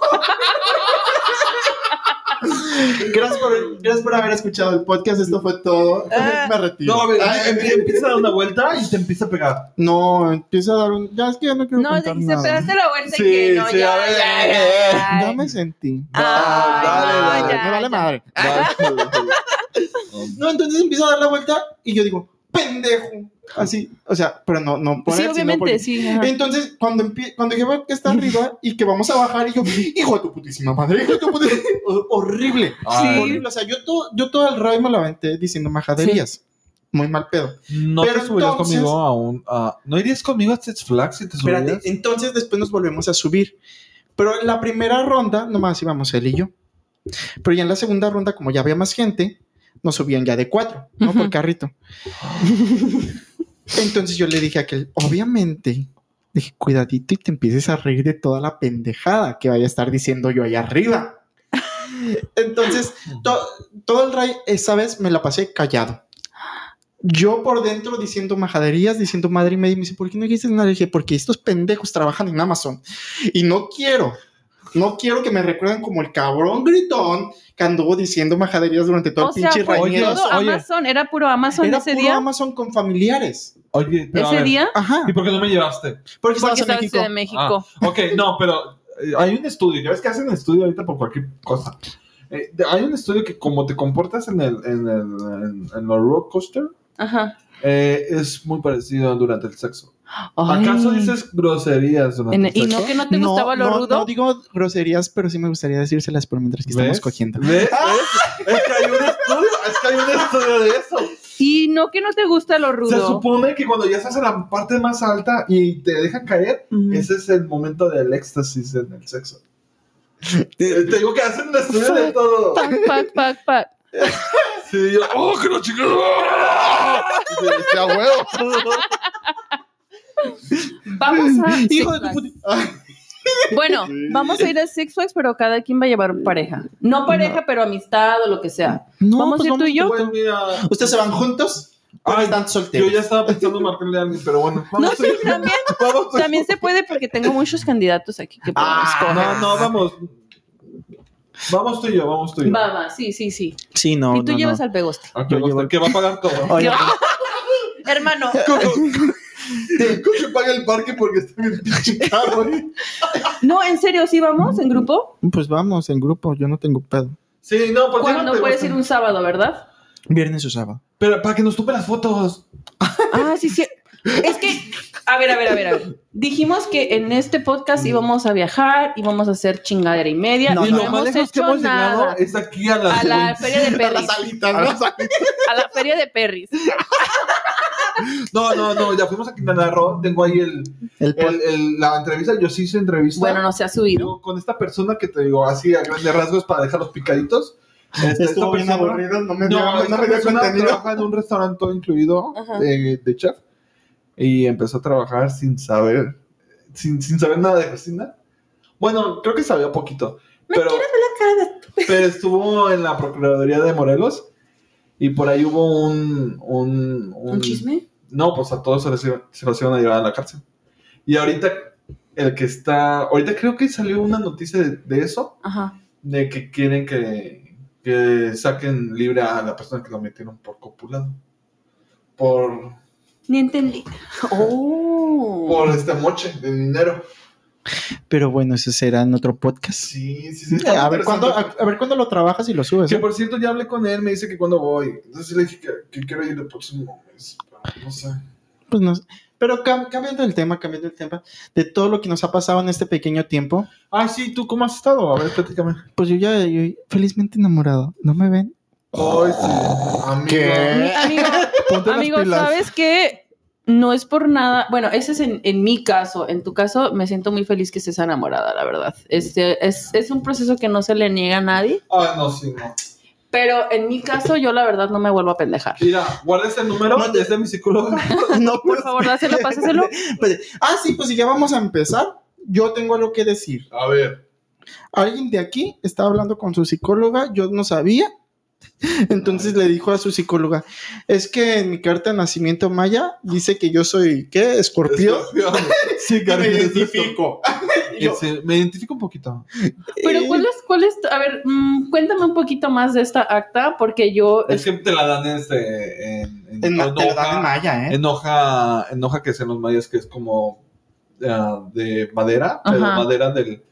gracias, por, gracias por haber escuchado el podcast. Esto fue todo. Ah. Me retiro. No, a ver, Ay, em- empieza a dar una vuelta y te empieza a pegar. no, empieza a dar un. Ya es que ya no quiero No, contar dijiste, nada. pegaste la vuelta Sí, y que no, sí, ya, ya, ya, Ya ya. me sentí. Ay, Dale, no, dale, ya, me vale ya. madre. Dale. No, entonces empieza a dar la vuelta y yo digo, pendejo. Así, o sea, pero no, no por Sí, él, sino obviamente, sí. ajá. Entonces, cuando, cuando yo veo que está arriba y que vamos a bajar, y yo, hijo de tu putísima madre, hijo de tu putísima Ho- Horrible. Ay. Horrible. O sea, yo todo, yo todo el ride me lo aventé diciendo majaderías. Muy mal pedo. No Pero te subirías entonces- conmigo a un... a- ¿No irías conmigo a Six Flags si te subieras? Espérate, entonces después nos volvemos a subir. Pero en la primera ronda, nomás íbamos él y yo. Pero ya en la segunda ronda, como ya había más gente, nos subían ya de cuatro, ¿no? Por carrito. Entonces yo le dije a aquel, obviamente, dije, cuidadito y te empieces a reír de toda la pendejada que vaya a estar diciendo yo allá arriba. Entonces, to- todo el ride, esa vez me la pasé callado. Yo por dentro diciendo majaderías, diciendo madre y media, y me dice, ¿por qué no dices nada? Le dije, porque estos pendejos trabajan en Amazon y no quiero, no quiero que me recuerden como el cabrón gritón que anduvo diciendo majaderías durante todo O el sea, pinche oye. Amazon, era puro Amazon Era ese puro día. Amazon con familiares. Oye, pero a Ese ver, día, Ajá. ¿Y por qué no me llevaste? Porque porque estabas en estaba en México. Ciudad de México. Ah, ok, no, pero eh, hay un estudio. Ya ves que hacen estudio ahorita por cualquier cosa. Eh, de- hay un estudio que como te comportas en el en el en, en el roller coaster Ajá. eh, es muy parecido durante el sexo. Ay. ¿Acaso dices groserías durante En- el y sexo? no que no te gustaba lo no, rudo. No digo groserías, pero sí me gustaría decírselas por mientras que estamos ¿Ves? cogiendo. ¿Ves? ¿Ves? Es que hay un estudio, es que hay un estudio de eso. Y no que no te gusta lo Se rudo. supone que cuando ya estás en la parte más alta y te dejan caer, ese es el momento del éxtasis en el sexo. Te, te digo que hacen un estudio de todo. Pac, pac, pac, pac. Sí, yo, ¡oh, que la chingada! Decía, huevo. Vamos a. Hijo de tu Bueno, vamos a ir a Six Flags, pero cada quien va a llevar pareja. No pareja, pero amistad o lo que sea. No, ¿Vamos a pues ir tú y yo? ¿Ustedes se van juntos? ¿O Ay, están yo solteros? ya estaba pensando marcarle a alguien, pero bueno. No, Vamos sí, también, vamos también se puede porque tengo muchos candidatos aquí que podemos Ah, escoger. No, no, vamos. Vamos tú y yo, vamos tú y yo. Va, va, sí, sí, sí. Sí, no, y tú no, llevas no. al pegoste. Yo vamos, llevo- que va a pagar todo. Hermano, ¿Cómo, ¿Cómo que paga el parque porque está en el pinche carro? eh? no, en serio, ¿sí vamos en grupo? pues vamos en grupo, yo no tengo pedo. Sí, no, pues ¿Cuándo llévate, puedes ir un sábado, verdad? Viernes o sábado. Pero para que nos tope las fotos. Ah, sí, sí. Es que, a ver, a ver, a ver, a ver. Dijimos que en este podcast íbamos a viajar, íbamos a hacer chingadera y media. No, y no, lo hemos más lejos que hecho hemos llegado nada. es aquí a la, A la feria de Perris. a las alitas. A la feria de Perris. No, no, no, ya fuimos a Quintana Roo. Tengo ahí el, El el- el- la entrevista. Yo sí hice entrevista. Bueno, no se ha subido. Digo, con esta persona que te digo así a grandes rasgos para dejar los picaditos. Este, Estuvo esta bien aburrido, no me No, dio, no me dio contenido. trabaja en un restaurante todo incluido de, de chef y empezó a trabajar sin saber, sin, sin saber nada de cocina. Bueno, creo que sabía poquito, pero, pero estuvo en la Procuraduría de Morelos y por ahí hubo un... ¿Un, ¿Un chisme? No, pues a todos se los, se los iban a llevar a la cárcel. Y ahorita, el que está... Ahorita creo que salió una noticia de, de eso, Ajá. de que quieren que, que saquen libre a la persona que lo metieron por copulado. Por, Ni entendí. Oh. por este moche de dinero. Pero bueno, ese será en otro podcast. Sí, sí, sí. A, ver cuándo, a, a ver cuándo lo trabajas y lo subes. Que ¿eh? por cierto, ya hablé con él, me dice que cuando voy. Entonces le dije que, que quiero ir el próximo mes. No sé. Pues no sé. Pero cam- cambiando el tema, cambiando el tema, de todo lo que nos ha pasado en este pequeño tiempo, Ay, sí, ¿tú cómo has estado? A ver, platícame. pues yo ya yo felizmente enamorado. ¿No me ven? Ay, sí. Amigo. ¿Qué? Amigo, Ponte las amigo, pilas. ¿sabes qué? No es por nada. Bueno, ese es en, en mi caso. En tu caso, me siento muy feliz que estés enamorada, la verdad. Este, es, es un proceso que no se le niega a nadie. Ay, no, sí, no. Pero en mi caso, yo la verdad no me vuelvo a pendejar. Mira, guarda este número, No te- es de mi psicóloga. no, Por favor, dáselo, pásaselo. Pues, ah, sí, pues si ya vamos a empezar, yo tengo algo que decir. A ver. Alguien de aquí estaba hablando con su psicóloga, yo no sabía. Entonces le dijo a su psicóloga, es que en mi carta de nacimiento maya dice que yo soy, ¿qué? Escorpio. Sí, Y me identifico. Yo. Sí, me identifico un poquito. Pero eh, ¿cuál es, cuál es, a ver, mm, cuéntame un poquito más de esta acta, porque yo, Es que te la dan este, en, en, en, ma- te lo dan en hoja, maya, ¿eh? en hoja, en hoja que sean los mayas, que es como ah, de madera, pero Ajá. madera del,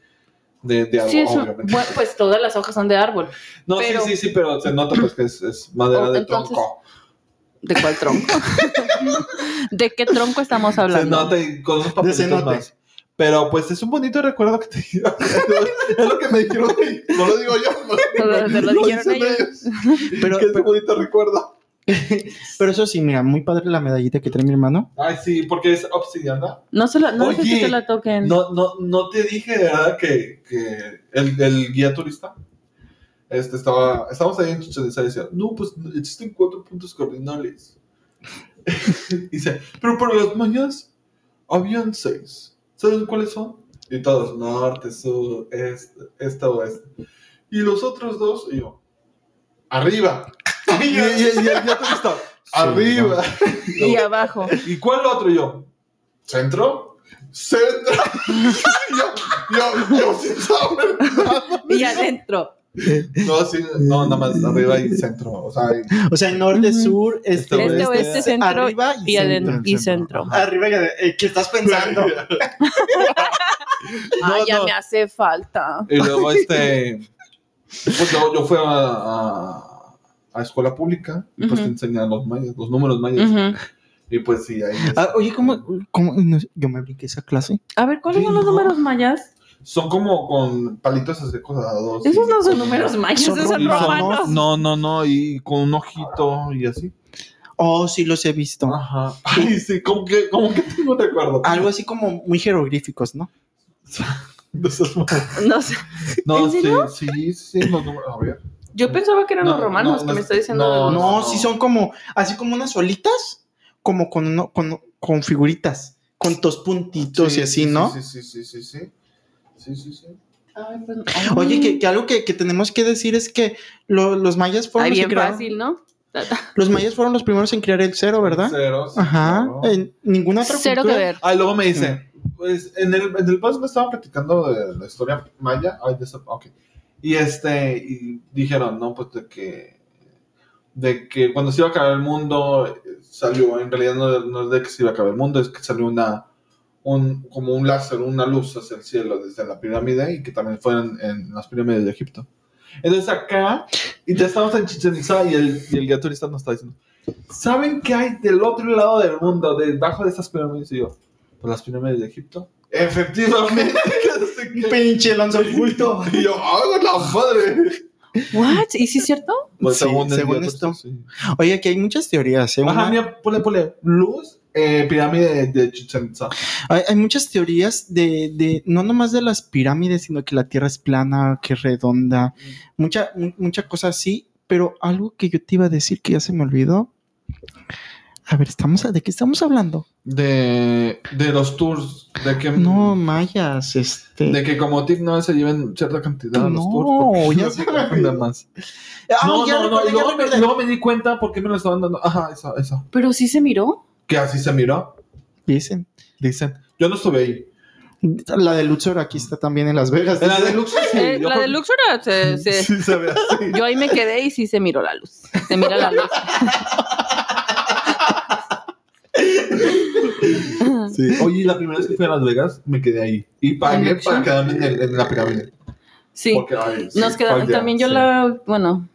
de, de árbol, sí, obviamente. bueno, pues todas las hojas son de árbol. no, pero- sí, sí, sí, pero se nota pues que es, es madera Oh, de entonces, tronco. ¿De cuál tronco? ¿De qué tronco estamos Se hablando? nota y con unos papelitos cenote. más. Pero pues es un bonito recuerdo que te es lo que me dijeron, no lo digo yo, Te lo dijeron dicen ellos. Pero, que es un bonito recuerdo. pero eso sí, mira, muy padre la medallita que trae mi hermano. Ay, sí, porque es obsidiana. No, se la, no sé si te la toquen. No, no, no te dije, ¿verdad? Que, que el, el guía turista este, estaba, estábamos ahí en Chichen Itza y decía, no, pues existen cuatro puntos cardinales. dice, pero para las mayas habían seis. ¿Saben cuáles son? Y todos, norte, sur, este, este, oeste. Y los otros dos, y yo, arriba. y, y- y el turista, arriba. Y abajo. ¿Y cuál otro? Y yo, ¿centro? ¿Centro? yo, yo, yo sin saber nada. Y adentro. No, sí, no, nada más arriba y centro. O sea, y- O sea, norte, sur, este, Este, Este, oeste, centro arriba y, y, centro. adentro, y centro. Arriba y eh, ¿Qué estás pensando? Ah, No, ya no. me hace falta. y luego este. Pues yo, yo fui a, a, a escuela pública y pues te enseñan los mayas, los números mayas. Y pues sí, ahí es- Ah, oye, ¿cómo, cómo no yo me brinqué esa clase? A ver, ¿cuáles Sí, son los no. números mayas? Son como con palitos así y- Esos no son números mayas, Son esos son romanos. No, no, no, y con un ojito y así. Oh, sí los he visto. Ajá. Ay, sí, como que, como que tengo recuerdo. Algo así como muy jeroglíficos, ¿no? No sé. No, ¿En sí, sí, sí, los números. A ver. Yo pensaba que eran No, los romanos, no, que no me es- está diciendo. no, de los- No, no. sí son como, así como unas solitas, como con, uno- con, con figuritas, con dos puntitos Sí, y así, sí, ¿no? Sí, sí, sí, sí, sí. Sí, sí, sí. Ay, pues, Oye, que, que algo que, que tenemos que decir es que lo- los mayas fueron Ay, bien crearon- fácil, ¿no? Los mayas fueron los primeros en crear el cero, ¿verdad? Cero, sí, Ajá. claro. En ninguna otra Cero que ver. Ah, y luego me dice, pues en el, en el post me estaban platicando de la historia maya. Ay, de eso, ok. Y este, y dijeron, no, pues de que, de que cuando se iba a acabar el mundo, eh, salió, en realidad no, no es de que se iba a acabar el mundo, es que salió una, un, como un láser, una luz hacia el cielo desde la pirámide y que también fueron en las pirámides de Egipto. Entonces acá, y ya estamos en Chichen Itza y el, y el guía turista nos está diciendo, ¿saben qué hay del otro lado del mundo, debajo de estas pirámides? Y yo, ¿por las pirámides de Egipto? Efectivamente. Pinche lanza oculto. y yo, ¡ah, la madre! ¿What? ¿Y sí es cierto? Pues Sí, según, según esto. sí. Oye, aquí hay muchas teorías. ¿eh? Ajá, Una- mira, ponle, ponle, luz, eh, pirámide de, de Chichen Itza. hay, hay muchas teorías de, de, no nomás de las pirámides, sino que la Tierra es plana, que es redonda, mucha, mu- mucha cosa así, pero algo que yo te iba a decir que ya se me olvidó. A ver, estamos, ¿de qué estamos hablando? De, de los tours, de que... No, mayas, este... De que como tip no se lleven cierta cantidad a los No, tours. porque ya se confunden más. Ah, no, ya no, no, recordé, y ya luego, me, luego me di cuenta por qué me lo estaban dando. Ajá, eso, eso. Pero sí se miró. Que así se miró, Dicen. dicen. Yo no estuve ahí. La de Luxor aquí está también en Las Vegas. En la de Luxor sí. Eh, la creo- de Luxor se- se- Sí, se ve así. Yo ahí me quedé y sí se miró la luz. Se mira la luz. Sí. Oye, la primera vez que fui a Las Vegas, me quedé ahí. Y pagué ¿En para quedarme en, el- en la pirámide. Sí. Porque, ay, sí, Nos quedamos. También yo sí. la. Bueno,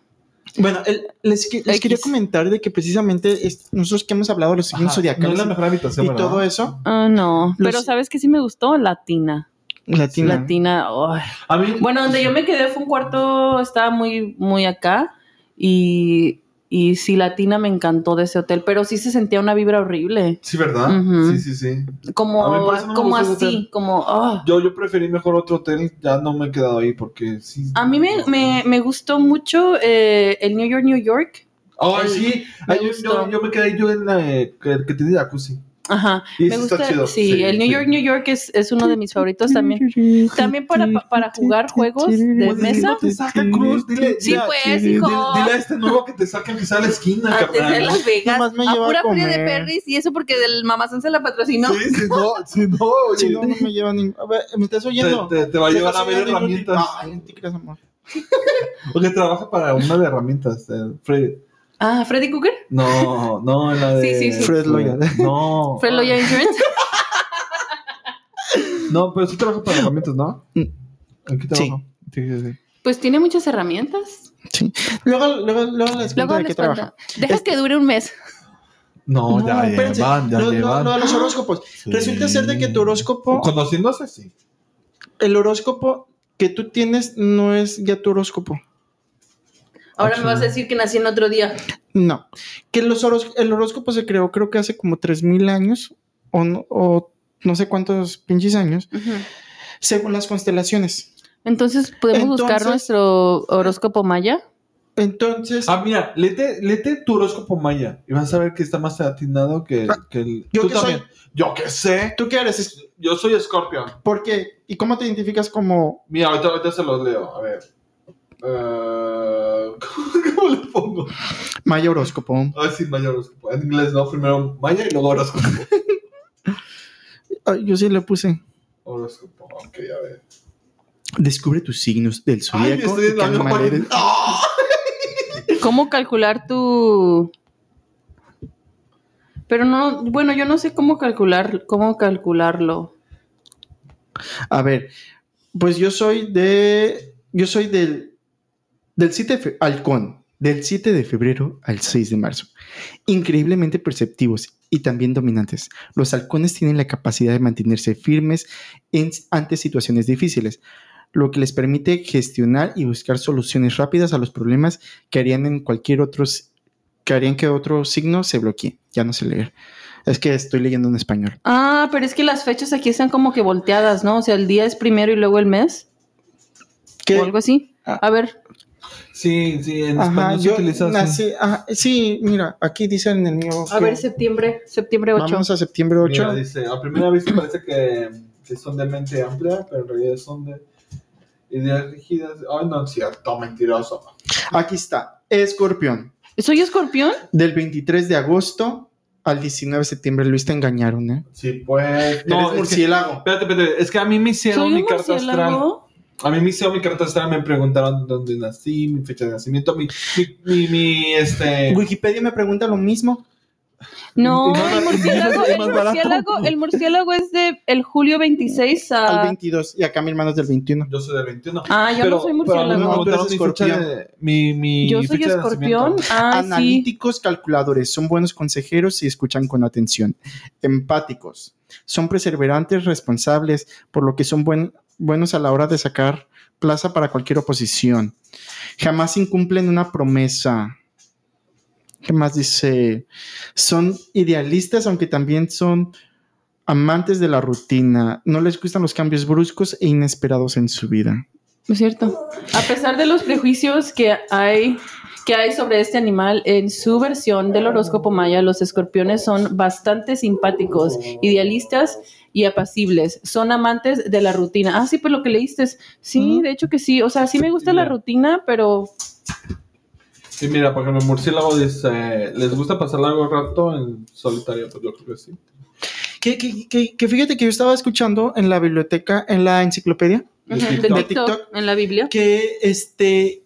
Bueno, el- les, que- quería comentar de que precisamente es- nosotros que hemos hablado de los signos No zodiacales es la mejor habitación, y ¿verdad? todo eso, ah, no. Los- Pero ¿sabes qué sí me gustó? Latina. latina. Latina. ay. A mí, Bueno, donde yo me quedé fue un cuarto, estaba muy, muy acá. Y, y sí, Latina me encantó de ese hotel. Pero sí se sentía una vibra horrible. Sí, ¿verdad? Sí, sí, sí. Como, no como así, como. ah. Yo, yo preferí mejor otro hotel, ya no me he quedado ahí porque sí. A mí me, me, me gustó mucho eh, el New York, New York. Ay, el- sí. Ay, yo, yo, yo me quedé yo en la eh, que, que tiene jacuzzi. Ajá. Y me gusta. Sí, sí, el New sí. York, New York es, es uno de mis favoritos también. También para, para jugar juegos de mesa. No te saca Cruz, dile. Sí, dile- pues, hijo. Dile a este nuevo que te saquen que sea a la esquina, Antes de. Las Vegas, Nomás me a lleva a pura feria de perris y eso porque del mamazón se la patrocinó. Sí, sí, no, sí, no, oye. Si no, no me llevan ni... A ver, ¿me estás oyendo? te, te, te va a ¿Me llevar a ver herramientas. Ay, no te creas, amor. Porque trabaja para una de herramientas. eh, Fred. Ah, Freddy Cougar, No, no, la de. Sí, sí, sí. Fred Loya. No. Fred Loya Insurance. No, pero sí trabaja para herramientas, ¿no? Mm. ¿En qué Sí. trabaja? Sí, sí, sí. Pues tiene muchas herramientas. Sí. Luego, luego, luego les cuento Luego de qué trabaja. Deja Este- que dure un mes. No, No, ya espérense. llevan, ya lo, lo- llevan. lo de los horóscopos. Sí. Resulta ser de que tu horóscopo, Conociéndose, sí. el horóscopo que tú tienes no es ya tu horóscopo. Ahora Ah, me vas a decir que nací en otro día. No. Que los horos- el horóscopo se creó creo que hace como 3000 años o no, o no sé cuántos pinches años, según las constelaciones. Entonces, ¿podemos buscar nuestro horóscopo maya? Entonces, Ah, mira, léete, léete tu horóscopo maya y vas a ver que está más atinado que, Ah, que el. ¿yo Tú qué soy? también. Yo qué sé. ¿tú qué eres? Es- Yo soy Scorpion. ¿Por qué? ¿Y cómo te identificas como Mira, ahorita, ahorita se los leo. A ver. Eh, ¿cómo, cómo le pongo? Maya horóscopo? Ah, sí, maya horóscopo. En inglés, no. Primero maya y luego horóscopo. Ay, yo sí le puse. horóscopo. Ok, a ver. Descubre tus signos del Ay, zodiaco estoy y en qué la misma animal página. eres. ¡Ah! ¿Cómo calcular tu...? Pero no, bueno, yo no sé cómo calcular, cómo calcularlo. A ver, pues yo soy de. Yo soy del. Del 7 de Halcón. Del 7 de febrero al 6 de marzo. Increíblemente perceptivos y también dominantes. Los halcones tienen la capacidad de mantenerse firmes en- ante situaciones difíciles, lo que les permite gestionar y buscar soluciones rápidas a los problemas que harían en cualquier otro. que harían que otro signo se bloquee. Ya no sé leer. Es que estoy leyendo en español. Ah, pero es que las fechas aquí están como que volteadas, ¿no? O sea, el día es primero y luego el mes, ¿Qué? o algo así. Ah. A ver, Sí, sí, en Ajá, español se yo utiliza así. nací, ajá, sí, mira, aquí dice en el mío. a que ver, septiembre, septiembre 8. Vamos a septiembre 8. Mira, dice, a primera vista parece que que son de mente amplia, pero en realidad son de ideas rígidas. Ay, no es cierto, mentiroso. Aquí está. Escorpión. ¿Soy escorpión? Del 23 de agosto al 19 de septiembre. Luis, te engañaron, ¿eh? Sí, pues. No, No, es que, espérate, espérate. Es que a mí me hicieron ¿Soy mi carta astral. A mí me hicieron mi carta astral, me preguntaron dónde nací, mi fecha de nacimiento, mi, mi, mi, mi, este... Wikipedia me pregunta lo mismo. No, el murciélago, el murciélago, el murciélago es de el julio 26 Al a... 22. Y acá mi hermano es del 21. Yo soy de 21. Ah, yo no soy pero murciélago. No, tú eres preguntaron mi fecha escorpión. de... Mi, mi Yo soy fecha escorpión. Ah, sí. Analíticos calculadores. Son buenos consejeros y escuchan con atención. Empáticos. Son perseverantes, responsables, por lo que son buen- buenos a la hora de sacar plaza para cualquier oposición. Jamás incumplen una promesa. ¿Qué más dice? Son idealistas, aunque también son amantes de la rutina. No les gustan los cambios bruscos e inesperados en su vida. Es cierto. A pesar de los prejuicios que hay, que hay sobre este animal, en su versión del horóscopo maya, los escorpiones son bastante simpáticos, idealistas y apacibles. Son amantes de la rutina. Ah, sí, pues lo que leíste. Sí, de hecho que sí. O sea, sí me gusta la rutina, pero Y mira, por ejemplo, murciélago dice, ¿les gusta pasar largo rato en solitario? Pues yo creo que sí. Que, que- que- que fíjate que yo estaba escuchando en la biblioteca, en la enciclopedia, De TikTok. en la Biblia. que este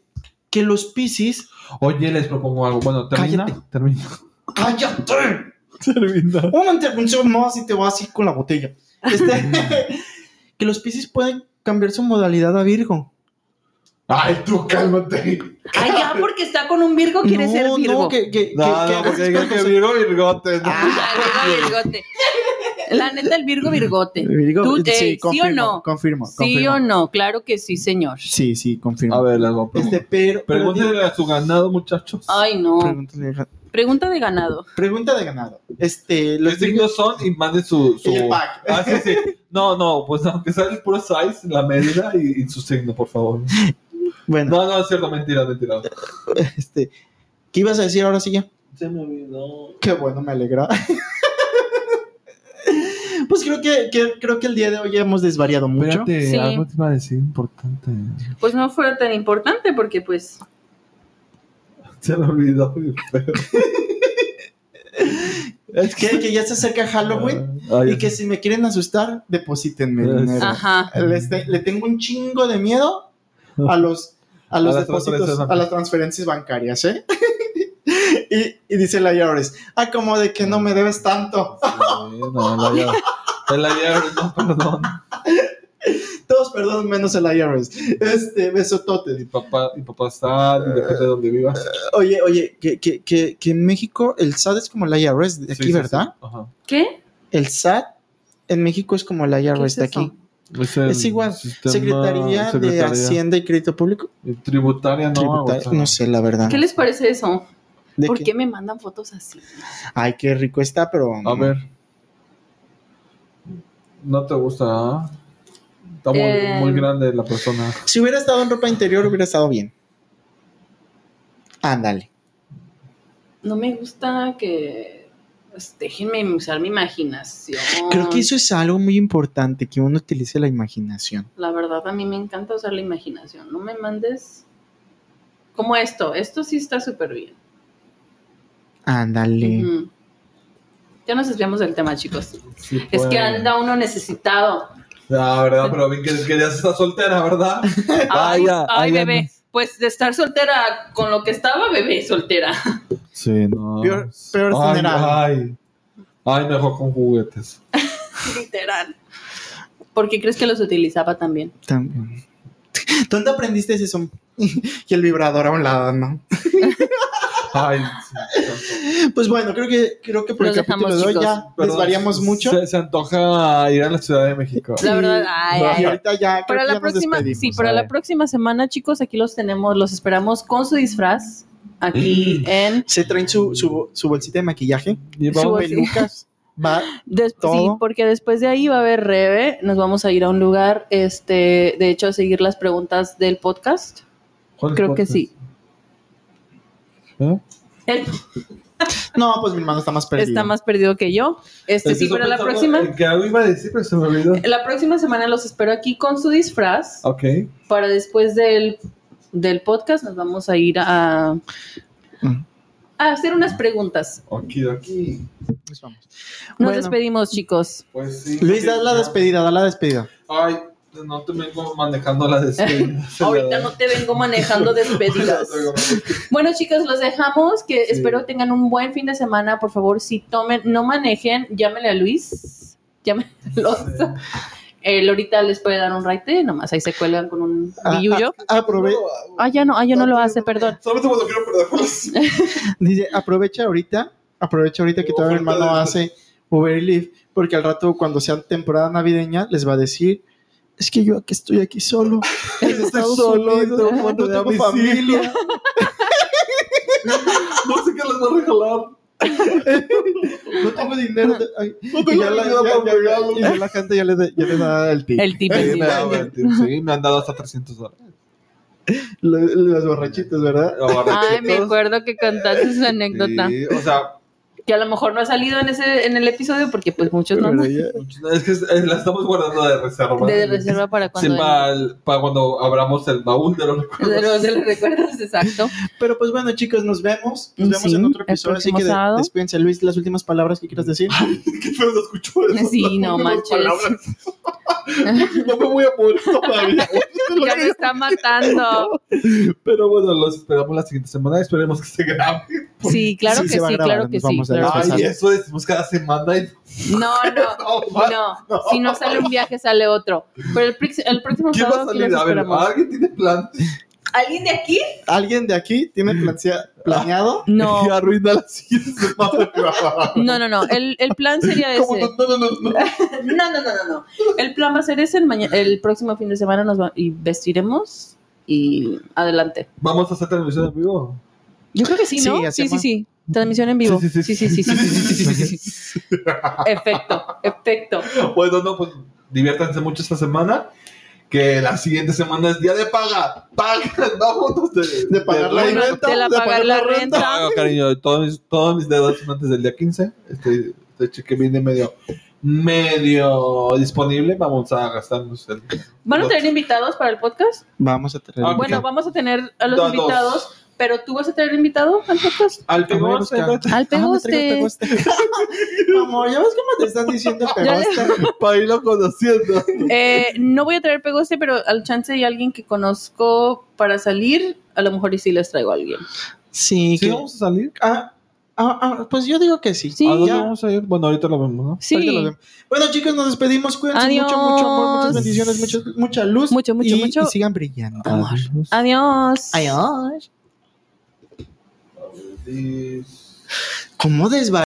que los Piscis. Oye, les propongo algo. Bueno, termina. Cállate. Termina. ¡Cállate! Termina. Una intervención más y te vas así con la botella. Este, que los Piscis pueden cambiar su modalidad a Virgo. Ay, tú cálmate. Ay, ya, porque está con un Virgo, quiere no, ser Virgo. no, que, que, No, que- no, que a porque cuando que Virgo Virgote. ¿no? Ah, Virgo Virgote. La neta, el Virgo Virgote. Virgo, Tú, eh, ¿sí o confirmo, no? Confirmo, ¿Sí confirmo. o no? Claro que sí, señor. Sí, sí, confirmo. A ver, voy a preguntar. Este, pero, pero Pregúntenle a su ganado, muchachos. Ay, no. Pregúntale- Pregunta de ganado. Pregunta de ganado. Este, ¿Qué los signos son? Y manden su. su... El pack. Ah, sí, sí. No, no, pues aunque sea el puro size, la medida y, y su signo, por favor. Bueno, No, no, es cierto, mentira, mentira. este, ¿qué ibas a decir ahora sí ya? Se me olvidó. Qué bueno, me alegra. pues creo que, que- creo que el día de hoy hemos desvariado mucho. Espérate, Sí. algo te iba a decir importante. Pues no fue tan importante porque pues... Se me olvidó. Es que, que ya se acerca Halloween Ay, y que si me quieren asustar, deposítenme dinero. Ajá. Les te- le tengo un chingo de miedo a los, a los A depósitos, a las transferencias bancarias, ¿eh? y, y dice la IRS, ah, como de que no me debes tanto. Sí, no, la llave. El IR, no, perdón. Todos perdón, menos el IRS. Este, besototes. papá, mi papá está, depende de donde vivas. Oye, oye, que, que, que, que en México el SAT es como el IRS de aquí, Sí, sí, ¿verdad? sí. Ajá. ¿Qué? El SAT en México es como el ¿Qué IRS es de eso? aquí. Es, igual. sistema- Secretaría, de. Hacienda y Crédito Público. Tributaria, no. Tributar- o sea, no sé, la verdad. ¿Qué les parece eso? ¿De ¿Por qué? qué me mandan fotos así? Ay, qué rico está, pero. A ver. No te gusta, ¿ah? Está muy, Eh. muy grande la persona. Si hubiera estado en ropa interior, hubiera estado bien. Ándale. No me gusta que... pues, déjenme usar mi imaginación. Creo que eso es algo muy importante, que uno utilice la imaginación. La verdad, a mí me encanta usar la imaginación. No me mandes... Como esto. Esto sí está súper bien. Ándale. Ya nos desviamos del tema, chicos. Sí, Es que anda uno necesitado. La verdad, pero vi que, que ya se está soltera, ¿verdad? Ay, ya, ay, ay, ya bebé. Pues de estar soltera con lo que estaba, bebé, soltera. Sí, no. Peor- peor ay, ay. Ay, mejor con juguetes. Literal. ¿Por qué crees que los utilizaba también? También. ¿Dónde aprendiste ese son? y el vibrador a un lado, ¿no? Ay, sí, Pues bueno, creo que, creo que por Los el capítulo de hoy ya desvariamos mucho. Se, se antoja ir a la Ciudad de México. La verdad, ay, ahorita ya, Para la ya próxima, sí, para a la próxima semana, chicos, aquí los tenemos, los esperamos con su disfraz aquí en Se traen su, su, su bolsita de maquillaje, Y Su- vamos, pelucas, va, Des- sí, todo. porque después de ahí va a haber Rebe, nos vamos a ir a un lugar, este, de hecho, a seguir las preguntas del podcast. ¿cuál es Creo que sí. ¿Eh? El- No, pues mi hermano está más perdido. Está más perdido que yo. Este sí, pero la próxima, en Que algo iba a decir, pero se me olvidó. la próxima semana los espero aquí con su disfraz. Ok. Para después del, del podcast nos vamos a ir a, Mm. a hacer unas preguntas. Pues vamos. Nos Bueno, despedimos, chicos. Pues sí. Luis, da la despedida, da la despedida. Ay, no te vengo manejando la despedida. Ahorita no te vengo manejando despedidas. Bueno, chicos, los dejamos. Que Sí. espero tengan un buen fin de semana. Por favor, si tomen, no manejen, llámenle a Luis. Llámenle a Alonso. Él ahorita les puede dar un raite, nomás ahí se cuelgan con un Ah, billullo. ah, aprove- Ah, ya no, ah, ya no lo hace, perdón. Solamente cuando quiero perderlos. dice, aprovecha ahorita, aprovecha ahorita que mi Oferta hermano hace Uber y Lyft, porque al rato cuando sea temporada navideña les va a decir, es que yo aquí estoy aquí solo. Estados solo y no, no tengo familia. No sé qué les va a regalar. No tengo dinero. de- ay, No y tengo ya la, ya- para ya- y ya la gente ya le, da- ya le da el tip. El tip. Sí, sí, me han dado hasta 300 dólares. Lo- Los borrachitos, ¿verdad? Ay, me acuerdo que contaste esa anécdota. Sí, o sea, Que a lo mejor no ha salido en ese en el episodio porque pues muchos no. De es que la estamos guardando de reserva. reserva para Sí, cuando... para, el- para cuando abramos el baúl de los recuerdos. de los, de los recuerdos, exacto. Pero pues bueno, chicos, nos vemos. Nos vemos Sí, en otro episodio. Así que de- despídense, Luis, las últimas palabras que quieras decir. Qué feo se escuchó eso. Sí, no manches. No me voy a morir todavía. Ya me está matando. Pero bueno, los esperamos la siguiente semana. Esperemos que se grabe. Sí, claro Sí, que sí, grabar, claro que sí. Ay, eso decimos cada semana. y- No, no, no. Si no sale un viaje, sale otro. Pero el, próximo ¿Quién va a salir? A ver. ¿alguien tiene plan? ¿Alguien de aquí? ¿Alguien de aquí tiene plancia- planeado? No. Que arruina la siguiente semana. No, no, no. El, el plan sería ese. ¿Cómo no, no, no, no, no. No, no, no, no, no. El plan va a ser ese. El, el próximo fin de semana nos va y vestiremos y adelante. ¿Vamos a hacer televisión en vivo? Yo creo que sí, ¿no? Sí, sí, sí. Transmisión en vivo. Sí, Sí, sí, sí, sí. sí, sí, sí, sí, sí, sí, sí, sí. Efecto, efecto. Bueno, no, pues diviértanse mucho esta semana. Que la siguiente semana es día de paga. Paga, vámonos de, De pagar la renta. renta. De la de pagar la renta. No, cariño, todos mis, todos mis dedos son antes del día 15. Este, este cheque viene medio, medio disponible. Vamos a gastarnos el. ¿Van a tener invitados para el podcast? Vamos a tener. Ah, Bueno, vamos a tener a los Dos, dos. invitados, pero tú vas a tener invitado al podcast. Al pegoste. Al Ah, pegoste. Amor, ¿ya ves cómo te están diciendo pegoste? para irlo conociendo. Eh, no voy a traer pegoste, pero al chance hay alguien que conozco para salir. A lo mejor y sí les traigo a alguien. Sí, ¿Sí que- vamos a salir? Ah, ah, ah, pues yo digo que sí. Sí. ¿A dónde vamos a ir? Bueno, ahorita lo vemos, ¿no? Ahorita Sí, lo vemos. Bueno, chicos, nos despedimos. Cuídense Adiós. mucho, mucho amor, muchas bendiciones, mucho- mucha luz. Mucho, mucho, y, mucho y sigan brillando. amor. Adiós. Adiós. ¿Cómo desva